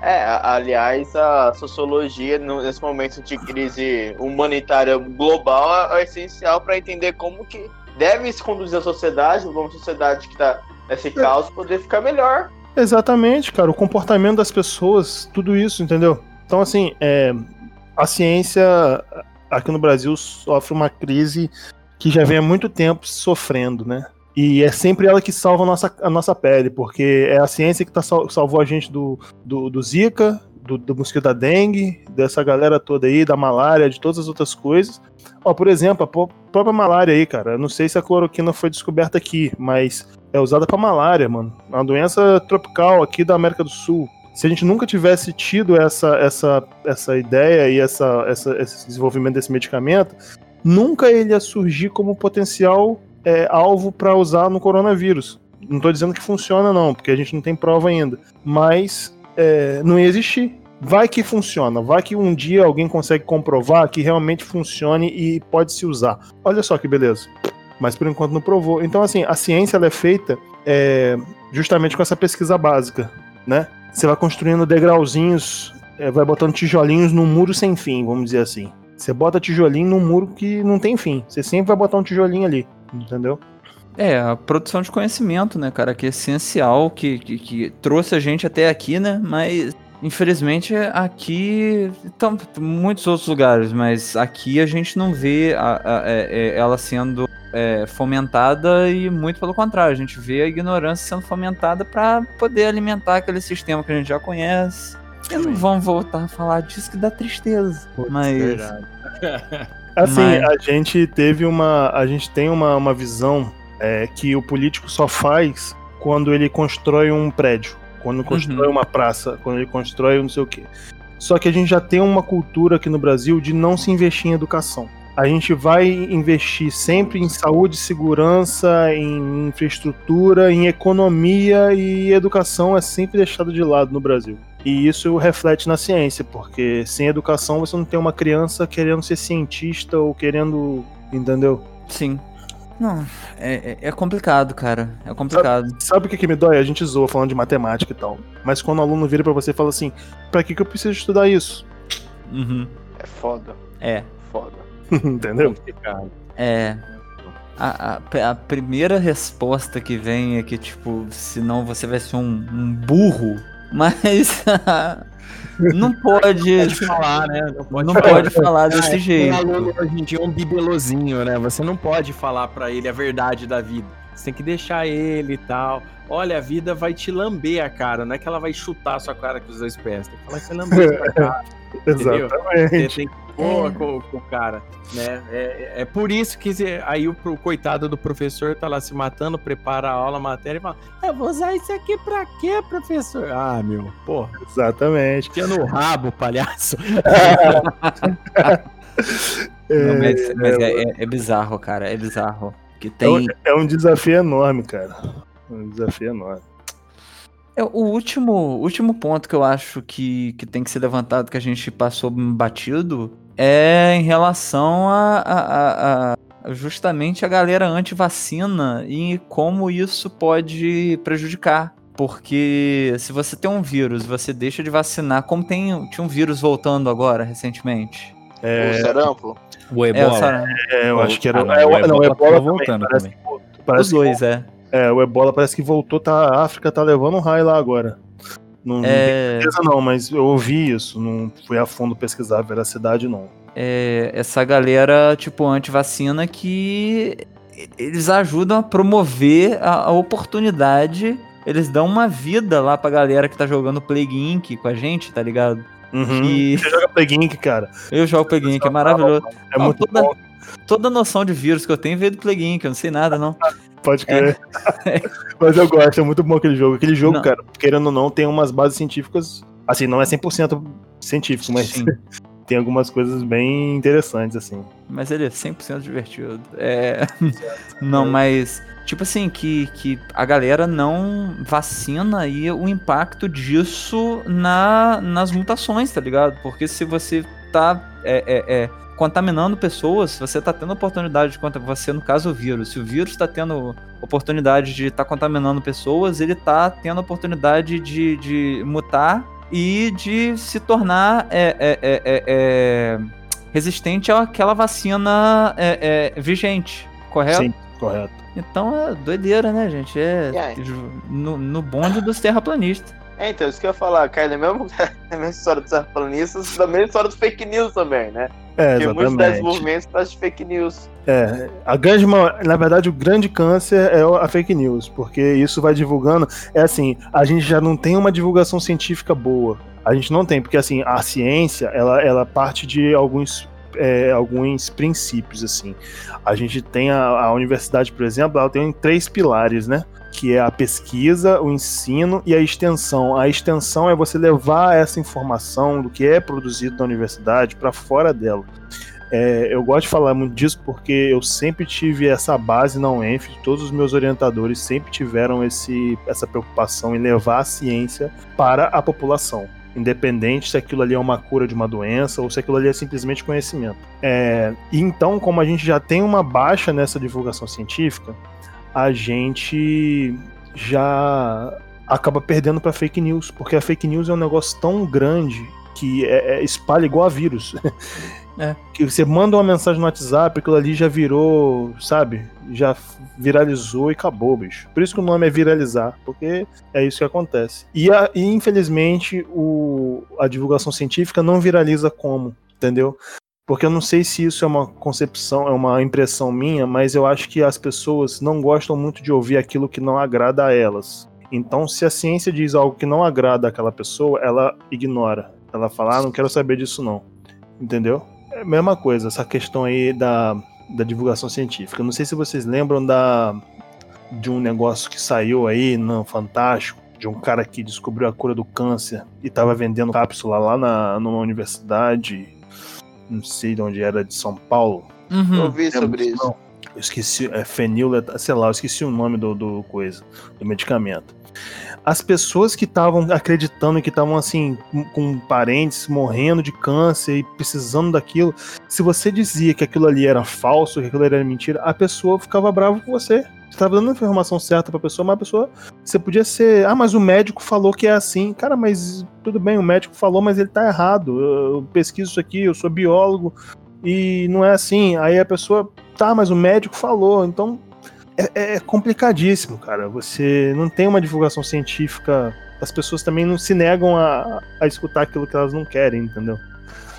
É, aliás, a sociologia, nesse momento de crise humanitária global, é, é essencial para entender como que deve se conduzir a sociedade, como a sociedade que está nesse caos poder ficar melhor. Exatamente, cara, o comportamento das pessoas, tudo isso, entendeu? Então, assim, é, a ciência aqui no Brasil sofre uma crise que já vem há muito tempo sofrendo, né? E é sempre ela que salva a nossa, a nossa pele, porque é a ciência que tá, sal- salvou a gente do, do, do Zika, do, do mosquito da dengue, dessa galera toda aí, da malária, de todas as outras coisas. Ó, por exemplo, a própria malária aí, cara. Eu não sei se a cloroquina foi descoberta aqui, mas é usada pra malária, mano. É uma doença tropical aqui da América do Sul. Se a gente nunca tivesse tido essa, essa, essa ideia e essa, essa- esse desenvolvimento desse medicamento, nunca ele ia surgir como potencial é, alvo para usar no coronavírus. Não tô dizendo que funciona, não, porque a gente não tem prova ainda. Mas é, não ia existir. Vai que funciona, vai que um dia alguém consegue comprovar que realmente funcione e pode se usar. Olha só que beleza. Mas por enquanto não provou. Então, assim, a ciência é feita é, justamente com essa pesquisa básica, né? Você vai construindo degrauzinhos, é, vai botando tijolinhos num muro sem fim, vamos dizer assim. Você bota tijolinho num muro que não tem fim. Você sempre vai botar um tijolinho ali, entendeu? É, a produção de conhecimento, né, cara, que é essencial, que, que, que trouxe a gente até aqui, né, mas infelizmente aqui, então, muitos outros lugares, mas aqui a gente não vê a- a- é- é, ela sendo é, fomentada e muito pelo contrário, a gente vê a ignorância sendo fomentada para poder alimentar aquele sistema que a gente já conhece. E não vamos voltar a falar disso que dá tristeza, mas... Assim, Mas- a gente teve uma. A gente tem uma, uma visão é, que o político só faz quando ele constrói um prédio, quando constrói uma praça, quando ele constrói um não sei o quê. Só que a gente já tem uma cultura aqui no Brasil de não se investir em educação. A gente vai investir sempre em saúde, segurança, em infraestrutura, em economia e educação é sempre deixado de lado no Brasil. E isso reflete na ciência, porque sem educação você não tem uma criança querendo ser cientista ou querendo. Entendeu? Sim. Não, é, é- é complicado, cara. É complicado. Sabe o que, que me dói? A gente zoa falando de matemática e tal. Mas quando o aluno vira pra você e fala assim: pra que, que eu preciso estudar isso? Uhum. É foda, É. Entendeu? É. A, a- a primeira resposta que vem é que, tipo, senão você vai ser um, um burro. Mas. não pode. Pode falar, né? Não pode Não falar. pode falar desse Ah, é, jeito. Um aluno hoje em dia é um bibelozinho, né? Você não pode falar pra ele a verdade da vida. Você tem que deixar ele e tal. Olha, a vida vai te lamber a cara, não é que ela vai chutar a sua cara com os dois pés. Tem que falar que vai lamber a cara. Entendeu? Você Exatamente. tem que boa com, com o cara, né? É, é por isso que aí o, pro- coitado do professor tá lá se matando, prepara a aula, a matéria e fala: Eu vou usar isso aqui pra quê, professor? Ah, meu, porra, Exatamente. tinha no rabo, palhaço. Não, mas É, mas é, é- é bizarro, cara. É bizarro. Que é, um, tem. é um desafio enorme, cara. É Um desafio enorme. É, o último, último ponto que eu acho que, que tem que ser levantado, que a gente passou batido, é em relação a, a- a- a- justamente a galera anti-vacina e como isso pode prejudicar. Porque se você tem um vírus, você deixa de vacinar, como tem, tinha um vírus voltando agora, recentemente. O É, sarampo? O É, Ebola. o saram- é, eu acho que era. Ah, não, é, o o- não, o Ebola Ebola tá também, voltando parece também. que voltou- parece Os que dois, é. É, o Ebola parece que voltou, tá, a África tá levando um raio lá agora. Não, não É, certeza não, mas eu ouvi isso, não fui a fundo pesquisar a veracidade não. é, essa galera, tipo, anti-vacina que eles ajudam a promover a, a oportunidade. Eles dão uma vida lá pra galera que tá jogando Plague Inc. com a gente, tá ligado? Uhum. Você joga Plague Inc, cara. eu jogo Plague Inc, é maravilhoso. É Ah, muito toda- bom, Toda noção de vírus que eu tenho veio do Plague Inc, eu não sei nada, não. pode crer. mas eu gosto, é muito bom aquele jogo. Aquele jogo, Não. cara, querendo ou não, tem umas bases científicas, assim, não é 100% científico, mas Sim. tem algumas coisas bem interessantes, assim. Mas ele é 100% divertido. É. Não, mas. Tipo assim, que, que a galera não vacina e o impacto disso na, nas mutações, tá ligado? Porque se você tá é, é, é, contaminando pessoas, você tá tendo oportunidade de conta você, no caso, o vírus. Se o vírus tá tendo oportunidade de estar contaminando pessoas, ele tá tendo oportunidade de, de mutar e de se tornar é, é, é, é, é, resistente àquela vacina é, é, vigente, correto? Sim, correto. Então é doideira, né, gente? É E no, no bonde dos terraplanistas. É, então, isso que eu ia falar, cai na mesma, na mesma história dos terraplanistas, da mesma história dos fake news também, né? É, Porque muitos desses movimentos trazem de fake news. É, a grande, na verdade, o grande câncer é a fake news, porque isso vai divulgando. É assim, a gente já não tem uma divulgação científica boa. A gente não tem, porque assim, a ciência, ela, ela parte de alguns, é, alguns princípios, assim. A gente tem a, a universidade, por exemplo, ela tem três pilares, né? Que é a pesquisa, o ensino e a extensão. A extensão é você levar essa informação do que é produzido na universidade para fora dela. É, eu gosto de falar muito disso porque eu sempre tive essa base na UENF, todos os meus orientadores sempre tiveram esse, essa preocupação em levar a ciência para a população independente se aquilo ali é uma cura de uma doença ou se aquilo ali é simplesmente conhecimento. É, então, como a gente já tem uma baixa nessa divulgação científica, a gente já acaba perdendo para fake news, porque a fake news é um negócio tão grande que é, é- espalha igual a vírus. É. Que você manda uma mensagem no WhatsApp, aquilo ali já virou, sabe? Já viralizou e acabou, bicho. Por isso que o nome é viralizar, porque é isso que acontece. E, a- e, infelizmente o, a divulgação científica não viraliza como, entendeu? Porque eu não sei se isso é uma concepção, é uma impressão minha, mas eu acho que as pessoas não gostam muito de ouvir aquilo que não agrada a elas. Então, se a ciência diz algo que não agrada àquela pessoa, ela ignora. Ela fala, ah, não quero saber disso não. Entendeu? É a mesma coisa, essa questão aí da, da divulgação científica. Eu Não sei se vocês lembram da de um negócio que saiu aí no Fantástico, de um cara que descobriu a cura do câncer e estava vendendo cápsula lá na, numa universidade, não sei de onde era, de São Paulo. Eu Uhum. ouvi sobre Não, isso. Eu esqueci, é fenil, sei lá, eu esqueci o nome do, do coisa, do medicamento. As pessoas que estavam acreditando que estavam assim, com, com parentes morrendo de câncer e precisando daquilo, se você dizia que aquilo ali era falso, que aquilo ali era mentira, a pessoa ficava brava com você. Você estava dando a informação certa pra pessoa, mas a pessoa. Você podia ser. Ah, mas o médico falou que é assim. Cara, mas tudo bem, o médico falou, mas ele tá errado. Eu, pesquiso isso aqui, eu sou biólogo e não é assim. Aí a pessoa. Tá, mas o médico falou. Então é, é complicadíssimo, cara. Você não tem uma divulgação científica. As pessoas também não se negam a, a escutar aquilo que elas não querem, entendeu?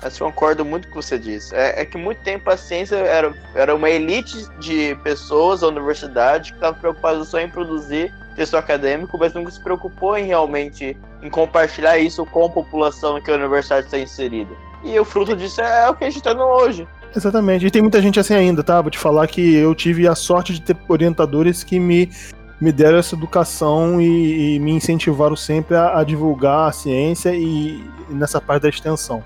Mas eu concordo muito com o que você disse. É, é que muito tempo a ciência era, era uma elite de pessoas da universidade que estavam preocupadas só em produzir texto acadêmico, mas nunca se preocupou em realmente em compartilhar isso com a população que a universidade está inserida. E o fruto disso é o que a gente está hoje. Exatamente. E tem muita gente assim ainda, tá? Vou te falar que eu tive a sorte de ter orientadores que me, me deram essa educação e, e me incentivaram sempre a, a divulgar a ciência e, e nessa parte da extensão.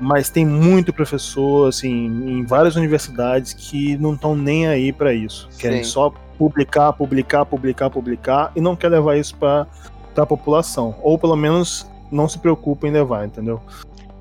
Mas tem muito professor, assim, em várias universidades que não estão nem aí para isso. Querem Sim. só publicar, publicar, publicar, publicar e não quer levar isso para a população. Ou pelo menos não se preocupa em levar, entendeu?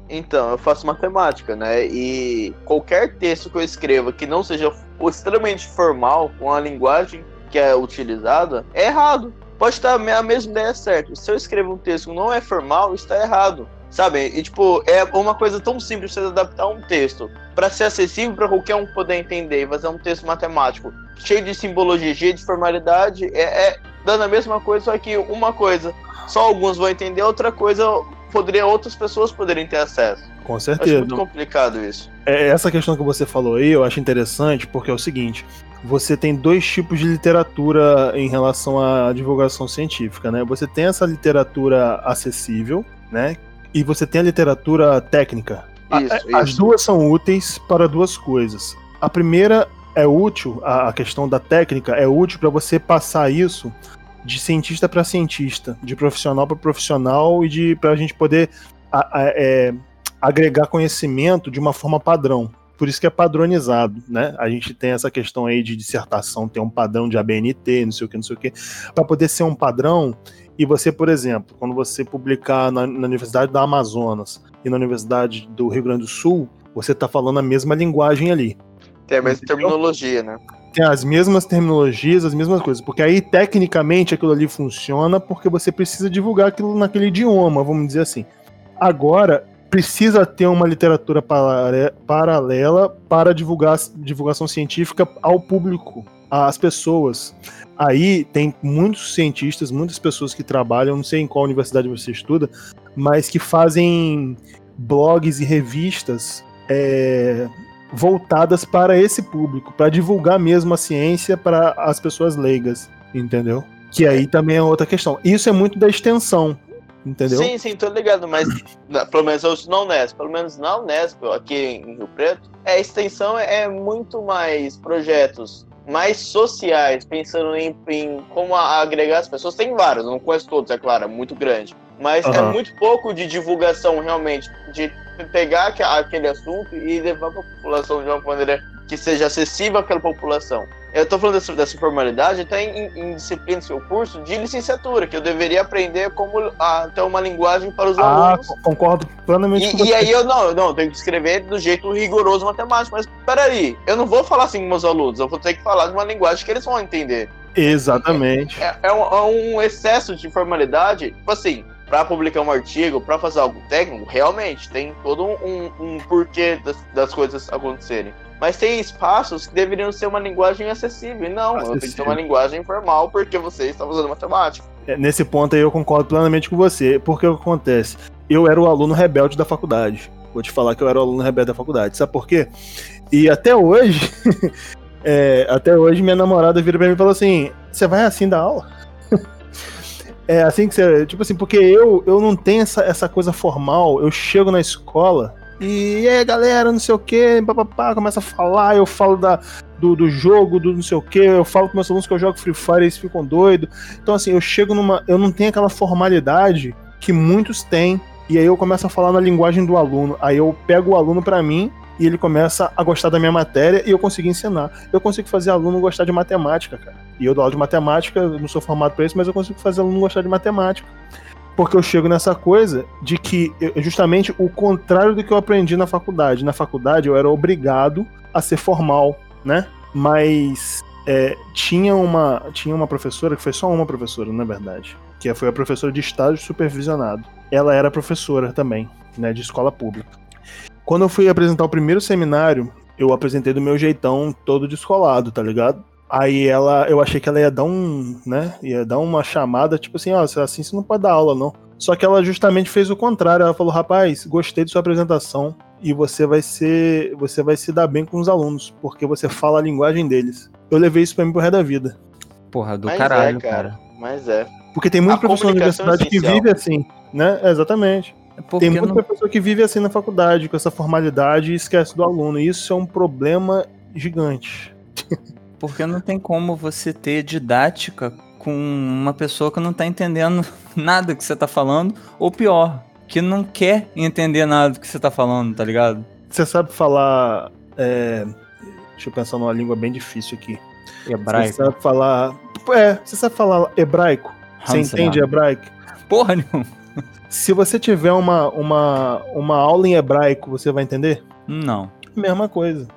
Então, eu faço matemática, né? E qualquer texto que eu escreva que não seja extremamente formal, com a linguagem que é utilizada, é errado. Pode estar a mesma ideia certa. Se eu escrevo um texto que não é formal, está errado. Sabe? E tipo, é uma coisa tão simples você adaptar um texto para ser acessível para qualquer um poder entender e fazer um texto matemático cheio de simbologia, cheio de formalidade, é, é dando a mesma coisa, só que uma coisa só alguns vão entender, outra coisa poderia outras pessoas poderem ter acesso. Com Acho certeza. muito complicado isso. É, essa questão que você falou aí, eu acho interessante, porque é o seguinte: você tem dois tipos de literatura em relação à divulgação científica, né? Você tem essa literatura acessível, né? E você tem a literatura técnica. A- Isso, As isso. duas são úteis para duas coisas. A primeira é útil, a a questão da técnica é útil para você passar isso de cientista para cientista, de profissional para profissional e de para a gente poder a- a- é, agregar conhecimento de uma forma padrão. Por isso que é padronizado, né? A gente tem essa questão aí de dissertação, ter um padrão de ABNT, não sei o que, não sei o que, para poder ser um padrão. E você, por exemplo, quando você publicar na, na Universidade da Amazonas e na Universidade do Rio Grande do Sul, você está falando a mesma linguagem ali. Tem a mesma Entendeu? terminologia, né? Tem as mesmas terminologias, as mesmas coisas. Porque aí, tecnicamente, aquilo ali funciona porque você precisa divulgar aquilo naquele idioma, vamos dizer assim. Agora, precisa ter uma literatura para- paralela para divulgar divulgação científica ao público, às pessoas. Aí tem muitos cientistas, muitas pessoas que trabalham, não sei em qual universidade você estuda, mas que fazem blogs e revistas é, voltadas para esse público, para divulgar mesmo a ciência para as pessoas leigas, entendeu? Que aí também é outra questão. Isso é muito da extensão. entendeu? Sim, sim, tô ligado, mas pelo menos na Unesp, pelo menos na Unesp, aqui em Rio Preto, a extensão é, é muito mais projetos mais sociais, pensando em, em como agregar as pessoas. Tem vários, não conheço todos, é claro, é muito grande. Mas é Aham. muito pouco de divulgação realmente, de pegar aque- aquele assunto e levar para a população de uma maneira que seja acessível àquela população. Eu tô falando dessa, dessa formalidade até em, em disciplina do seu curso de licenciatura, que eu deveria aprender como a, ter uma linguagem para os Ah, alunos. co- concordo plenamente com E, você. e aí eu não, não, eu tenho que escrever do jeito rigoroso matemático, mas peraí, eu não vou falar assim com meus alunos, eu vou ter que falar de uma linguagem que eles vão entender. Exatamente. É, é um, é um excesso de formalidade, tipo assim, para publicar um artigo, para fazer algo técnico, realmente tem todo um, um porquê das, das coisas acontecerem. Mas tem espaços que deveriam ser uma linguagem acessível. E não, eu tenho que Acessível. uma linguagem informal porque você está usando matemática. É, Nesse ponto aí eu concordo plenamente com você, porque o que acontece? Eu era o aluno rebelde da faculdade. Vou te falar que eu era o aluno rebelde da faculdade. Sabe por quê? E até hoje, é, até hoje minha namorada vira pra mim e fala assim: Você vai assim dar aula? É assim que você. Tipo assim, porque eu, eu não tenho essa, essa coisa formal. Eu chego na escola e, aí, galera, não sei o que, papapá, começa a falar. Eu falo da, do, do jogo, do não sei o que. Eu falo com meus alunos que eu jogo Free Fire eles ficam doidos. Então, assim, eu chego numa. Eu não tenho aquela formalidade que muitos têm. E aí eu começo a falar na linguagem do aluno. Aí eu pego o aluno pra mim e ele começa a gostar da minha matéria e eu consigo ensinar. Eu consigo fazer aluno gostar de matemática, cara. E eu dou aula de matemática, não sou formado pra isso, mas eu consigo fazer aluno gostar de matemática. Porque eu chego nessa coisa de que eu- justamente o contrário do que eu aprendi na faculdade. Na faculdade eu era obrigado a ser formal, né? Mas é, tinha, uma, tinha uma professora, que foi só uma professora, na verdade, que foi a professora de estágio supervisionado. Ela era professora também, né, de escola pública. Quando eu fui apresentar o primeiro seminário, eu apresentei do meu jeitão todo descolado, tá ligado? Aí ela, eu achei que ela ia dar um, né, ia dar uma chamada, tipo assim, ó, assim você não pode dar aula, não. Só que ela justamente fez o contrário, ela falou, rapaz, gostei de sua apresentação e você vai ser, você vai se dar bem com os alunos, porque você fala a linguagem deles. Eu levei isso pra mim pro resto da vida. Porra, do Mas caralho, é, cara. cara. Mas é. Porque tem muito A professor na comunicação é universidade que vive assim, né? É, exatamente. É porque Tem muito não- professor que vive assim na faculdade, com essa formalidade e esquece do aluno. E isso é um problema gigante. Porque não tem como você ter didática com uma pessoa que não tá entendendo nada que você tá falando, ou pior, que não quer entender nada do que você tá falando, tá ligado? Você sabe falar. é, Deixa eu pensar numa língua bem difícil aqui. Você Hebraico. sabe falar. É, você sabe falar hebraico? Você entende hebraico? Porra nenhuma. Se você tiver uma, uma, uma aula em hebraico, você vai entender? Não. Mesma coisa.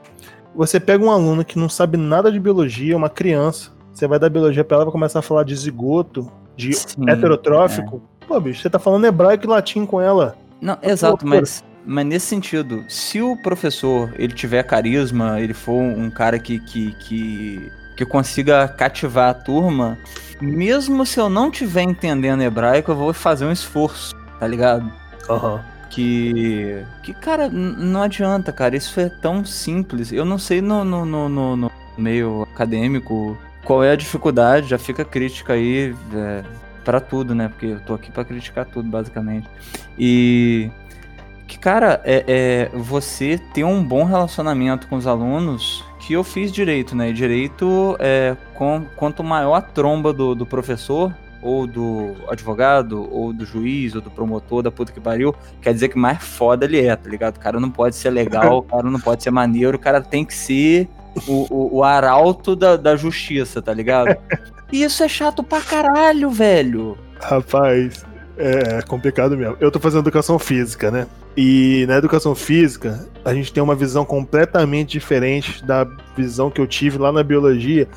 Você pega um aluno que não sabe nada de biologia, uma criança, você vai dar biologia pra ela, vai começar a falar de zigoto, de Sim, heterotrófico. Pô, bicho, você tá falando hebraico e latim com ela. Não, exato, loucura. mas, mas nesse sentido, se o professor ele tiver carisma, ele for um cara que, que, que, que consiga cativar a turma, mesmo se eu não tiver entendendo hebraico, eu vou fazer um esforço, tá ligado? Aham. Que. Que, cara, não adianta, cara. Isso é tão simples. Eu não sei no, no, no, no- meio acadêmico qual é a dificuldade, já fica crítica aí é, para tudo, né? Porque eu tô aqui pra criticar tudo, basicamente. E. Que, cara, é, é você ter um bom relacionamento com os alunos, que eu fiz direito, né? Direito, é, com, quanto maior a tromba do, do professor, ou do advogado, ou do juiz, ou do promotor da puta que pariu, quer dizer que mais foda ele é, tá ligado? O cara não pode ser legal, o cara não pode ser maneiro, o cara tem que ser o, o, o arauto da, da justiça, tá ligado? E isso é chato pra caralho, velho. Rapaz, é complicado mesmo. Eu tô fazendo educação física, né? E na educação física, a gente tem uma visão completamente diferente da visão que eu tive lá na biologia,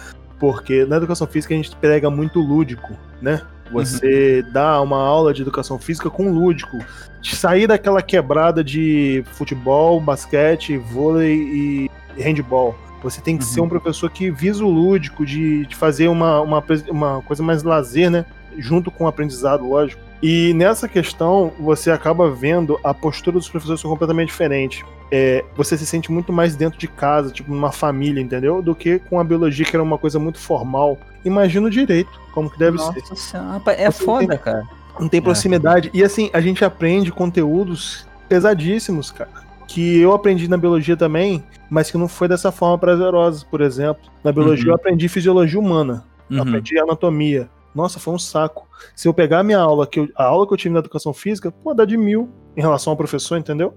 porque na educação física a gente prega muito lúdico, né? Você dá uma aula de educação física com lúdico. De sair daquela quebrada de futebol, basquete, vôlei e handball. Você tem que Uhum. ser um professor que visa o lúdico, de, de fazer uma, uma, uma coisa mais lazer, né? Junto com o aprendizado, lógico. E nessa questão, você acaba vendo a postura dos professores completamente diferente. É, você se sente muito mais dentro de casa, tipo numa família, entendeu? Do que com a biologia, que era uma coisa muito formal. Imagina o direito, como que deve ser. Nossa senhora, é Você foda, tem- cara. Não tem proximidade. E assim, a gente aprende conteúdos pesadíssimos, cara. Que eu aprendi na biologia também, mas que não foi dessa forma prazerosa, por exemplo. Na biologia Uhum. eu aprendi fisiologia humana. Uhum. Aprendi anatomia. Nossa, foi um saco. Se eu pegar a minha aula, que eu- a aula que eu tive na educação física, pô, dá de mil em relação ao professor, entendeu?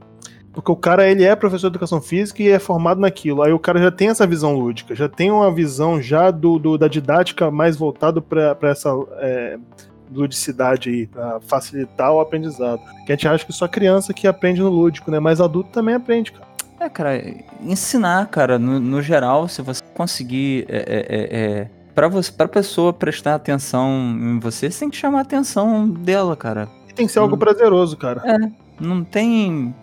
Porque o cara, ele é professor de educação física e é formado naquilo. Aí o cara já tem essa visão lúdica, já tem uma visão já do, do- da didática mais voltado para essa é, ludicidade aí, pra facilitar o aprendizado. Que a gente acha que só criança que aprende no lúdico, né? Mas adulto também aprende, cara. É, cara, ensinar, cara, no, no geral, se você conseguir. É, é, é, é, pra, você, pra pessoa prestar atenção em você, você tem que chamar a atenção dela, cara. E tem que ser algo Hum. prazeroso, cara. Não tem.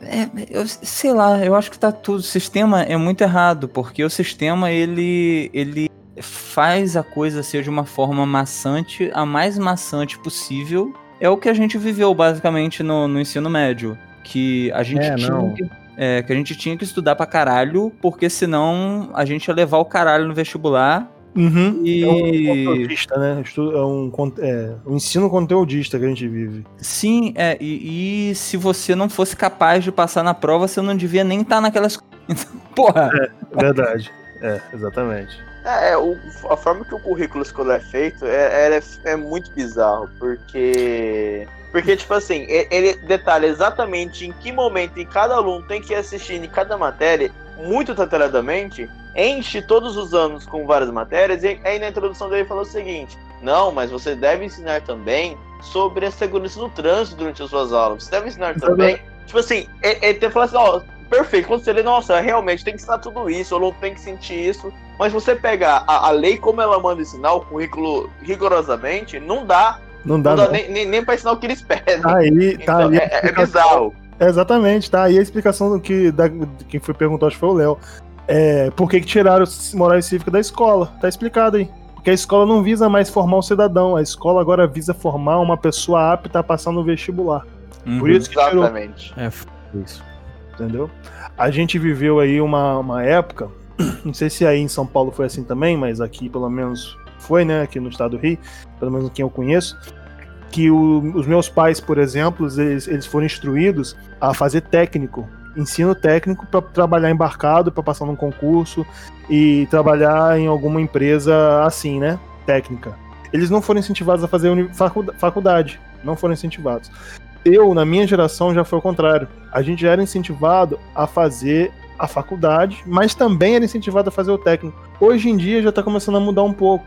É, eu sei lá, eu acho que tá tudo. O sistema é muito errado, porque o sistema ele, ele faz a coisa ser de uma forma maçante, a mais maçante possível. É o que a gente viveu basicamente no, no ensino médio. Que a gente É, tinha não. que. é, que a gente tinha que estudar pra caralho, porque senão a gente ia levar o caralho no vestibular. Uhum. E. É um conteudista, né? É um, é um ensino conteudista que a gente vive. Sim, é, e, e se você não fosse capaz de passar na prova, você não devia nem estar naquelas. Então, porra! Verdade. é, exatamente. É, o- a forma que o currículo escolar é feito é, é, é muito bizarro, porque. Porque, tipo assim, ele detalha exatamente em que momento em cada aluno tem que assistir em cada matéria, muito detalhadamente, enche todos os anos com várias matérias, e aí na introdução dele falou o seguinte: não, mas você deve ensinar também sobre a segurança no trânsito durante as suas aulas. Você deve ensinar também. Tipo assim, ele, ele falado assim, ó, perfeito. Quando você lê, nossa, realmente tem que ensinar tudo isso, o aluno tem que sentir isso. Mas você pegar a, a lei como ela manda ensinar, o currículo rigorosamente, não dá. Não dá, não dá nem, nem, nem pra ensinar o que eles pedem. Tá aí, tá Então, aí. é, é bizarro. É, exatamente, tá aí a explicação do que da, quem foi perguntar, acho que foi o Léo. É, por que, que tiraram moral e cívica da escola? Tá explicado aí. Porque a escola não visa mais formar um cidadão, a escola agora visa formar uma pessoa apta a passar no vestibular. Por isso que tirou, Exatamente. É f... isso. entendeu? A gente viveu aí uma, uma época, não sei se aí em São Paulo foi assim também, mas aqui pelo menos foi, né? Aqui no estado do Rio, pelo menos quem eu conheço, que o- os meus pais, por exemplo, eles, eles foram instruídos a fazer técnico, ensino técnico para trabalhar embarcado, para passar num concurso e trabalhar em alguma empresa assim, né? Técnica. Eles não foram incentivados a fazer faculdade, não foram incentivados. Eu, na minha geração, já foi o contrário. A gente já era incentivado a fazer a faculdade, mas também era incentivado a fazer o técnico. Hoje em dia já tá começando a mudar um pouco,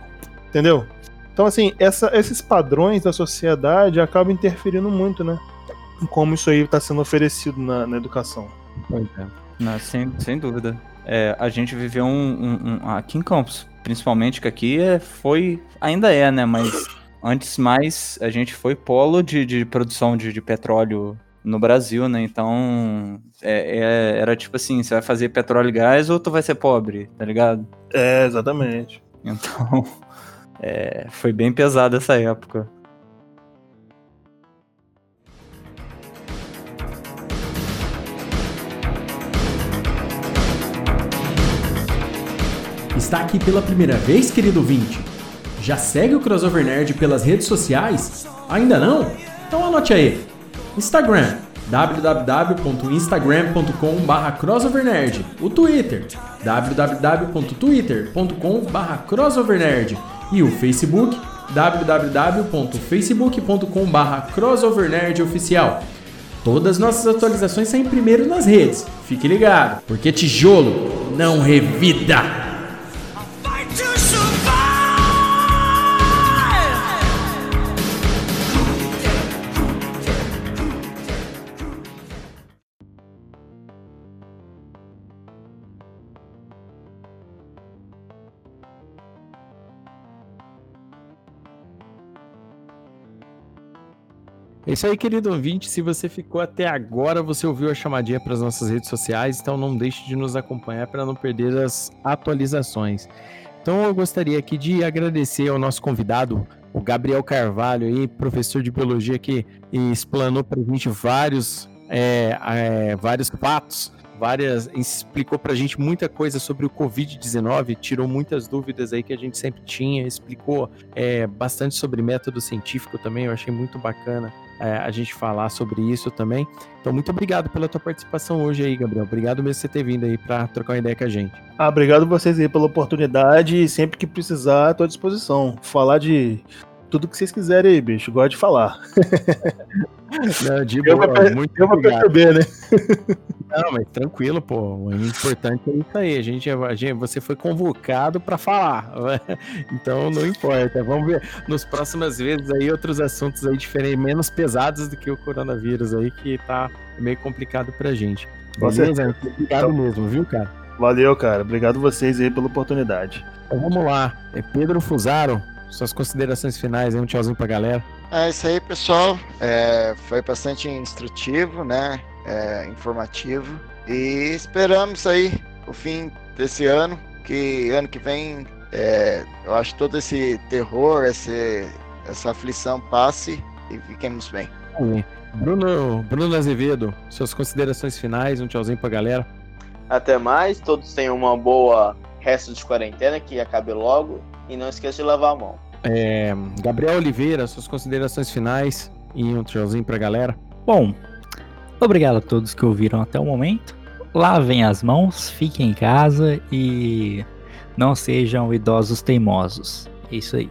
entendeu? Então, assim, essa- esses padrões da sociedade acabam interferindo muito, né? Como isso aí tá sendo oferecido na, na educação. Pois é. Não, sem, sem dúvida. É, a gente viveu um, um- um- Aqui em Campos, principalmente, que aqui é, foi. Ainda é, né? Mas antes mais a gente foi polo de, de produção de, de petróleo no Brasil, né? Então. é- é- era tipo assim: você vai fazer petróleo e gás ou tu vai ser pobre, tá ligado? É, exatamente. Então. é, foi bem pesado essa época. Está aqui pela primeira vez, querido ouvinte? Já segue o Crossover Nerd pelas redes sociais? Ainda não? Então anote aí. Instagram www.instagram.com.br crossovernerd O Twitter www.twitter.com.br crossovernerd E o Facebook www.facebook.com.br crossovernerd Todas nossas atualizações saem primeiro nas redes. Fique ligado, porque tijolo não revida. É isso aí, querido ouvinte. Se você ficou até agora, você ouviu a chamadinha para as nossas redes sociais, então não deixe de nos acompanhar para não perder as atualizações. Então eu gostaria aqui de agradecer ao nosso convidado, o Gabriel Carvalho, aí, professor de biologia que explanou para a gente vários, é, é, vários fatos, várias. explicou pra gente muita coisa sobre o Covid-19, tirou muitas dúvidas aí que a gente sempre tinha, explicou é, bastante sobre método científico também. Eu achei muito bacana é, a gente falar sobre isso também. Então, muito obrigado pela tua participação hoje aí, Gabriel. Obrigado mesmo por você ter vindo aí pra trocar uma ideia com a gente. Ah, obrigado vocês aí pela oportunidade e sempre que precisar, tô à disposição. Falar de tudo que vocês quiserem aí, bicho. Gosto de falar. Não, de Deu boa, muito pra obrigado. perceber, né? Não, mas tranquilo, pô. O importante é isso aí. A gente, a gente, você foi convocado para falar. Então não importa. Vamos ver nos próximas vezes aí outros assuntos aí diferentes, menos pesados do que o coronavírus aí, que tá meio complicado pra gente. Com Beleza? Obrigado Então- mesmo, viu, cara? Valeu, cara. Obrigado vocês aí pela oportunidade. Então vamos lá. É Pedro Fusaro, suas considerações finais aí, um tchauzinho pra galera. É isso aí, pessoal. É, foi bastante instrutivo, né? É, informativo. E esperamos aí o fim desse ano, que ano que vem é, eu acho que todo esse terror, esse, essa aflição passe e fiquemos bem. Bruno, Bruno Azevedo, suas considerações finais, um tchauzinho pra galera. Até mais, todos tenham uma boa resto de quarentena, que acabe logo. E não esqueça de lavar a mão. É, Gabriel Oliveira, suas considerações finais e um tchauzinho pra galera. Bom, obrigado a todos que ouviram até o momento. Lavem as mãos, fiquem em casa e não sejam idosos teimosos. É isso aí.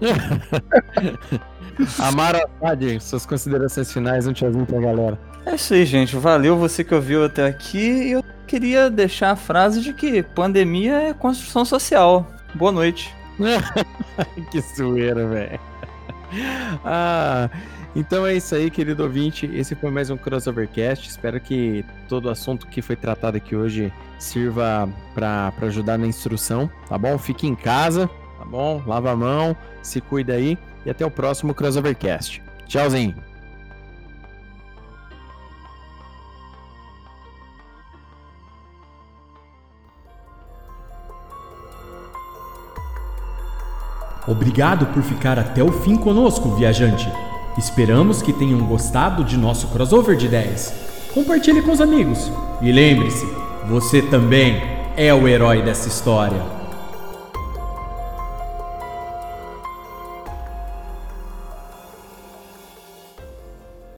Amara Sade, suas considerações finais, um tchauzinho pra galera. É isso aí, gente. Valeu você que ouviu até aqui. E eu queria deixar a frase de que pandemia é construção social. Boa noite. que zoeira, velho. Ah, então é isso aí, querido ouvinte. Esse foi mais um Crossovercast. Espero que todo o assunto que foi tratado aqui hoje sirva para ajudar na instrução, tá bom? Fique em casa, tá bom? Lava a mão, se cuida aí e até o próximo Crossovercast. Tchauzinho. Obrigado por ficar até o fim conosco, viajante. Esperamos que tenham gostado de nosso crossover de ideias. Compartilhe com os amigos. E lembre-se, você também é o herói dessa história.